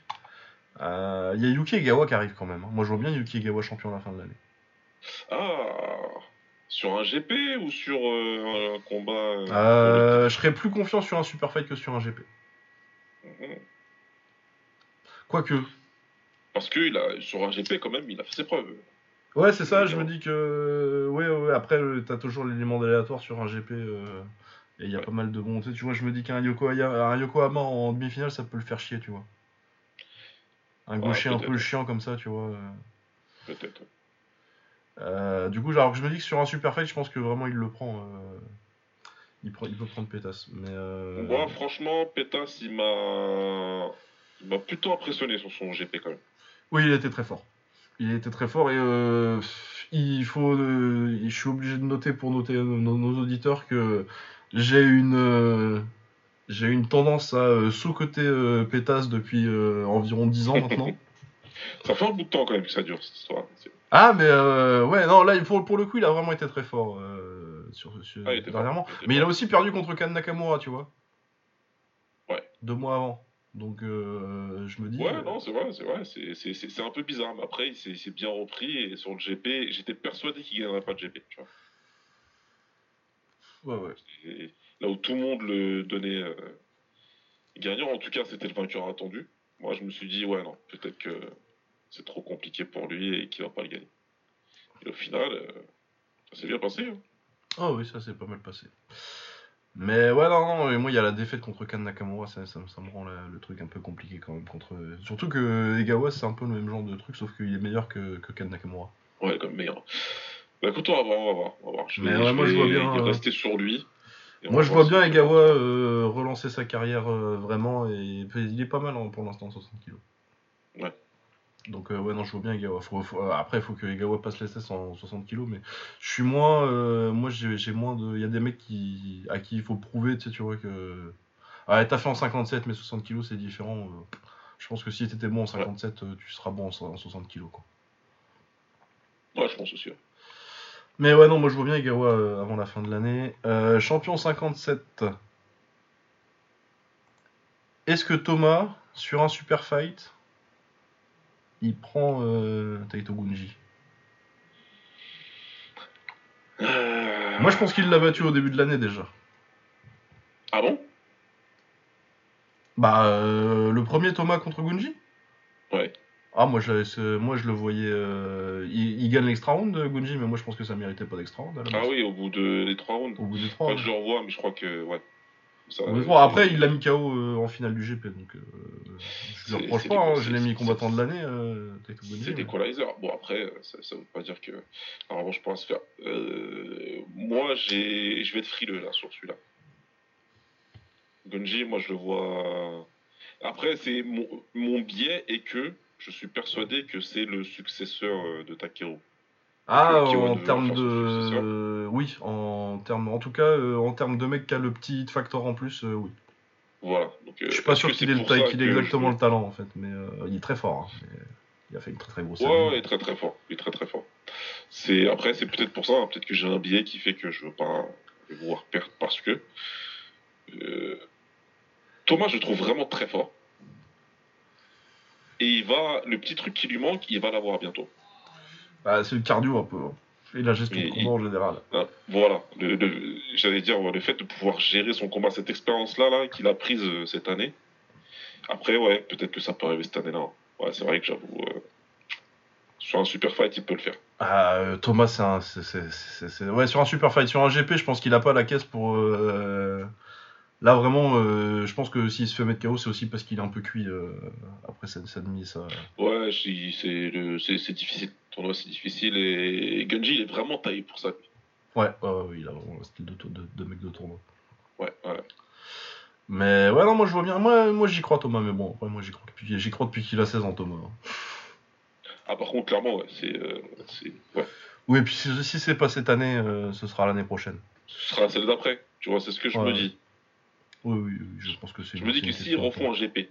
Euh, Il y a Yuki Egawa qui arrive quand même. hein. Moi je vois bien Yuki Egawa champion à la fin de l'année. Ah Sur un GP ou sur euh, un combat euh, je serais plus confiant sur un super fight que sur un GP. Mhm. Quoique. Parce que il a, sur un GP, quand même, il a fait ses preuves. Ouais, c'est ça, je me dis que. Ouais, ouais, après, t'as toujours l'élément aléatoire sur un GP. euh, Et il y a Ouais. pas mal de bons. Tu vois, je me dis qu'un un Yokohama en demi-finale, ça peut le faire chier, tu vois. Un Ouais, gaucher un peu chiant comme ça, tu vois. euh. Peut-être. Euh, du coup, alors que je me dis que sur un super fight, je pense que vraiment il le prend. euh, Il, peut prendre. Mais. euh, Moi, franchement, Pétas, il m'a. Il m'a plutôt impressionné sur son GP quand même. Oui, il était très fort. Il était très fort et euh, il faut. euh, je suis obligé de noter pour noter nos, nos auditeurs que j'ai une. euh, j'ai une tendance à euh, sous-coter euh, Pétasse depuis environ 10 ans maintenant. Ça fait un bout de temps quand même que ça dure cette histoire. Ah, mais euh, ouais, non, là, pour, pour le coup, il a vraiment été très fort euh, sur, sur- Ah, dernièrement. il Mais il a aussi perdu contre Kan Nakamura, tu vois. Ouais. Deux mois avant. Donc, euh, je me dis. Ouais, non, c'est vrai, c'est vrai. C'est- un peu bizarre, mais après, il s'est bien repris et sur le GP, j'étais persuadé qu'il gagnerait pas de GP. Tu vois. Ouais, ouais. Et là où tout le monde le donnait euh, gagnant, en tout cas, c'était le vainqueur attendu. Moi, je me suis dit, ouais, non, peut-être que c'est trop compliqué pour lui et qu'il va pas le gagner. Et au final, euh, ça s'est bien passé. hein. Oh oui, ça s'est pas mal passé. Mais ouais, non, non, et moi il y a la défaite contre Kan Nakamura, ça, ça, ça me rend la- le truc un peu compliqué quand même. contre Surtout que Egawa c'est un peu le même genre de truc, sauf qu'il est meilleur que, que Kan Nakamura. Ouais, comme meilleur. Bah écoute, on va voir, on va voir. On va voir. Je Mais vais, ouais, je moi, je vois bien, euh, rester sur lui. Moi je vois bien Egawa euh, relancer sa carrière euh, vraiment, et il est pas mal hein, pour l'instant, 60 kg. Ouais. Donc euh, ouais, non, je vois bien Egawa. Faut, faut- après, il faut que Egawa passe les tests en 60 kg, mais je suis moins. moi j'ai moins de. Il y a des mecs qui, à qui il faut prouver, tu sais, tu vois que. Ouais, t'as fait en 57, mais 60 kg c'est différent. Je pense que si t'étais bon en 57, euh, tu seras bon en 60 kg. Quoi. Ouais, je pense aussi. ouais. Mais ouais, non, moi je vois bien Egawa euh, avant la fin de l'année. Euh, champion 57. Est-ce que Thomas, sur un super fight, il prend euh, Taito Gunji? Euh, Moi je pense qu'il l'a battu au début de l'année déjà. Ah bon? Bah, euh, le premier Thomas contre Gunji? Ouais. Ah, moi je, moi je le voyais. euh, il, il gagne l'extra round, Gunji, mais moi je pense que ça méritait pas d'extra round Ah oui, au bout de les trois rounds. Au bout des Je trois. crois que je le revois, mais je crois que. Ouais. Ça- des trois. Après, il l'a mis KO euh, en finale du GP, donc euh, je le reproche pas, des- hein, je l'ai mis combattant de l'année, euh. C'est mais- Equalizer. Bon, après, euh, ça, ça veut pas dire que. Normalement, je pense faire. Euh, moi, je vais être frileux là sur celui-là. Gunji, moi, je le vois. Après, c'est mon, mon biais est que je suis persuadé que c'est le successeur euh, de Takeru. Ah, en termes de. euh, oui, en termes. En tout cas, euh, en termes de mec qui a le petit hit factor en plus, euh, oui. Voilà. Donc, Je suis pas sûr qu'il ait, le pour taille- ça qu'il ait que exactement je- le talent en fait, mais il est très fort. hein, mais il a fait une très très grosse Ouais, il est très très fort. Il est très très fort. C'est après c'est peut-être pour ça, hein, peut-être que j'ai un biais qui fait que je veux pas le voir perdre parce que Thomas je le trouve vraiment très fort. Et il va le petit truc qui lui manque, il va l'avoir bientôt. Bah, c'est le cardio un peu. hein. Et la gestion de Et- combat en général. Ah, voilà, j'allais dire ouais, le fait de pouvoir gérer son combat, cette expérience là là qu'il a prise euh, cette année. Après ouais, peut-être que ça peut arriver cette année là. Ouais, c'est vrai que j'avoue euh, sur un super fight, il peut le faire. Ah, euh, Thomas, c'est un. Ouais, sur un super fight, sur un GP, je pense qu'il a pas la caisse pour. Là, vraiment, euh, je pense que s'il se fait mettre KO, c'est aussi parce qu'il est un peu cuit euh, après cette, cette mise. Ça... Ouais, c'est le- c'est c'est difficile. Le tournoi, c'est difficile. Et Gunji, il est vraiment taillé pour ça. Ouais, il a vraiment le style de, de, de mec de tournoi. Ouais, ouais. Mais ouais, non, moi je vois bien. Moi, moi j'y crois, Thomas, mais bon, après, moi j'y crois, depuis- j'y crois depuis qu'il a 16 ans, Thomas. hein. Ah, par contre, clairement, ouais, c'est. euh, c'est- ouais. Oui, et puis si, si c'est pas cette année, ce sera l'année prochaine. Ce sera celle d'après. Tu vois, c'est ce que je Ouais. me dis. Oui, oui, je pense que c'est. Je me dis que s'ils refont un GP,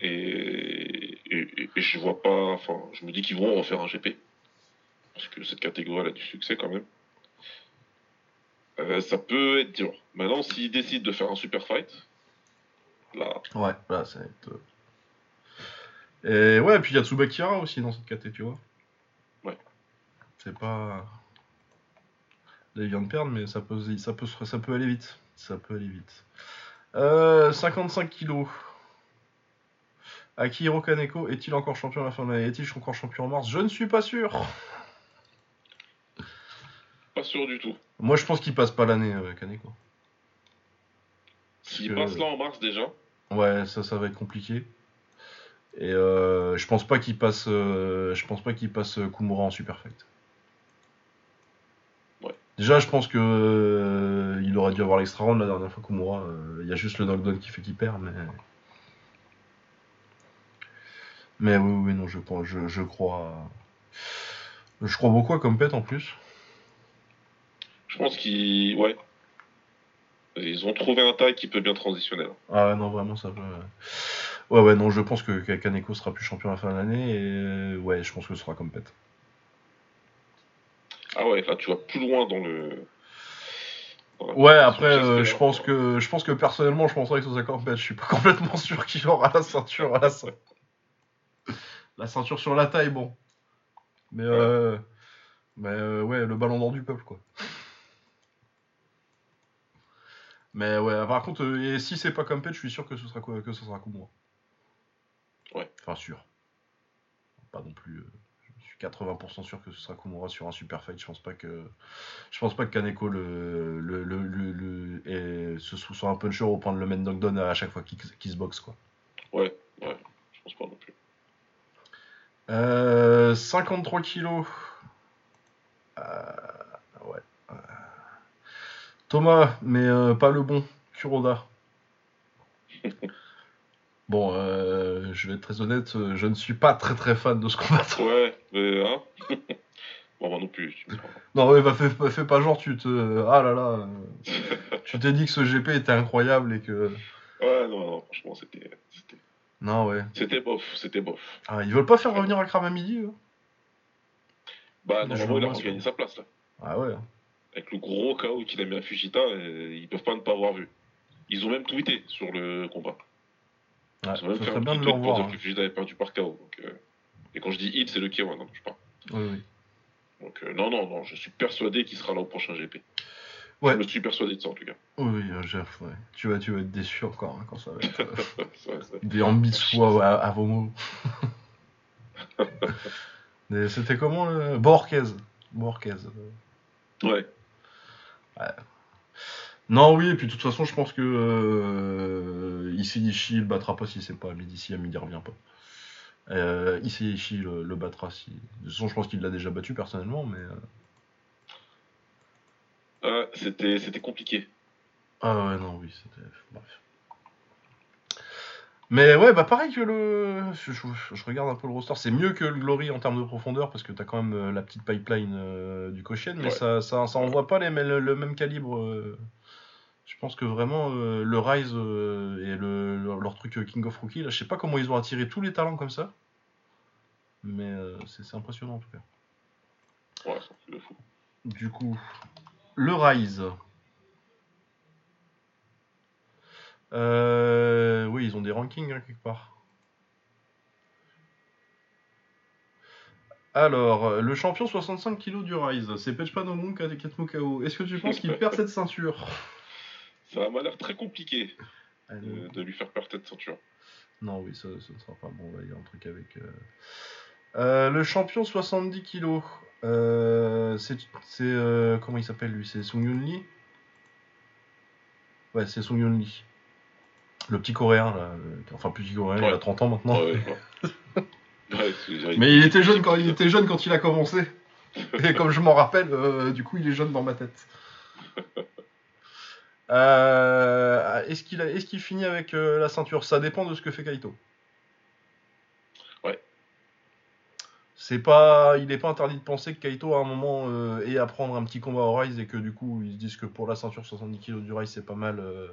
et, et, et- et je vois pas. Enfin, je me dis qu'ils vont refaire un GP. Parce que cette catégorie, elle a du succès quand même. Euh, ça peut être dur. Maintenant, s'ils décident de faire un super fight, là. Ouais, là, ça va être. euh, Et ouais, et puis il y a Tsubakira aussi dans cette caté, tu vois. Ouais. C'est pas. Là, il vient de perdre, mais ça peut, ça peut, ça peut aller vite. Ça peut aller vite. Euh, 55 kilos. Akihiro Kaneko est-il encore champion à la fin de l'année? Est-il encore champion en mars? Je ne suis pas sûr. pas sûr du tout. Moi, je pense qu'il passe pas l'année, euh, Kaneko. S'il que- passe là en mars déjà, Ouais, ça, ça va être compliqué. Et euh, je pense pas qu'il passe, euh, je pense pas qu'il passe euh, Kumura en super fight. Ouais. Déjà, je pense que euh, il aurait dû avoir l'extra round la dernière fois Kumura. euh, Il y a juste le knockdown qui fait qu'il perd, mais. Mais oui, oui, non, je pense, je, je crois. Je crois beaucoup à Compet en plus. je pense qu'ils. Ouais. Ils ont trouvé un taille qui peut bien transitionner là. Ah non, vraiment, ça peut. Ouais, ouais, non, je pense que Kaneko sera plus champion à la fin de l'année. Et ouais, je pense que ce sera Compet. Ah ouais, là tu vas plus loin dans le. dans Ouais, après, euh, je pense que je pense que personnellement, je penserais que ce soit Compet. Je suis pas complètement sûr qu'il aura la ceinture à la ceint- La ceinture sur la taille, bon. Mais euh, mais euh, ouais, le ballon d'or du peuple, quoi. Mais ouais, par contre, euh, et si c'est pas Compet, je suis sûr que ce sera quoi- que ce sera Kumura. Ouais. Enfin sûr. Pas non plus. Euh, je suis 80% sûr que ce sera Kumura sur un super fight. Je pense pas que je pense pas que Kaneko le le le, le, et ce soit un puncher au point de le mettre knockdown à chaque fois qu'il se boxe quoi. Ouais, ouais, je pense pas non plus. Euh, 53 kilos. Euh, ouais. Euh, Thomas, mais euh, pas le bon. Kuroda. Bon, euh, je vais être très honnête, euh, je ne suis pas très très fan de ce combattant. Ouais, mais hein. bon, moi non plus. Non, ouais, bah fais, fais pas genre, tu te. Ah là là. euh, tu t'es dit que ce GP était incroyable et que. non, non, franchement, c'était. Non, ouais. C'était bof, c'était bof. Ah, ils veulent pas faire revenir Akram à midi, eux? Bah, Je normalement, il a ça. gagné sa place, là. Ah ouais. Avec le gros chaos qu'il a mis à Fujita, euh, ils peuvent pas ne pas avoir vu. Ils ont même tweeté sur le combat. Ouais, ça serait bien de le revoir. hein. que Fujita avait perdu par KO. Donc, euh, Et quand je dis hit, c'est le K1, hein, je parle. Oui, oui. Donc, euh, non, non, non, je suis persuadé qu'il sera là au prochain GP. Ouais. Je me suis persuadé de ça, en tout cas. Oui, euh, Jeff, ouais. Tu vas, tu vas être déçu encore hein, quand ça va être euh, vrai, c'est- des ambissois à, à vos mots. Mais C'était comment le... Borquez. Borquez. euh. Ouais. Non, oui, et puis de toute façon, je pense que euh, Issei Ishii le battra pas si c'est pas à midi, si à midi il revient pas. Euh, Issei Ishii le, le battra si. De toute façon, je pense qu'il l'a déjà battu personnellement, mais. euh, Ah, c'était c'était compliqué. Ah ouais, non, oui, c'était. Bref. Mais ouais, bah pareil que le. Je, je- je regarde un peu le roster. C'est mieux que le Glory en termes de profondeur parce que t'as quand même euh, la petite pipeline euh, du Cochet, mais Ouais. ça, ça, ça envoie pas les, le, le même calibre. euh. Je pense que vraiment euh, le Rise euh, et le, leur, leur truc euh, King of Rookie, là, je sais pas comment ils ont attiré tous les talents comme ça. Mais euh, c'est c'est impressionnant en tout cas. Ouais, c'est un truc de fou. Du coup, le Rise. Euh, oui, ils ont des rankings hein, quelque part. Alors, le champion 65 kg du Rise, c'est Pechpanomon Katmukao. Est-ce que tu penses qu'il perd cette ceinture? Ça m'a l'air très compliqué Ah, de, lui faire perdre cette ceinture. Non, oui, ça, ça ne sera pas bon. Il y a un truc avec. euh, euh, le champion 70 kg. Euh, c'est. euh, comment il s'appelle lui? C'est Sung Yun Lee? Ouais, c'est Sung Yun Lee. Le petit coréen, là. euh, Enfin, petit coréen, il a Ouais. 30 ans maintenant. Ouais, ouais, Mais il était jeune quand il était jeune quand il a commencé. Et comme je m'en rappelle, euh, du coup, il est jeune dans ma tête. Euh, est-ce qu'il qu'il finit avec euh, la ceinture? Ça dépend de ce que fait Kaito. Ouais. C'est pas, il n'est pas interdit de penser que Kaito à un moment euh, ait à prendre un petit combat au Rise et que du coup ils se disent que pour la ceinture 70 kg du Rise c'est pas mal, euh,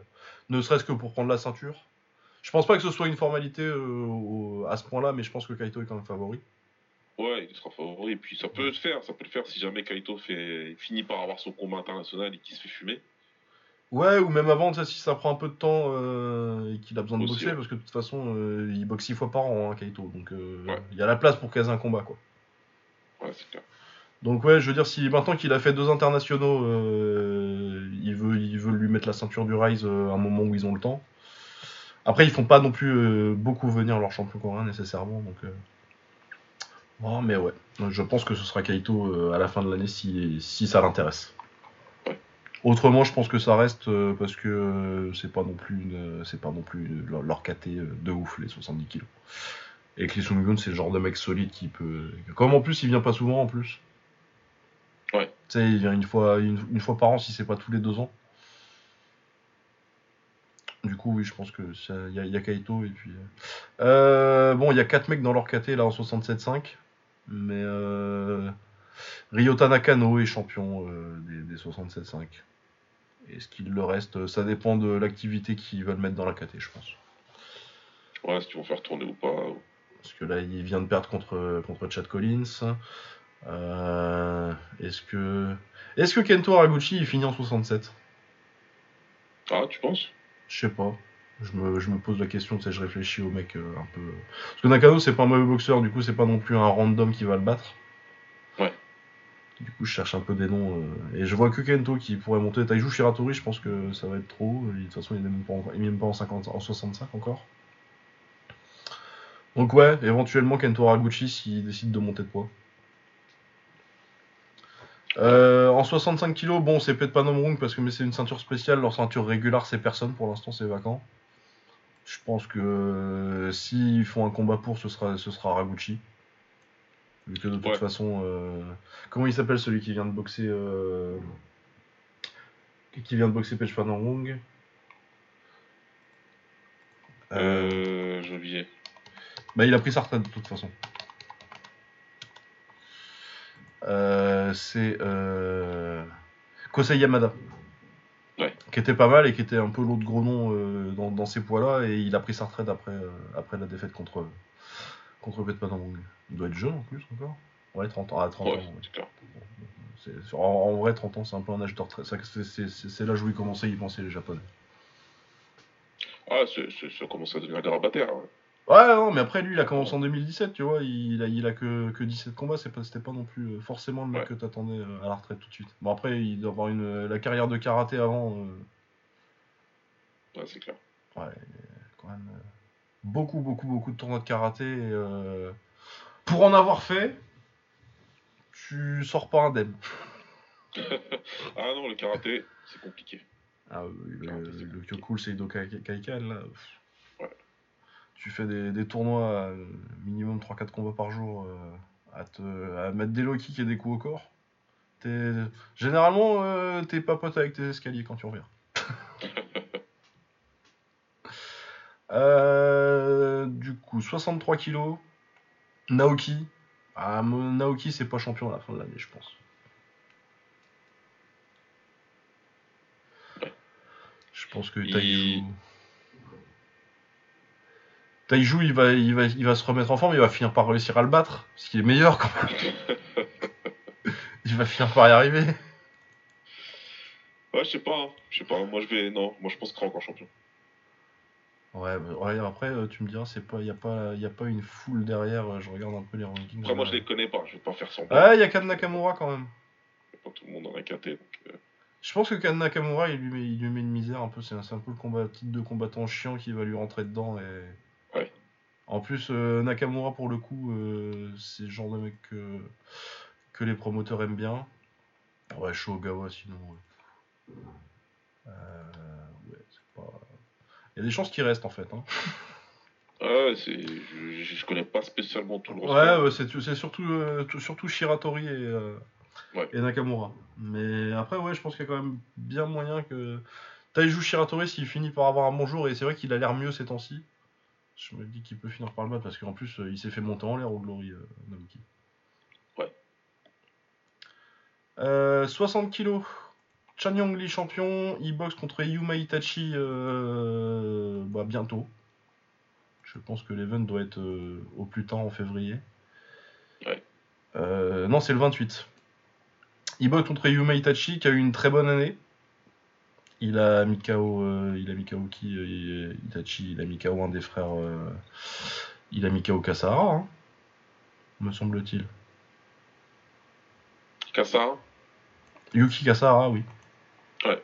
ne serait-ce que pour prendre la ceinture. Je pense pas que ce soit une formalité au- à ce point-là, mais je pense que Kaito est quand même favori. Ouais, il sera favori. Et puis ça peut le faire, ça peut le faire si jamais Kaito fait, finit par avoir son combat international et qu'il se fait fumer. Ouais, ou même avant, tu sais, si ça prend un peu de temps euh, et qu'il a besoin de Aussi, boxer, ouais. parce que de toute façon, euh, il boxe six fois par an, hein, Kaito. Donc, euh, il Ouais. y a la place pour caser un combat, quoi. Ouais, c'est clair. Donc, ouais, je veux dire, si maintenant qu'il a fait deux internationaux, euh, il, veut, il veut lui mettre la ceinture du Rise à un moment où ils ont le temps. Après, ils font pas non plus beaucoup venir leur champion coréen nécessairement, donc. euh, bon, mais ouais, je pense que ce sera Kaito à la fin de l'année si, si ça l'intéresse. Autrement, je pense que ça reste euh, parce que euh, c'est pas non plus une, c'est pas non plus une- leur, leur KT euh, de ouf les 70 kilos. Et les Sungun, c'est le genre de mec solide qui peut. Comme en plus, il vient pas souvent en plus. Ouais. Tu sais, il vient une fois, une, une fois par an si c'est pas tous les deux ans. Du coup, oui, je pense que il y, a- il y a Kaito et puis. euh, bon, il y a 4 mecs dans leur KT là en 67.5. Mais euh, Ryota Nakano est champion euh, des, des 67.5. Et ce qu'il le reste, ça dépend de l'activité qu'ils veulent mettre dans la KT, je pense. Ouais, si tu vont faire tourner ou pas. Parce que là, il vient de perdre contre, contre Chad Collins. Euh, est-ce que. Est-ce que Kento Haraguchi il finit en 67 Ah, tu penses? Je sais pas. Je me, je me pose la question, je réfléchis au mec euh, un peu. Parce que Nakano, c'est pas un mauvais boxeur, du coup, c'est pas non plus un random qui va le battre. Ouais. Du coup, je cherche un peu des noms. euh, et je vois que Kento qui pourrait monter. Taiju Shiratori, je pense que ça va être trop. De toute façon, il est même pas, est même pas en, 50, en 65 encore. Donc, ouais, éventuellement Kento Haraguchi s'il décide de monter de poids. Euh, en 65 kg, bon, c'est peut-être pas Nomrung parce que c'est une ceinture spéciale. Leur ceinture régulière, c'est personne pour l'instant, c'est vacant. Je pense que euh, s'ils font un combat pour, ce sera, ce sera Haraguchi. Vu que de toute Ouais. façon, euh, comment il s'appelle celui qui vient de boxer, euh, qui vient de boxer Pech Nomrung euh, Euh, j'ai oublié. bah, il a pris sa retraite de toute façon. C'est. Kosei Yamada. Ouais. qui était pas mal et qui était un peu l'autre gros nom dans, dans, ces poids-là. Et il a pris sa retraite après, après la défaite contre, contre Il doit être jeune en plus encore. Ouais, 30 ans. Ah, 30 ans. En, vrai, 30 ans, c'est un peu un âge de retraite. C'est l'âge où il commençait à y penser, les Japonais. Ah, ça commence à devenir des rabattaires. Ouais. Ouais, non, mais après, lui, il a commencé en 2017, tu vois. Il a, il a que, que 17 combats, c'était pas, pas non plus euh, forcément le mec que t'attendais euh, à la retraite tout de suite. Bon, après, il doit avoir une, euh, la carrière de karaté avant. Ouais, c'est clair. Ouais, quand même. Beaucoup, beaucoup, beaucoup de tournois de karaté. pour en avoir fait, tu sors pas indemne. ah non, le karaté, c'est compliqué. Ah, le, le, le Kyoku, c'est Ido Kaikan, là tu fais des, tournois euh, minimum 3-4 combats par jour euh, à, te, à mettre des low kicks et des coups au corps. Généralement, euh, t'es pas pote avec tes escaliers quand tu reviens. du coup, 63 kilos. Naoki. Ah, Naoki, c'est pas champion à la fin de l'année, je pense. Je pense que Taiju. Taiju, il va, il, va, il va se remettre en forme, il va finir par réussir à le battre, parce qu'il est meilleur quand même. il va finir par y arriver. Ouais, je sais pas, hein. je sais pas, moi je vais. Non, moi je pense qu'il sera encore champion. Ouais, bah, ouais, après euh, tu me diras, c'est pas, y a pas, y a pas une foule derrière. Euh, je regarde un peu les rankings. Après moi je les connais pas, je vais pas faire semblant. Ouais, il y a Kan Nakamura quand même. A pas tout le monde dans la KT, donc. Euh. Je pense que Kan Nakamura, il lui met, il lui met une misère un peu. C'est un, un, peu le combat, titre de combattant chiant qui va lui rentrer dedans et. En plus, euh, Nakamura, pour le coup, euh, c'est le genre de mec que, que les promoteurs aiment bien. Ouais, Shogawa, sinon. Euh, ouais, c'est pas... Il y a des chances qu'il reste, en fait. Hein. Ah, c'est... Je, je, connais pas spécialement tout le roster. Ouais, c'est, c'est surtout, surtout Shiratori et, et Nakamura. Mais après, ouais, je pense qu'il y a quand même bien moyen que. Taiju Shiratori, s'il finit par avoir un bon jour, et c'est vrai qu'il a l'air mieux ces temps-ci. Je me dis qu'il peut finir par le battre parce qu'en plus, euh, il s'est fait monter en l'air au Glory, euh, Naoki. Ouais. 60 kg. Chan Yong Li champion. Il boxe contre Yuma Itachi euh, bah, bientôt. Je pense que l'event doit être au plus tard en février. Ouais. non, c'est le 28. Il boxe contre Yuma Itachi qui a eu une très bonne année. Il a euh, il a mis KO qui euh, Itachi, il a mis KO un des frères. Euh, il a mis KO Kasahara, hein, me semble-t-il. Kasahara? Yuki Kasahara, oui. Ouais.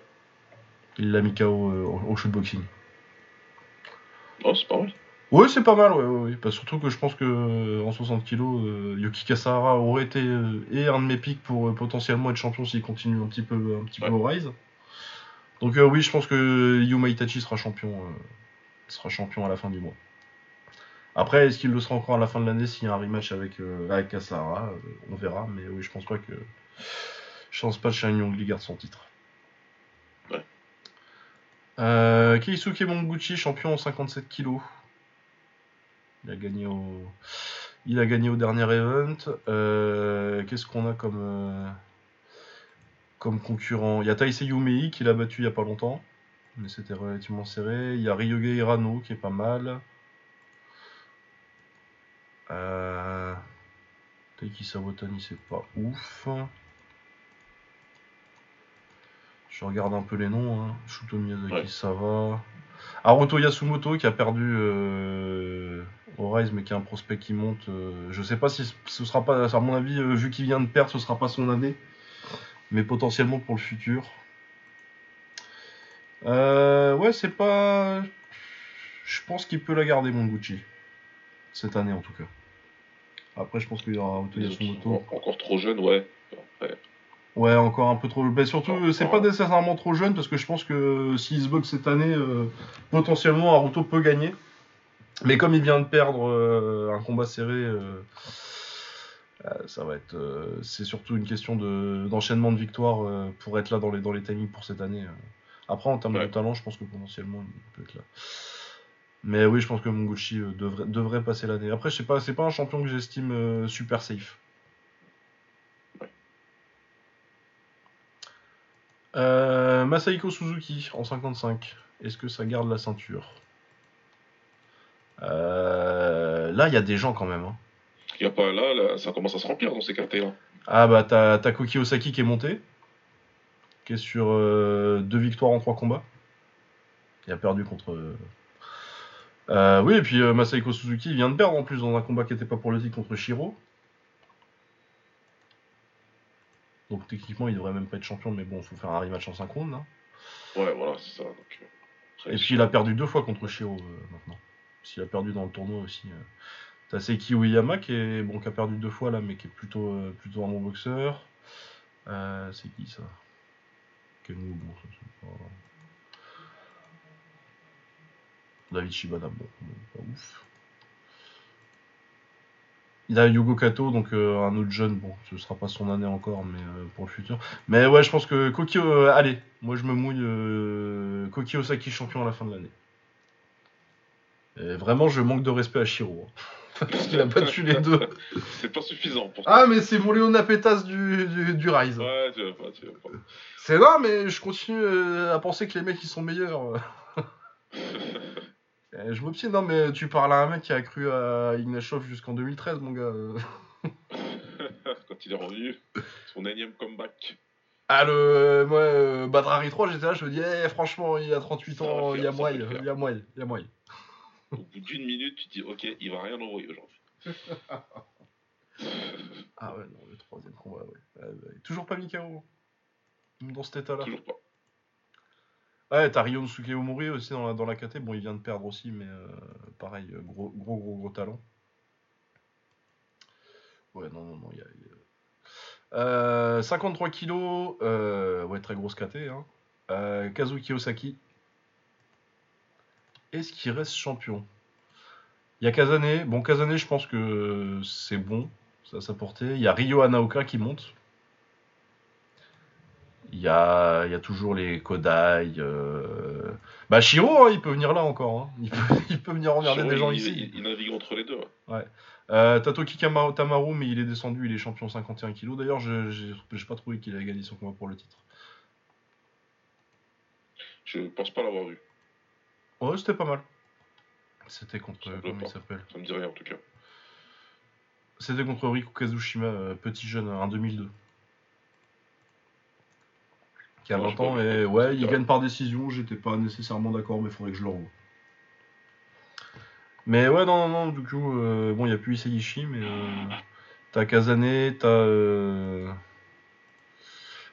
Il l'a mis KO au shootboxing. Oh, c'est pas mal. Oui, c'est pas mal, ouais, ouais, ouais. surtout que je pense que en 60 kg, Yuki Kasahara aurait été et un de mes pics pour potentiellement être champion s'il continue un petit peu, un petit peu au rise. Donc euh, oui, je pense que Yuma Itachi sera champion, euh, sera champion à la fin du mois. Après, est-ce qu'il le sera encore à la fin de l'année s'il y a un rematch avec, euh, avec Kasara On verra, mais oui, je pense pas que. Je pense pas que Shang Yongli garde son titre. Ouais. Keisuke Monguchi, champion en 57 kg. Il a gagné au. Dernier event. Qu'est-ce qu'on a comme comme concurrent? Il y a Taisei Yumei qui l'a battu il y a pas longtemps, mais c'était relativement serré. Il y a Ryoge Hirano qui est pas mal. Euh... Taiki c'est pas ouf. Je regarde un peu les noms. Hein. Shuto Miyazaki ça va. Haruto Yasumoto qui a perdu euh, au Rise mais qui a un prospect qui monte. Euh, je sais pas si ce sera pas, à mon avis, euh, vu qu'il vient de perdre, ce sera pas son année mais potentiellement pour le futur. Euh, ouais, c'est pas. Je pense qu'il peut la garder, mon Gucci. Cette année, en tout cas. Après, je pense qu'il y aura son moto. Encore trop jeune, ouais. Ouais, encore un peu trop. Mais surtout, c'est pas nécessairement trop jeune parce que je pense que s'il se boxe cette année, euh, potentiellement, Aruto peut gagner. Mais comme il vient de perdre euh, un combat serré euh, ça va être, c'est surtout une question de, d'enchaînement de victoires pour être là dans les, dans les timings pour cette année. Après, en termes de talent, je pense que potentiellement, il peut être là. Mais oui, je pense que Monguchi devrait, devrait passer l'année. Après, je sais pas, c'est pas un champion que j'estime super safe. Euh, Masahiko Suzuki en 55. Est-ce que ça garde la ceinture? Euh, Là, il y a des gens quand même. hein. Il y a pas là, là, ça commence à se remplir dans ces KT-là. Ah bah t'as Koki Osaki qui est monté, qui est sur euh, deux victoires en trois combats. Il a perdu contre. euh, oui, et puis Masahiko Suzuki vient de perdre en plus dans un combat qui n'était pas pour le titre contre Shiro. Donc techniquement il devrait même pas être champion, mais bon, faut faire un rematch en synchrone. hein. Ouais, voilà, c'est ça. Donc, euh, Et puis il a perdu deux fois contre Shiro euh, maintenant? Qu'il a perdu dans le tournoi aussi. euh. T'as Seiki Uyama qui, est, bon, qui a perdu deux fois là, mais qui est plutôt, euh, plutôt un bon boxeur. Euh, c'est qui ça? Kenu, bon, ça c'est pas. David Shibata, bon, bon, pas ouf. Il a Yugo Kato, donc euh, un autre jeune, bon, ce sera pas son année encore, mais euh, pour le futur. Mais ouais, je pense que Koki, euh, allez, moi je me mouille Koki Osaki champion à la fin de l'année. Et vraiment, je manque de respect à Shiro. hein. Parce qu'il a battu les deux. C'est pas suffisant pour Ah, mais c'est mon Léona Pétas du, du, du Rise. Ouais, tu vas pas, tu vas pas. C'est là, mais je continue à penser que les mecs ils sont meilleurs. Euh, je m'obstine, non, mais tu parles à un mec qui a cru à Ignashov jusqu'en 2013, mon gars. Quand il est revenu, son énième comeback. Ah, le. Moi, euh, Badrari 3, j'étais là, je me dis, eh, franchement, il a 38 Ça va ans, il y a moyen, il y a moyen, il y a moyen. Au bout d'une minute, tu te dis, ok, il va rien envoyer aujourd'hui. Ah ouais, non, le troisième combat, ouais. Toujours pas Mikao. Dans cet état-là. Toujours pas. Ouais, t'as Ryon Sukeomori aussi dans la, dans KT. Bon, il vient de perdre aussi, mais euh, pareil, euh, gros, gros, gros, gros talent. Ouais, non, non, non, il y a. il y a- Euh, 53 kilos, ouais, très grosse KT. Hein. Kazuki Osaki. Est-ce qu'il reste champion? Il y a Kazane. Bon, Kazane, je pense que c'est bon, ça sa portée. Il y a Ryo Anaoka qui monte. Il y a, y a toujours les Kodai. euh, Bah, Shiro, hein, il peut venir là encore. hein. Il, peut, il peut venir emmerder Shiro, des gens il, ici. Il, il navigue entre les deux. ouais. Euh, Tatoki Tamaru, mais il est descendu, il est champion 51 kg. D'ailleurs, je j'ai pas trouvé qu'il avait gagné son combat pour le titre. Je pense pas l'avoir vu. Ouais, c'était pas mal. C'était contre. Comment il s'appelle Ça me dit rien en tout cas. C'était contre Riku Kazushima, euh, petit jeune, un 2002. Qui a Ouais, 20 je sais ans, et ouais, il gagne par décision. J'étais pas nécessairement d'accord, mais faudrait que je le revoie. Mais ouais, non, non, non, du coup, euh, bon, il n'y a plus Iseishi, mais euh, t'as Kazane, t'as. Euh,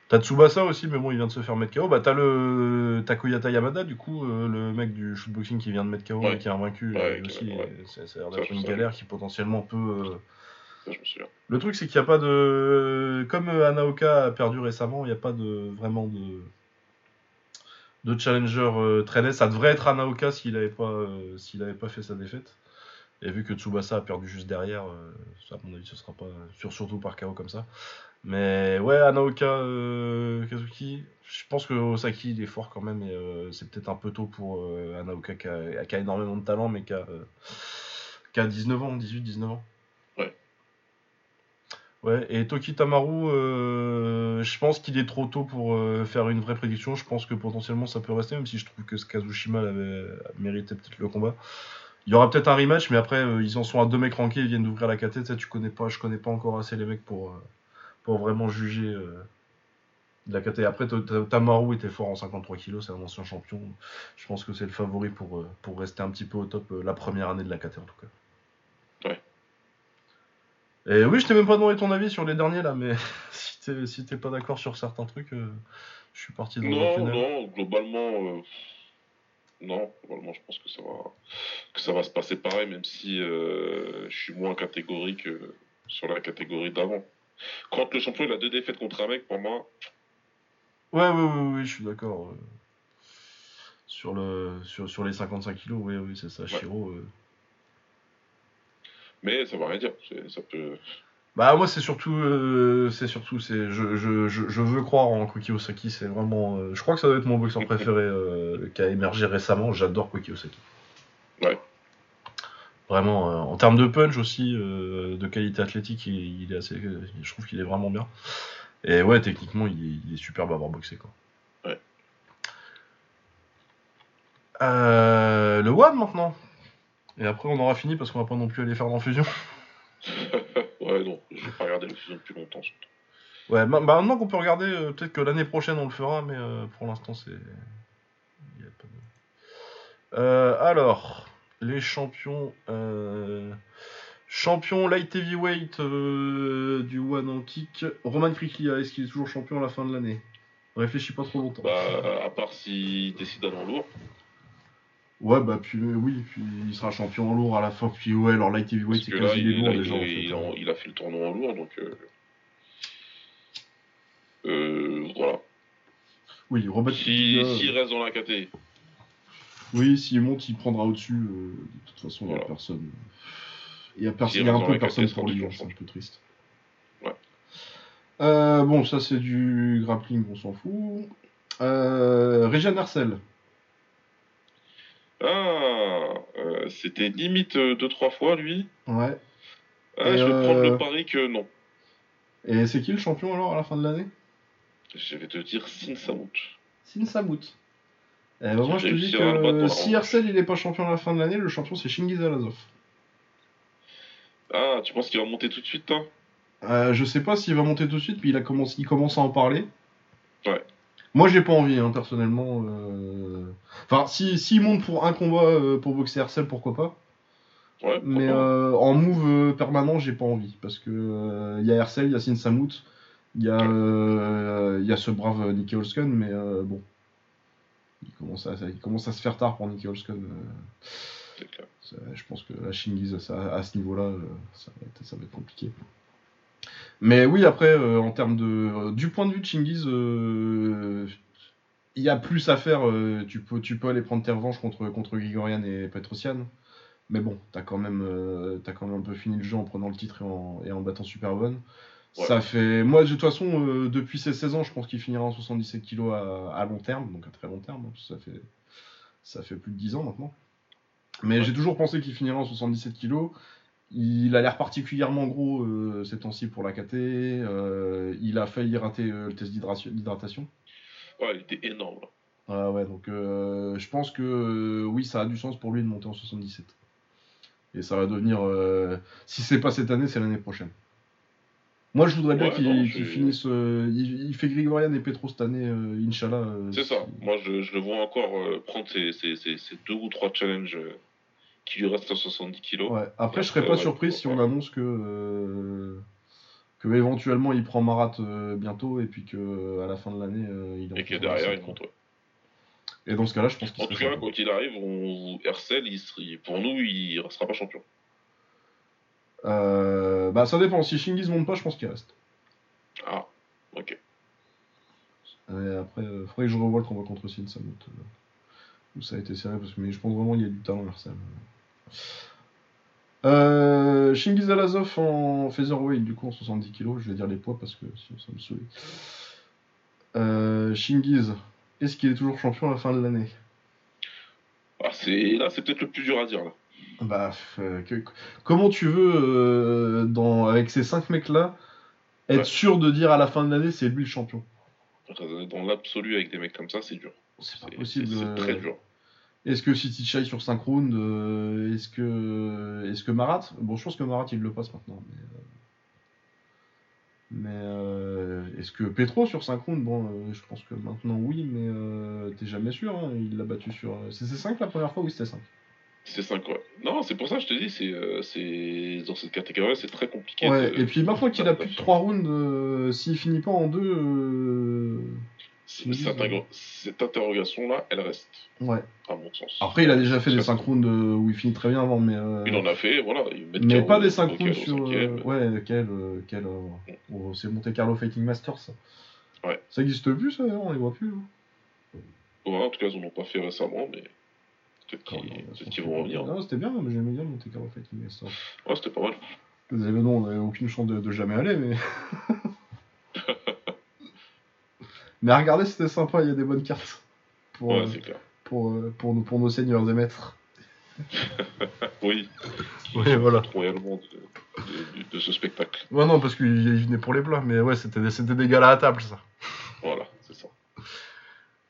t'as Tsubasa aussi, mais bon, il vient de se faire mettre KO. Bah, t'as le Takoyata Yamada, du coup, le mec du shootboxing qui vient de mettre KO, Ouais. mais qui est invaincu Ouais, aussi. ouais. et Ça, ça a l'air d'être une galère qui potentiellement peut. Le truc, c'est qu'il n'y a pas de. Comme euh, Anaoka a perdu récemment, il n'y a pas de vraiment de. challenger euh, net. Ça devrait être Anaoka s'il n'avait pas, euh, s'il pas fait sa défaite. Et vu que Tsubasa a perdu juste derrière, euh, à mon avis, ce sera pas. sur- surtout par KO comme ça. Mais ouais, Anaoka Kazuki, je pense que Osaki il est fort quand même. Et c'est peut-être un peu tôt pour Anaoka qui a, énormément de talent, mais qui a, qui a 19 ans, 18-19 ans. Ouais, et Toki Tamaru, euh, je pense qu'il est trop tôt pour euh, faire une vraie prédiction. Je pense que potentiellement ça peut rester, même si je trouve que ce Kazushima l'avait mérité peut-être le combat. Il y aura peut-être un rematch, mais après euh, ils en sont à deux mecs rankés, ils viennent d'ouvrir la KT. Tu connais pas, je connais pas encore assez les mecs pour, euh, pour vraiment juger euh, la KT. Après, Ta- Ta- Tamaru était fort en 53 kg, c'est un ancien champion. Je pense que c'est le favori pour, euh, pour rester un petit peu au top euh, la première année de la KT en tout cas. Ouais. Et oui, je t'ai même pas demandé ton avis sur les derniers là, mais si t'es si t'es pas d'accord sur certains trucs, euh, je suis parti dans Non, tunnel. non, globalement, euh, non, globalement, je pense que ça va, que ça va se passer pareil, même si euh, je suis moins catégorique sur la catégorie d'avant. Quand le champion il a deux défaites contre un mec, pour moi, Ouais, ouais, ouais, ouais, je suis d'accord. Sur, le, sur, sur les 55 kilos, oui, oui, c'est ça, Shiro. euh. Mais ça ne veut rien dire. Ça peut... Bah moi c'est surtout euh, c'est surtout c'est je, je, je, je, veux croire en Koki Osaki c'est vraiment euh, je crois que ça doit être mon boxeur préféré euh, qui a émergé récemment j'adore Koki Osaki. Ouais. Vraiment en termes de punch aussi de qualité athlétique il, il, est assez je trouve qu'il est vraiment bien. Et ouais techniquement il, il est superbe à avoir boxé quoi. Ouais. Le WAD maintenant. Et après, on aura fini parce qu'on va pas non plus aller faire d'infusion. ouais, non, j'ai pas regardé le fusion depuis longtemps. Ouais, bah, maintenant qu'on peut regarder, euh, peut-être que l'année prochaine on le fera, mais euh, pour l'instant c'est. il y a pas de- Euh, alors, les champions. Champion light heavyweight du One en kick. Roman Kriklia, est-ce qu'il est toujours champion à la fin de l'année? Réfléchis pas trop longtemps. Bah, à part s'il décide d'aller en lourd. Ouais, bah puis euh, oui, puis il sera champion en lourd à la fin. Puis ouais, alors light heavyweight c'est quasi les lourds il- déjà. en fait. il a fait le tournoi en lourd, donc. Euh, euh, voilà. Oui, Robert Si- S'il reste dans la KT, Oui, s'il monte, il prendra au-dessus. de toute façon, il n'y a personne. Il y a, perso- S'il il y a un peu personne pour lui, hein, c'est un peu triste. Ouais. Euh, bon, ça c'est du grappling, on s'en fout. Euh, Régine Hercel. Ah, euh, c'était limite 2-3 fois lui. Ouais. Ah, Et je vais euh, prendre le pari que non. Et c'est qui le champion alors à la fin de l'année? Je vais te dire Sin Samut. Sin Samut. Eh ben, moi je te dis que si. Hercel il est pas champion à la fin de l'année, le champion c'est Shingiz Alazov. Ah, tu penses qu'il va monter tout de suite, hein Euh, je sais pas s'il va monter tout de suite, puis il, a commencé, il commence à en parler. Ouais. Moi, j'ai pas envie, hein, personnellement. euh. Enfin, si s'il monte pour un combat euh, pour boxer Hercel, pourquoi pas. Ouais, Mais euh, en move permanent, j'ai pas envie. Parce que il y a Hercel, il y a Sin Samut, il y, a, y a ce brave Nicky Holsken, mais bon. Il commence, à, il commence à se faire tard pour Nicky Holsken. je pense que la Shingiz, à ce niveau-là, ça va être compliqué. Mais oui, après, euh, en termes de. euh, du point de vue de Shingiz, euh, il y a plus à faire. tu, peux, tu peux aller prendre tes revanches contre, contre Grigorian et Petrosian. Mais bon, t'as quand, même, t'as quand même un peu fini le jeu en prenant le titre et en, et en battant Superbone. Ouais. Ça fait. Moi, de toute façon, euh, depuis ses 16 ans, je pense qu'il finira en 77 kg à, à long terme, donc à très long terme. hein, parce que ça fait, ça fait plus de 10 ans maintenant. Mais Ouais. j'ai toujours pensé qu'il finirait en 77 kg. Il a l'air particulièrement gros euh, ces temps-ci pour la KT. euh, il a failli rater euh, le test d'hydratation. Ouais, il était énorme. Ah ouais, donc euh, je pense que oui, ça a du sens pour lui de monter en 77. Et ça va devenir. si c'est pas cette année, c'est l'année prochaine. Moi, je voudrais bien Ouais, qu'il finisse. euh, il, il fait Grigorian et Petro cette année, euh, Inch'Allah. euh, C'est ça. Moi, je, je le vois encore prendre ces, deux ou trois challenges qui lui restent à 70 kilos. Ouais. Après, je serais pas ouais, surpris si on annonce que. euh, que éventuellement il prend Marat euh, bientôt et puis que euh, à la fin de l'année euh, il Et que 77, derrière, il monte. ouais. Et dans ce cas-là, je pense qu'il En tout cas, quand il arrive, on... Hercel, il serait- pour nous, il restera pas champion. Bah ça dépend. Si Shingiz monte pas, je pense qu'il reste. Ah, ok. Et après, il faudrait que je revoie le combat contre Sin Samut. euh, où ça a été serré, parce que, mais je pense vraiment qu'il y a du talent Marcel. Euh, Shingiz Alazov en featherweight, du coup en 70 kg, je vais dire les poids parce que sinon ça me saoule. Euh, Shingiz, est-ce qu'il est toujours champion à la fin de l'année? Ah, c'est... Là, c'est peut-être le plus dur à dire. Là. Bah, euh, que- comment tu veux, euh, dans, avec ces 5 mecs-là, être Ouais. sûr de dire à la fin de l'année c'est lui le champion? Dans l'absolu, avec des mecs comme ça, c'est dur. C'est pas C'est, possible. c'est- c'est très dur. Est-ce que City Chai sur 5 rounds euh, Est-ce que, Marat? Bon, je pense que Marat il le passe maintenant. Mais, euh, mais euh, est-ce que Petro sur 5 rounds? Bon, euh, je pense que maintenant oui, mais euh, t'es jamais sûr. hein, il l'a battu sur. C'est 5 la première fois Oui, c'était 5. C'est 5 ouais. Non, c'est pour ça que je te dis, c'est, euh, dans cette catégorie, c'est très compliqué. Ouais, de- et puis maintenant qu'il a plus de d'adaptation. 3 rounds, s'il finit pas en 2, Cette, interro- cette interrogation-là, elle reste, ouais. à mon sens. Après, il a déjà fait des Ça- 5 rounds euh, où il finit très bien avant, mais. euh, Il en a fait, voilà. il met Mais pas des 5 au KO rounds au sur. euh, ouais, quel. quel oh, c'est Monte Carlo Fighting Masters, ça. Ouais. Ça existe plus, ça, on les voit plus. hein. Ouais, en tout cas, ils en ont pas fait récemment, mais peut-être qu'ils, vont revenir. Non, c'était bien, mais j'aimais bien Monte Carlo Fighting Masters. Ouais, c'était pas mal. Les événements, on n'avait aucune chance de, de jamais aller, mais. mais à regarder, c'était sympa, il y a des bonnes cartes. Pour, Ouais, euh, c'est clair. pour, euh, pour, nos, pour nos seigneurs et maîtres. Oui. Oui, voilà. Royalement de, de- de- de ce spectacle. Ouais, non, parce qu'il il venait pour les plats, mais ouais, c'était des, c'était des galas à table, ça. Voilà, c'est ça.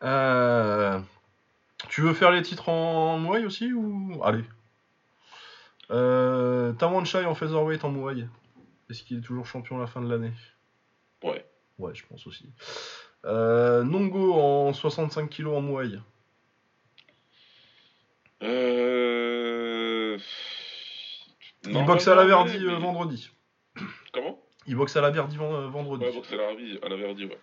Euh, Tu veux faire les titres en Muay aussi ou? Allez. Euh, Tawanchai en featherweight en Muay. Est-ce qu'il est toujours champion à la fin de l'année? Ouais. Ouais, je pense aussi. Euh, Nongo en 65 kg en Muay. Euh... Il boxe à la Verdi euh, mais- vendredi. Comment? Il boxe à la Verdi ven- euh, vendredi. Ouais, boxe à la Verdi, à la Verdi, ouais.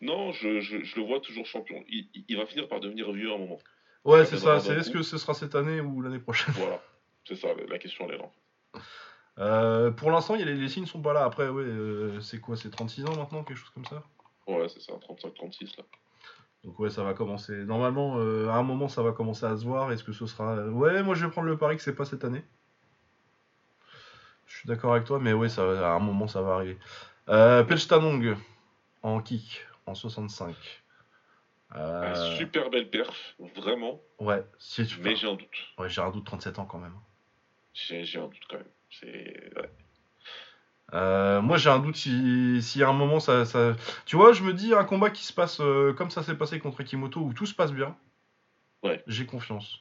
Non, je, je, je le vois toujours champion. Il, va finir par devenir vieux à un moment. ouais, c'est ça. C'est est-ce que ce sera cette année ou l'année prochaine? Voilà. C'est ça, la- question, elle est là. Euh, Pour l'instant, les, les signes sont pas là. Après, ouais, euh, c'est quoi C'est 36 ans maintenant, quelque chose comme ça? Ouais, c'est ça, 35-36 là. Donc ouais, ça va commencer. Normalement, euh, à un moment, ça va commencer à se voir. Est-ce que ce sera... Ouais, moi, je vais prendre le pari que c'est pas cette année. Je suis d'accord avec toi, mais ouais, ça, à un moment, ça va arriver. Euh, Pelstanong, en kick, en 65. Euh, Un super belle perf, vraiment, Ouais, si tu... mais j'ai un doute. ouais, j'ai un doute, 37 ans quand même. J'ai j'ai un doute quand même. C'est. Ouais. Euh, moi j'ai un doute si, si à un moment ça, ça- Tu vois, je me dis un combat qui se passe euh, comme ça s'est passé contre Kimoto où tout se passe bien. Ouais. J'ai confiance.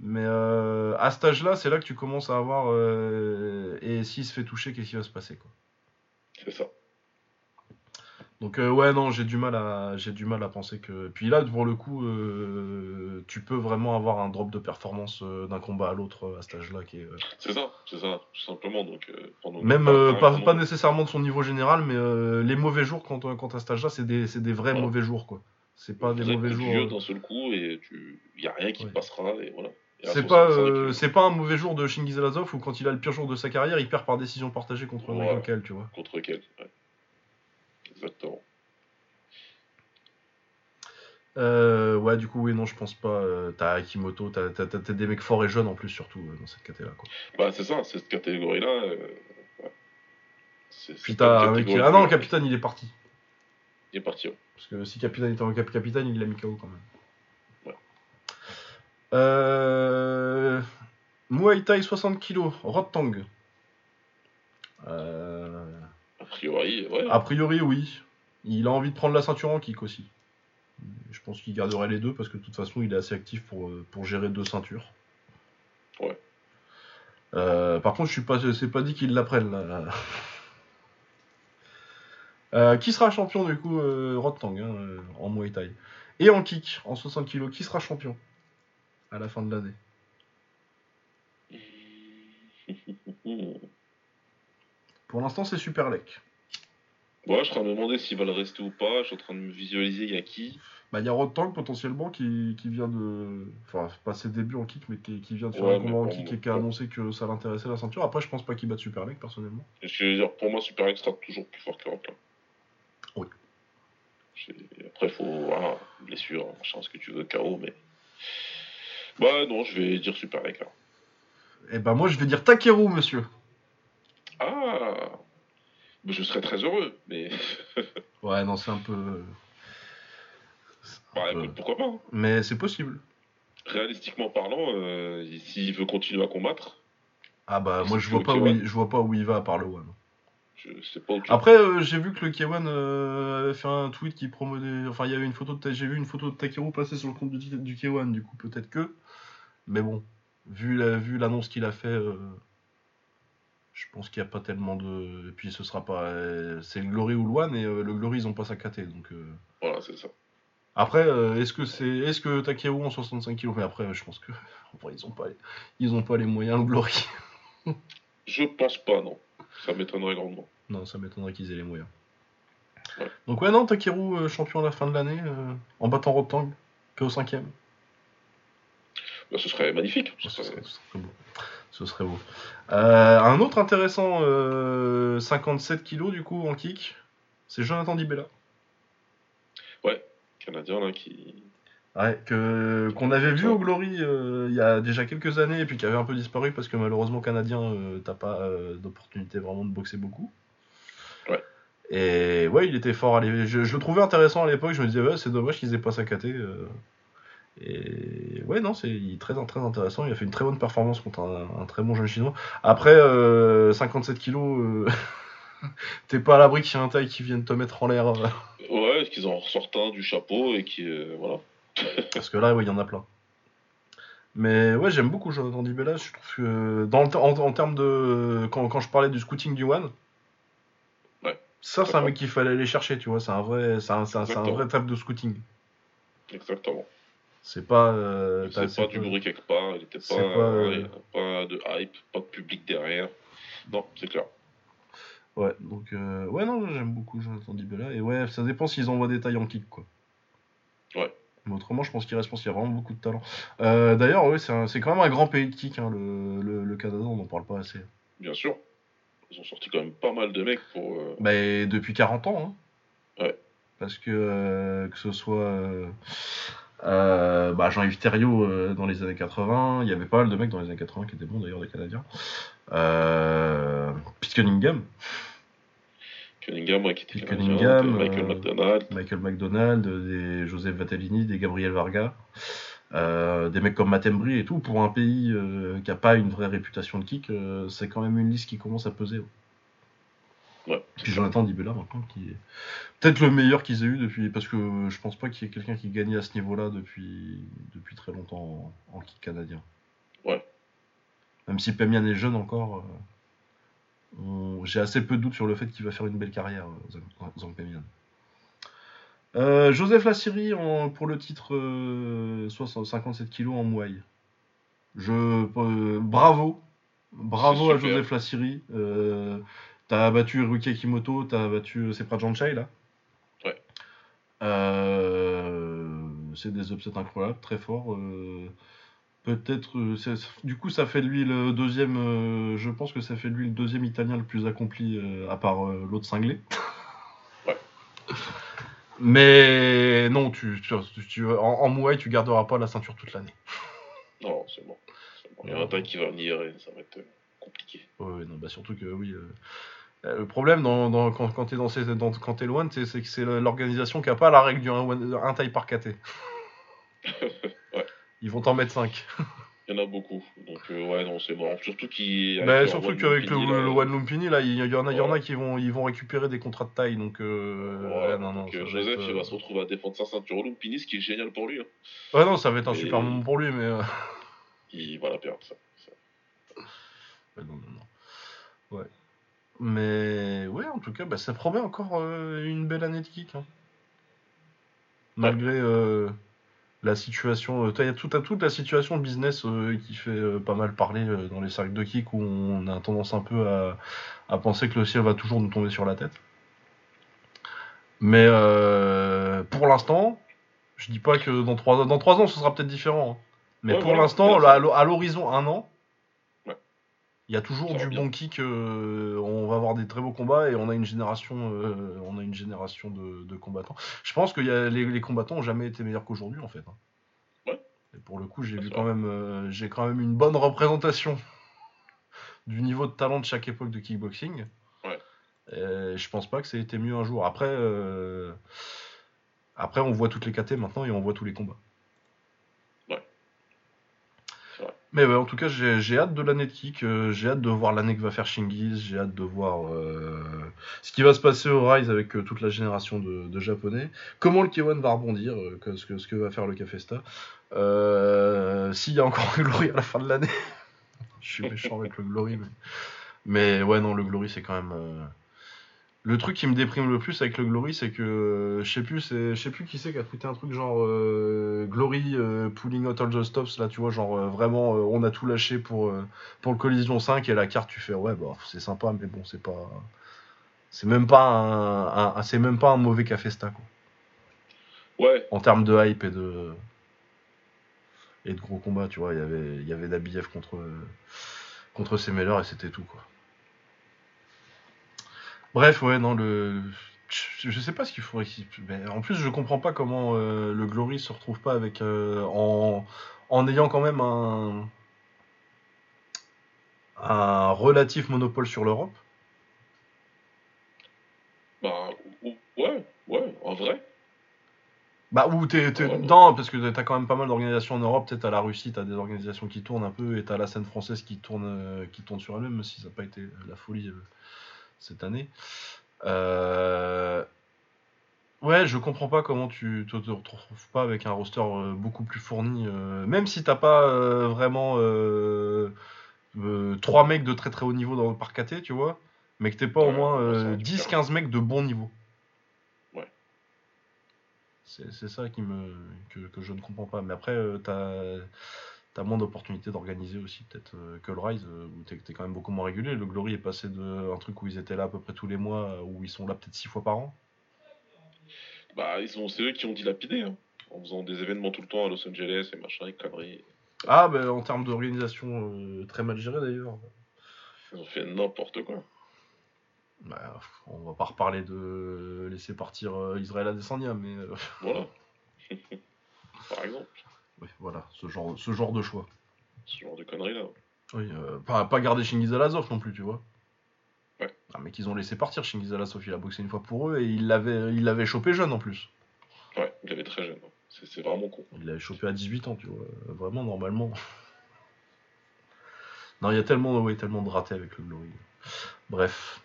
Mais euh, à cet âge-là, c'est là que tu commences à avoir. et s'il se fait toucher, qu'est-ce qui va se passer quoi? C'est ça. Donc euh, ouais non, j'ai du mal à j'ai du mal à penser que. Puis là pour le coup, euh, tu peux vraiment avoir un drop de performance euh, d'un combat à l'autre à cet âge-là qui est. C'est ça, c'est ça, tout simplement. Donc, pendant- Même pas, pas nécessairement de son niveau général, mais les mauvais jours quand, quand à cet âge-là, c'est des, c'est des vrais Ouais. mauvais jours, quoi. C'est pas des mauvais jours. d'un seul coup et tu. Y a rien qui Ouais. te passera et voilà. C'est pas, 65, euh, c'est pas un mauvais jour de Shingiz Alazov où quand il a le pire jour de sa carrière, il perd par décision partagée contre Ouais. Kell, tu vois. Contre quel ouais. Exactement. Euh, ouais, du coup, oui, non, je pense pas. euh, t'as Akimoto, t'as, t'as- t'as- des mecs forts et jeunes en plus, surtout euh, dans cette catégorie-là, quoi. Bah, c'est ça, cette catégorie-là. ouais. C'est Puis c'est t'as un mec qui- Ah non, Capitaine, il est parti. Il est parti. ouais. Parce que si Capitaine était en cap Capitaine, il a mis KO quand même. Ouais. Euh... Muay Thai 60 kg, Rotang. Euh... A priori, ouais. A priori, oui. Il a envie de prendre la ceinture en kick aussi. Je pense qu'il garderait les deux parce que de toute façon, il est assez actif pour, euh, pour gérer deux ceintures. Ouais. Euh, par contre, je suis pas, c'est pas dit qu'il la prenne là. Euh, qui sera champion du coup euh, hein, euh, en Muay Thai? Et en kick en 60 kg Qui sera champion à la fin de l'année? Pour l'instant, c'est Super Lek. Ouais, je suis en train de me demander s'il va le rester ou pas. Je suis en train de me visualiser, il y a qui Bah, il y a Rotang potentiellement qui, qui vient de. Enfin, pas ses débuts en kick, mais qui, qui vient de faire Ouais, un combat en kick et qui a annoncé que ça l'intéressait la ceinture. Après, je pense pas qu'il batte Super Lek personnellement. Et Je veux dire, pour moi, Super X sera toujours plus fort que Rock. Oui. Après, faut. Voilà, blessure, machin, ce que tu veux, KO, mais. Bah, non, je vais dire Super X. là. Et bah, moi, je vais dire Takeru, monsieur. Ah Mais Je serais très heureux, mais. Ouais, non, c'est un peu. un Bah, peu- écoute, pourquoi pas hein. Mais c'est possible. Réalistiquement parlant, euh, s'il veut continuer à combattre, Ah bah, moi, je vois pas où K1. il, je vois pas où il va à part le One. je sais pas où tu Après, euh, j'ai vu que le K1 euh, avait fait un tweet qui promouvait. Enfin, il y avait une photo de. J'ai vu une photo de Takeru passer sur le compte du, du K1, du coup, peut-être que. Mais bon, vu la- vu l'annonce qu'il a fait, euh, je pense qu'il n'y a pas tellement de. Et puis, ce sera pas. euh, c'est le Glory ou le One, et euh, le Glory, ils ont pas sa KT, donc. euh, Voilà, c'est ça. Après, est-ce que c'est, est-ce que Takeru en 65 kg Mais après, je pense que en vrai, ils ont pas, les... ils ont pas les moyens, le Glory. Je pense pas, non. Ça m'étonnerait grandement. non, ça m'étonnerait qu'ils aient les moyens. Ouais. Donc ouais, non, Takeru euh, champion à la fin de l'année euh, en battant Rotang, KO 5 e Bah, ce serait magnifique. Ce serait, ce serait beau. Ce serait beau. Euh, un autre intéressant, euh, 57 kg du coup en kick, c'est Jonathan Dibella. Canadien, là, qui. Ouais, que, qu'on avait vu au Glory euh, il y a déjà quelques années et puis qui avait un peu disparu parce que malheureusement canadien euh, t'as pas euh, d'opportunité vraiment de boxer beaucoup. Ouais. Et ouais il était fort à je, je le trouvais intéressant à l'époque, je me disais ouais c'est dommage qu'ils aient pas sa KT. euh. Et ouais non c'est très très intéressant, il a fait une très bonne performance contre un, un très bon jeune chinois. Après euh, 57 kilos euh, t'es pas à l'abri qu'il y ait un taille qui vienne te mettre en l'air euh, Ouais, qu'ils en ressortent un du chapeau et qui. euh, voilà. parce que là ouais il y en a plein. Mais ouais, j'aime beaucoup Jonathan Dibella. Je trouve que dans le, en, en termes de quand, quand je parlais du scouting du One, Ouais. ça c'est un mec qu'il fallait aller chercher, tu vois. C'est un vrai, c'est un, un- un vrai table de scouting. Exactement. C'est pas. euh, c'est pas du bruit quelque part, il était pas, pas, euh, pas de hype, pas de public derrière. Non, c'est clair. Ouais, donc euh, ouais non, j'aime beaucoup Jonathan Dibella et ouais, ça dépend s'ils envoient des tailles en kick quoi. Ouais. Mais autrement, je pense qu'il reste, pense qu'il y a vraiment beaucoup de talent. Euh, D'ailleurs, ouais, c'est quand même un grand pays de kick, hein, le, le, le Canada, on n'en parle pas assez. Bien sûr. Ils ont sorti quand même pas mal de mecs pour. euh, Bah, depuis 40 ans, hein. Ouais. Parce que que ce soit euh, euh, bah, Jean-Yves Thériault euh, dans les années 80, il y avait pas mal de mecs dans les années 80 qui étaient bons d'ailleurs, des Canadiens. Euh, Pete Cunningham, Cunningham, ouais, qui était Pete canadien, Cunningham, Michael euh, McDonald. Michael McDonald, des Joseph Vatellini, des Gabriel Varga, euh, des mecs comme Matt Embry et tout. Pour un pays euh, qui a pas une vraie réputation de kick, euh, c'est quand même une liste qui commence à peser. Ouais. Puis Jonathan Dibella maintenant qui est peut-être le meilleur qu'ils aient eu depuis parce que je pense pas qu'il y ait quelqu'un qui gagne à ce niveau-là depuis depuis très longtemps en, en kick canadien. Ouais. Même si Pemian est jeune encore, euh, on- j'ai assez peu de doutes sur le fait qu'il va faire une belle carrière, euh, Zang, Pemian. Euh, Joseph Lassiri en- pour le titre euh, 60 57 kg en. Je euh, bravo, bravo à. Joseph Lassiri. Euh, t'as battu Ruki Kimoto, t'as battu Sepra Janchai là. Ouais. Euh, c'est des upsets incroyables, très forts. euh, Peut-être, euh, du coup, ça fait de lui le deuxième. euh, je pense que ça fait de lui le deuxième Italien le plus accompli, euh, à part euh, l'autre cinglé. Ouais. Mais non, tu, tu, tu- en, en Muay, tu garderas pas la ceinture toute l'année. Non, c'est bon. Il y a un temps qui va venir et ça va être euh, compliqué. Ouais, non, bah surtout que oui. euh, euh, le problème dans, dans- quand, quand t'es dans ces, dans, quand t'es loin, c'est que c'est l'organisation qui a pas la règle du 1, taille par KT. Ouais. Ils vont t'en mettre 5. Il y en a beaucoup. Donc, euh, ouais, non, c'est bon. Surtout qu'il. Mais avec surtout qu'avec le, là, le One Lumpini, là, il y, en a, y en a qui vont, ils vont récupérer des contrats de taille. Donc, euh, ouais, non, non, donc, euh, Joseph, être, il euh, va se retrouver à défendre sa ceinture Lumpini, ce qui est génial pour lui. hein. Ouais, non, ça va être un super moment pour lui, mais. euh, Il va la perdre, ça. non, non, non. Ouais. Mais ouais, en tout cas, bah, ça promet encore euh, une belle année de kick. hein. Malgré euh, la situation, euh, t'as- y a tout, toute la situation business euh, qui fait pas mal parler dans les cercles de kick où on a tendance un peu à, à penser que le ciel va toujours nous tomber sur la tête. Mais pour l'instant, je dis pas que dans trois, dans trois ans ce sera peut-être différent. hein. Mais Ouais, pour l'instant, à l'ho- à l'horizon un an. Il y a toujours du bien. bon kick. euh, on va avoir des très beaux combats et on a une génération, euh, on a une génération de, de combattants. Je pense que y a- les, les combattants ont jamais été meilleurs qu'aujourd'hui en fait. hein. Ouais. Et pour le coup, j'ai vu c'est quand même, euh, j'ai quand même une bonne représentation du niveau de talent de chaque époque de kickboxing. Ouais. Et je pense pas que ça ait été mieux un jour. Après, après on voit toutes les KT maintenant et on voit tous les combats. Ouais. C'est vrai. Mais ouais, en tout cas, j'ai hâte de l'année de kick. euh, j'ai hâte de voir l'année que va faire Shingiz. J'ai hâte de voir euh, ce qui va se passer au Rise avec euh, toute la génération de, japonais. Comment le K1 va rebondir, ce, que, ce que va faire le Cafesta. S'il y a encore le Glory à la fin de l'année. Je suis méchant avec le Glory. Mais... mais ouais, non, le Glory, c'est quand même. Le truc qui me déprime le plus avec le Glory, c'est que euh, je sais plus, c'est je sais plus qui c'est qui a tweeté un truc genre euh, Glory euh, pulling out all the stops là, tu vois, genre vraiment on a tout lâché pour pour le Collision 5 et la carte tu fais ouais bah c'est sympa mais bon c'est pas c'est même pas un, un- un- c'est même pas un mauvais Cafesta quoi Ouais, en termes de hype et de et de gros combats, tu vois, il y avait il y avait Dabiev contre contre Semeller et c'était tout quoi. Bref, ouais, non le je, sais pas ce qu'il faudrait qu'il mais en plus je comprends pas comment euh, le Glory se retrouve pas avec euh, en en ayant quand même un un relatif monopole sur l'Europe. bah, ou- ouais, ouais, en vrai. Bah, ou t'es, t'es- Ouais, ouais. non, parce que t'as quand même pas mal d'organisations en Europe. Peut-être à la Russie, t'as des organisations qui tournent un peu, et t'as la scène française qui tourne, euh, qui tourne sur elle-même, même si ça n'a pas été la folie euh, cette année. Euh, Ouais, je comprends pas comment tu te, te retrouves pas avec un roster euh, beaucoup plus fourni. euh, même si t'as pas euh, vraiment trois mecs de très très haut niveau dans le parc KT, tu vois. Mais que t'aies pas au moins ouais, ça euh, va, tu 10-15 mecs de bon niveau. Ouais. C'est ça qui me, que, que je ne comprends pas. Mais après, euh, t'as as moins d'opportunités d'organiser aussi, peut-être euh, que le Rise, euh, où t'es es quand même beaucoup moins régulier. Le Glory est passé de un truc où ils étaient là à peu près tous les mois, euh, où ils sont là peut-être 6 fois par an. Bah, ils ont, c'est eux qui ont dilapidé, hein, en faisant des événements tout le temps à Los Angeles et machin, et conneries. Ah, ben en termes d'organisation, euh, très mal géré d'ailleurs. Ils ont fait n'importe quoi. Bah, on va pas reparler de laisser partir Israël Adesanya, mais euh, Voilà. Par exemple, ouais, voilà, ce genre, ce genre de choix. ce genre de conneries là. Oui, euh, pas, pas garder Shingiz Alazov non plus, tu vois. Ouais. Ah, mais qu'ils ont laissé partir Shingiz Alazov, il a boxé une fois pour eux et il l'avait il l'avait chopé jeune en plus. Ouais, il avait très jeune. hein. C'est, c'est vraiment con. Il l'avait chopé à 18 ans, tu vois. Euh, Vraiment, normalement. non, il y a tellement, ouais, tellement de ratés avec le Glory. Bref.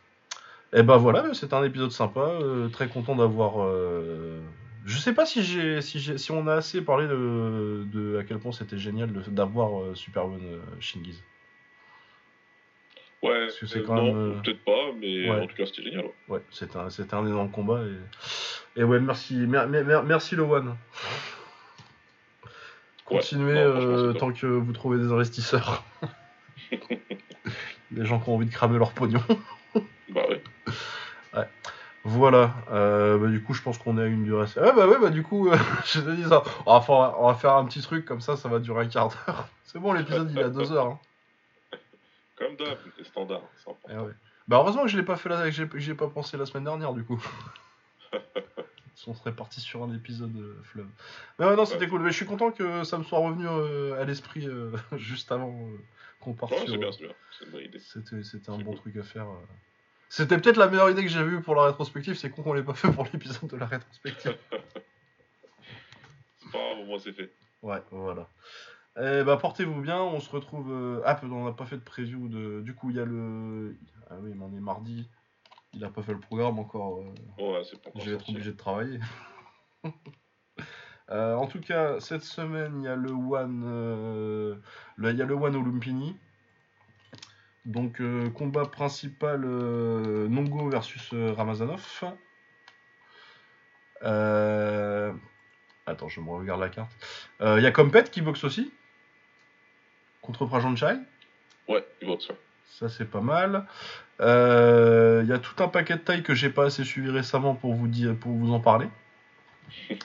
Et ben voilà, c'était un épisode sympa. euh, très content d'avoir. euh, Je sais pas si j'ai, si j'ai, si on a assez parlé de, de à quel point c'était génial de- d'avoir euh, Superman euh, Shingiz. Ouais, Parce que c'est euh, quand non, même, peut-être pas, mais ouais. en tout cas, c'était génial. ouais. Ouais, c'était un, c'était un énorme combat et, et ouais, merci, mer- mer- mer- merci Lowan. Continuez non, euh, tant que vous trouvez des investisseurs. des gens qui ont envie de cramer leur pognon. Bah ouais. Voilà, euh, bah, du coup, je pense qu'on est à une durée. Ah bah ouais, bah du coup, euh, je te dis ça. On va, faire, on va faire un petit truc comme ça, ça va durer un quart d'heure. C'est bon, l'épisode il est à deux heures. hein. Comme d'hab, c'est standard. Eh ouais. Bah heureusement que je l'ai pas fait là, j'ai pas pensé la semaine dernière du coup. On serait parti sur un épisode euh, fleuve. Mais ouais, non, c'était Ouais. cool. Mais je suis content que ça me soit revenu euh, à l'esprit euh, juste avant qu'on parte Ouais, sur. c'est bien, c'est bien. C'est une bonne idée. C'était, c'était un bon truc à faire. C'était peut-être la meilleure idée que j'avais eue pour la rétrospective. C'est con qu'on l'ait pas fait pour l'épisode de la rétrospective. C'est pas grave, au moins c'est fait. Ouais, voilà. Eh bah, portez-vous bien. On se retrouve. euh, Ah, on n'a pas fait de preview de. Du coup, il y a le. Ah oui, mais on est mardi. Il a pas fait le programme encore. euh, Ouais, c'est pas Je vais être obligé de travailler. Euh, en tout cas, cette semaine, il y a le One, le- il y a le One Olumpini. Donc, euh, combat principal euh, Nongo versus euh, Ramazanov. Attends, je me regarde la carte. Il y a Compet qui boxe aussi. Contre Prajan Chai. Ouais, il vote ça. Ça, c'est pas mal. Il y a tout un paquet de tailles que j'ai pas assez suivi récemment pour vous, dire, pour vous en parler. Il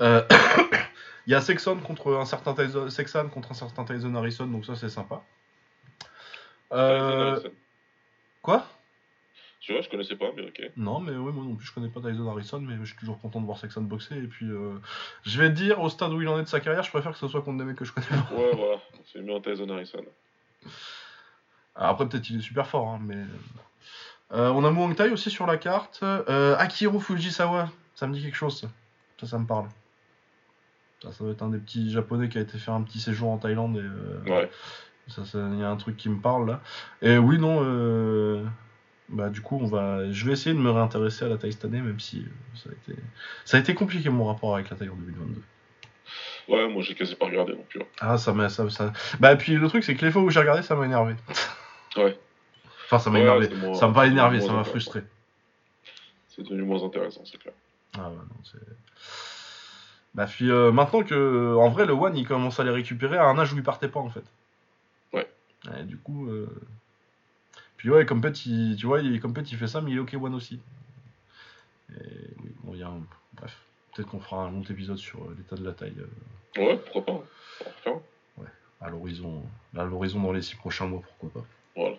y a Sexton contre un certain Tyson, Sexton contre un certain Tyson Harrison, donc ça c'est sympa. Euh, Tyson Harrison. quoi? Tu vois, je connaissais pas, mais ok. Non, mais oui, moi non plus je connais pas Tyson Harrison, mais je suis toujours content de voir Sexton boxer. Et puis, euh, je vais te dire, au stade où il en est de sa carrière, je préfère que ce soit contre des mecs que je connais pas. Ouais, voilà. C'est mieux en Tyson Harrison. Alors après, peut-être il est super fort, hein, mais. Euh, on a Muang Thai aussi sur la carte. Euh, Akiro Fujisawa, ça me dit quelque chose, ça. Ça, ça me parle. Ça, ça doit être un des petits japonais qui a été faire un petit séjour en Thaïlande et. euh, Ouais. Ça, ça- il y a un truc qui me parle là. Et oui, non. euh, Bah, du coup, on va. Je vais essayer de me réintéresser à la Thaï cette année, même si euh, ça a été. Ça a été compliqué mon rapport avec la Thaï en 2022. Ouais, moi j'ai quasi pas regardé non plus. Ah, ça m'a. Ça, ça... Bah, puis le truc, c'est que les fois où j'ai regardé, ça m'a énervé. Ouais. Enfin, ça m'a Ouais, énervé. moins- Ça m'a pas énervé, ça m'a frustré. C'est devenu moins intéressant, c'est clair. Ah ouais, non, c'est. Bah, puis euh, maintenant que. En vrai, le One, il commence à les récupérer à un âge où il partait pas, en fait. Et du coup. euh, Puis ouais, Compet, il... tu vois, il... Compet, il fait ça, mais il est OK One aussi. Et oui, bon, il y a un. Bref. Peut-être qu'on fera un long épisode sur euh, l'état de la taille euh, Ouais, pourquoi pas. À l'horizon. À l'horizon dans les six prochains mois, pourquoi pas. Voilà.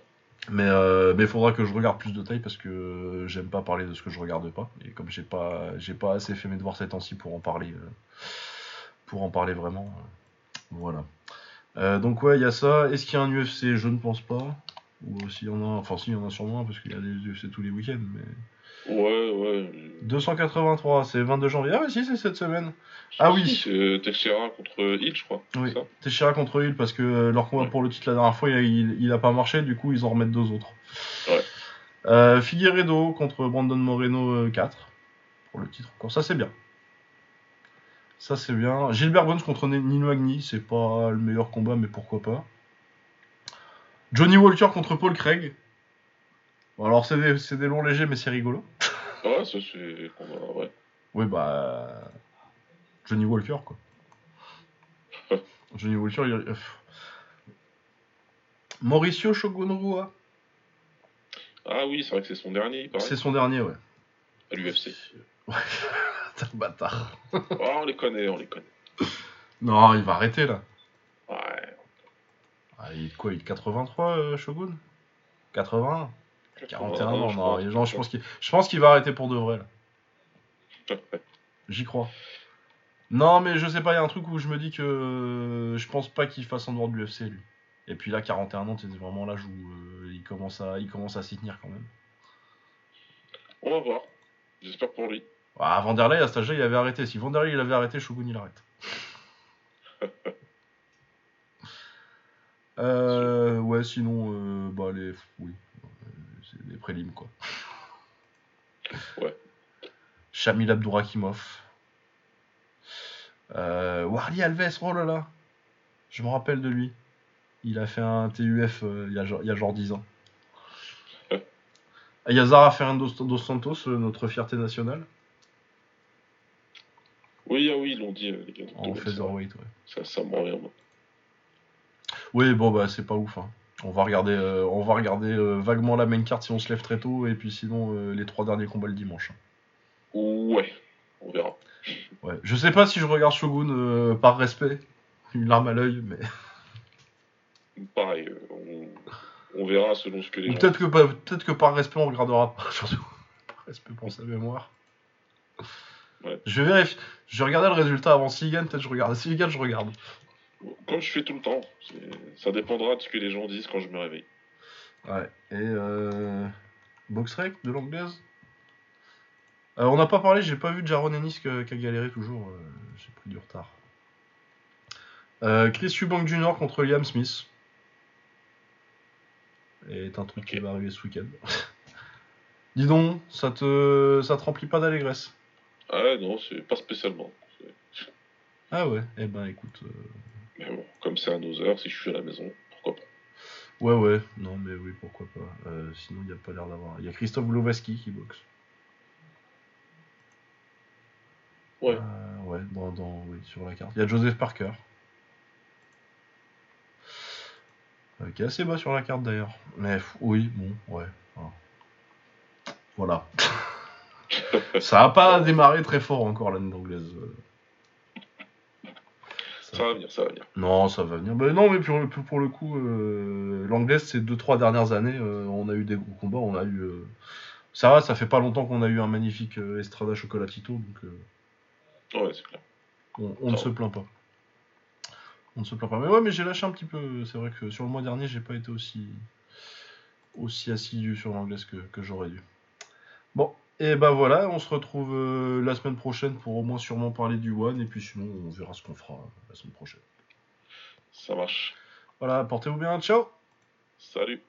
Mais euh, mais faudra que je regarde plus de taille parce que j'aime pas parler de ce que je regarde pas et comme j'ai pas j'ai pas assez fait mes devoirs ces temps-ci pour en parler euh, pour en parler vraiment voilà. Euh, donc ouais il y a ça. Est-ce qu'il y a un UFC Je ne pense pas. Ou s'il y en a, enfin s'il y en a sûrement un, parce qu'il y a des UFC tous les week-ends. Mais Ouais, ouais. 283, c'est 22 janvier. Ah ouais si c'est cette semaine. Ah oui. C'est Teixeira contre Hill, je crois. Oui. Teixeira contre Hill parce que euh, leur combat Ouais. pour le titre la dernière fois il a, il, il a pas marché, du coup ils en remettent deux autres. Ouais. Euh, Figueredo contre Brandon Moreno euh, 4. pour le titre encore. Ça, c'est bien. Ça, c'est bien. Gilbert Burns contre Nino Agni, c'est pas le meilleur combat, mais pourquoi pas. Johnny Walker contre Paul Craig. Bon, alors, c'est des, c'est des longs légers, mais c'est rigolo. Ouais, ça c'est. combat, Ouais. Oui, bah. Johnny Walker, quoi. Johnny Walker, il. euh, Mauricio Shogun Rua. Ah oui, c'est vrai que c'est son dernier, il paraît, C'est son dernier, ouais. à l'UFC. Ouais. Bâtard. oh, on les connaît, on les connaît. Non, il va arrêter là. Ouais. Ah, il est quoi Il est 83, euh, Shogun? 81 41 ans, je non. je pense qu'il va arrêter pour de vrai là. J'y crois. Non, mais je sais pas, il y a un truc où je me dis que euh, je pense pas qu'il fasse en dehors de l'UFC lui. Et puis là, 41 ans, c'est vraiment l'âge où euh, il commence à, il commence à s'y tenir quand même. On va voir. J'espère pour lui. Ah, Vanderlei, à cet âge-là, il avait arrêté. Si Vanderlei il avait arrêté, Shogun il arrête. euh, ouais, sinon, euh, bah les, oui, c'est des prélims quoi. Ouais. Shamil Abdourakimov. Euh, Alves, oh là là, je me rappelle de lui. Il a fait un TUF euh, il, y a, genre- il y a genre 10 ans. Yazara Fernando dos Santos, notre fierté nationale, Oui, ah oui, ils l'ont dit, euh, les gars. en Donc, featherweight, ouais. Ça, ça me revient. moi. Oui, bon bah c'est pas ouf. hein. On va regarder, euh, on va regarder euh, vaguement la main card si on se lève très tôt, et puis sinon euh, les trois derniers combats le dimanche. Ouais, on verra. Ouais. Je sais pas si je regarde Shogun euh, par respect, une larme à l'œil, mais Pareil, euh, on, on verra selon ce que les ou gens. peut-être que pas- peut-être que par respect on regardera pas surtout. par respect pour sa mémoire. Ouais. Je vais vérifier. Je vais regarder le résultat avant s'il gagne, peut-être je regarde. S'il gagne, je regarde. Comme je fais tout le temps, ça dépendra de ce que les gens disent quand je me réveille. Ouais. Et euh... Boxrec de l'anglaise? Euh, on n'a pas parlé, j'ai pas vu Jaron Ennis qui a galéré toujours. euh, j'ai pris du retard. Euh, Chris Eubank Jr. contre Liam Smith. est un truc qui va arriver ce week-end. Dis donc, ça te, ça te remplit pas d'allégresse Ah non, c'est pas spécialement. Ah ouais, eh ben écoute. euh, Mais bon, comme c'est à nos heures, si je suis à la maison, pourquoi pas. Ouais, ouais, non, mais oui, pourquoi pas. Euh, sinon, il n'y a pas l'air d'avoir. Il y a Christophe Glowaski qui boxe. Ouais. Euh, ouais, dans, dans- oui, sur la carte. Il y a Joseph Parker. Qui est assez bas sur la carte d'ailleurs. Mais oui, bon, ouais. voilà. Voilà. Ça a pas démarré très fort encore l'année anglaise. Ça- Ça va venir, ça va venir. Non, ça va venir. Mais non, mais pour, le coup, euh, l'anglaise, ces deux trois dernières années, euh, on a eu des gros combats. On a eu. euh, Ça va, ça fait pas longtemps qu'on a eu un magnifique euh, Estrada Chocolatito, donc Ouais, c'est clair. on, on ne se plaint pas. On ne se plaint pas. Mais ouais, mais j'ai lâché un petit peu. C'est vrai que sur le mois dernier, j'ai pas été aussi aussi assidu sur l'anglaise que, que j'aurais dû. Bon, et ben voilà, on se retrouve euh, la semaine prochaine pour au moins sûrement parler du One, et puis sinon, on verra ce qu'on fera euh, la semaine prochaine. Ça marche. Voilà, portez-vous bien, ciao Salut.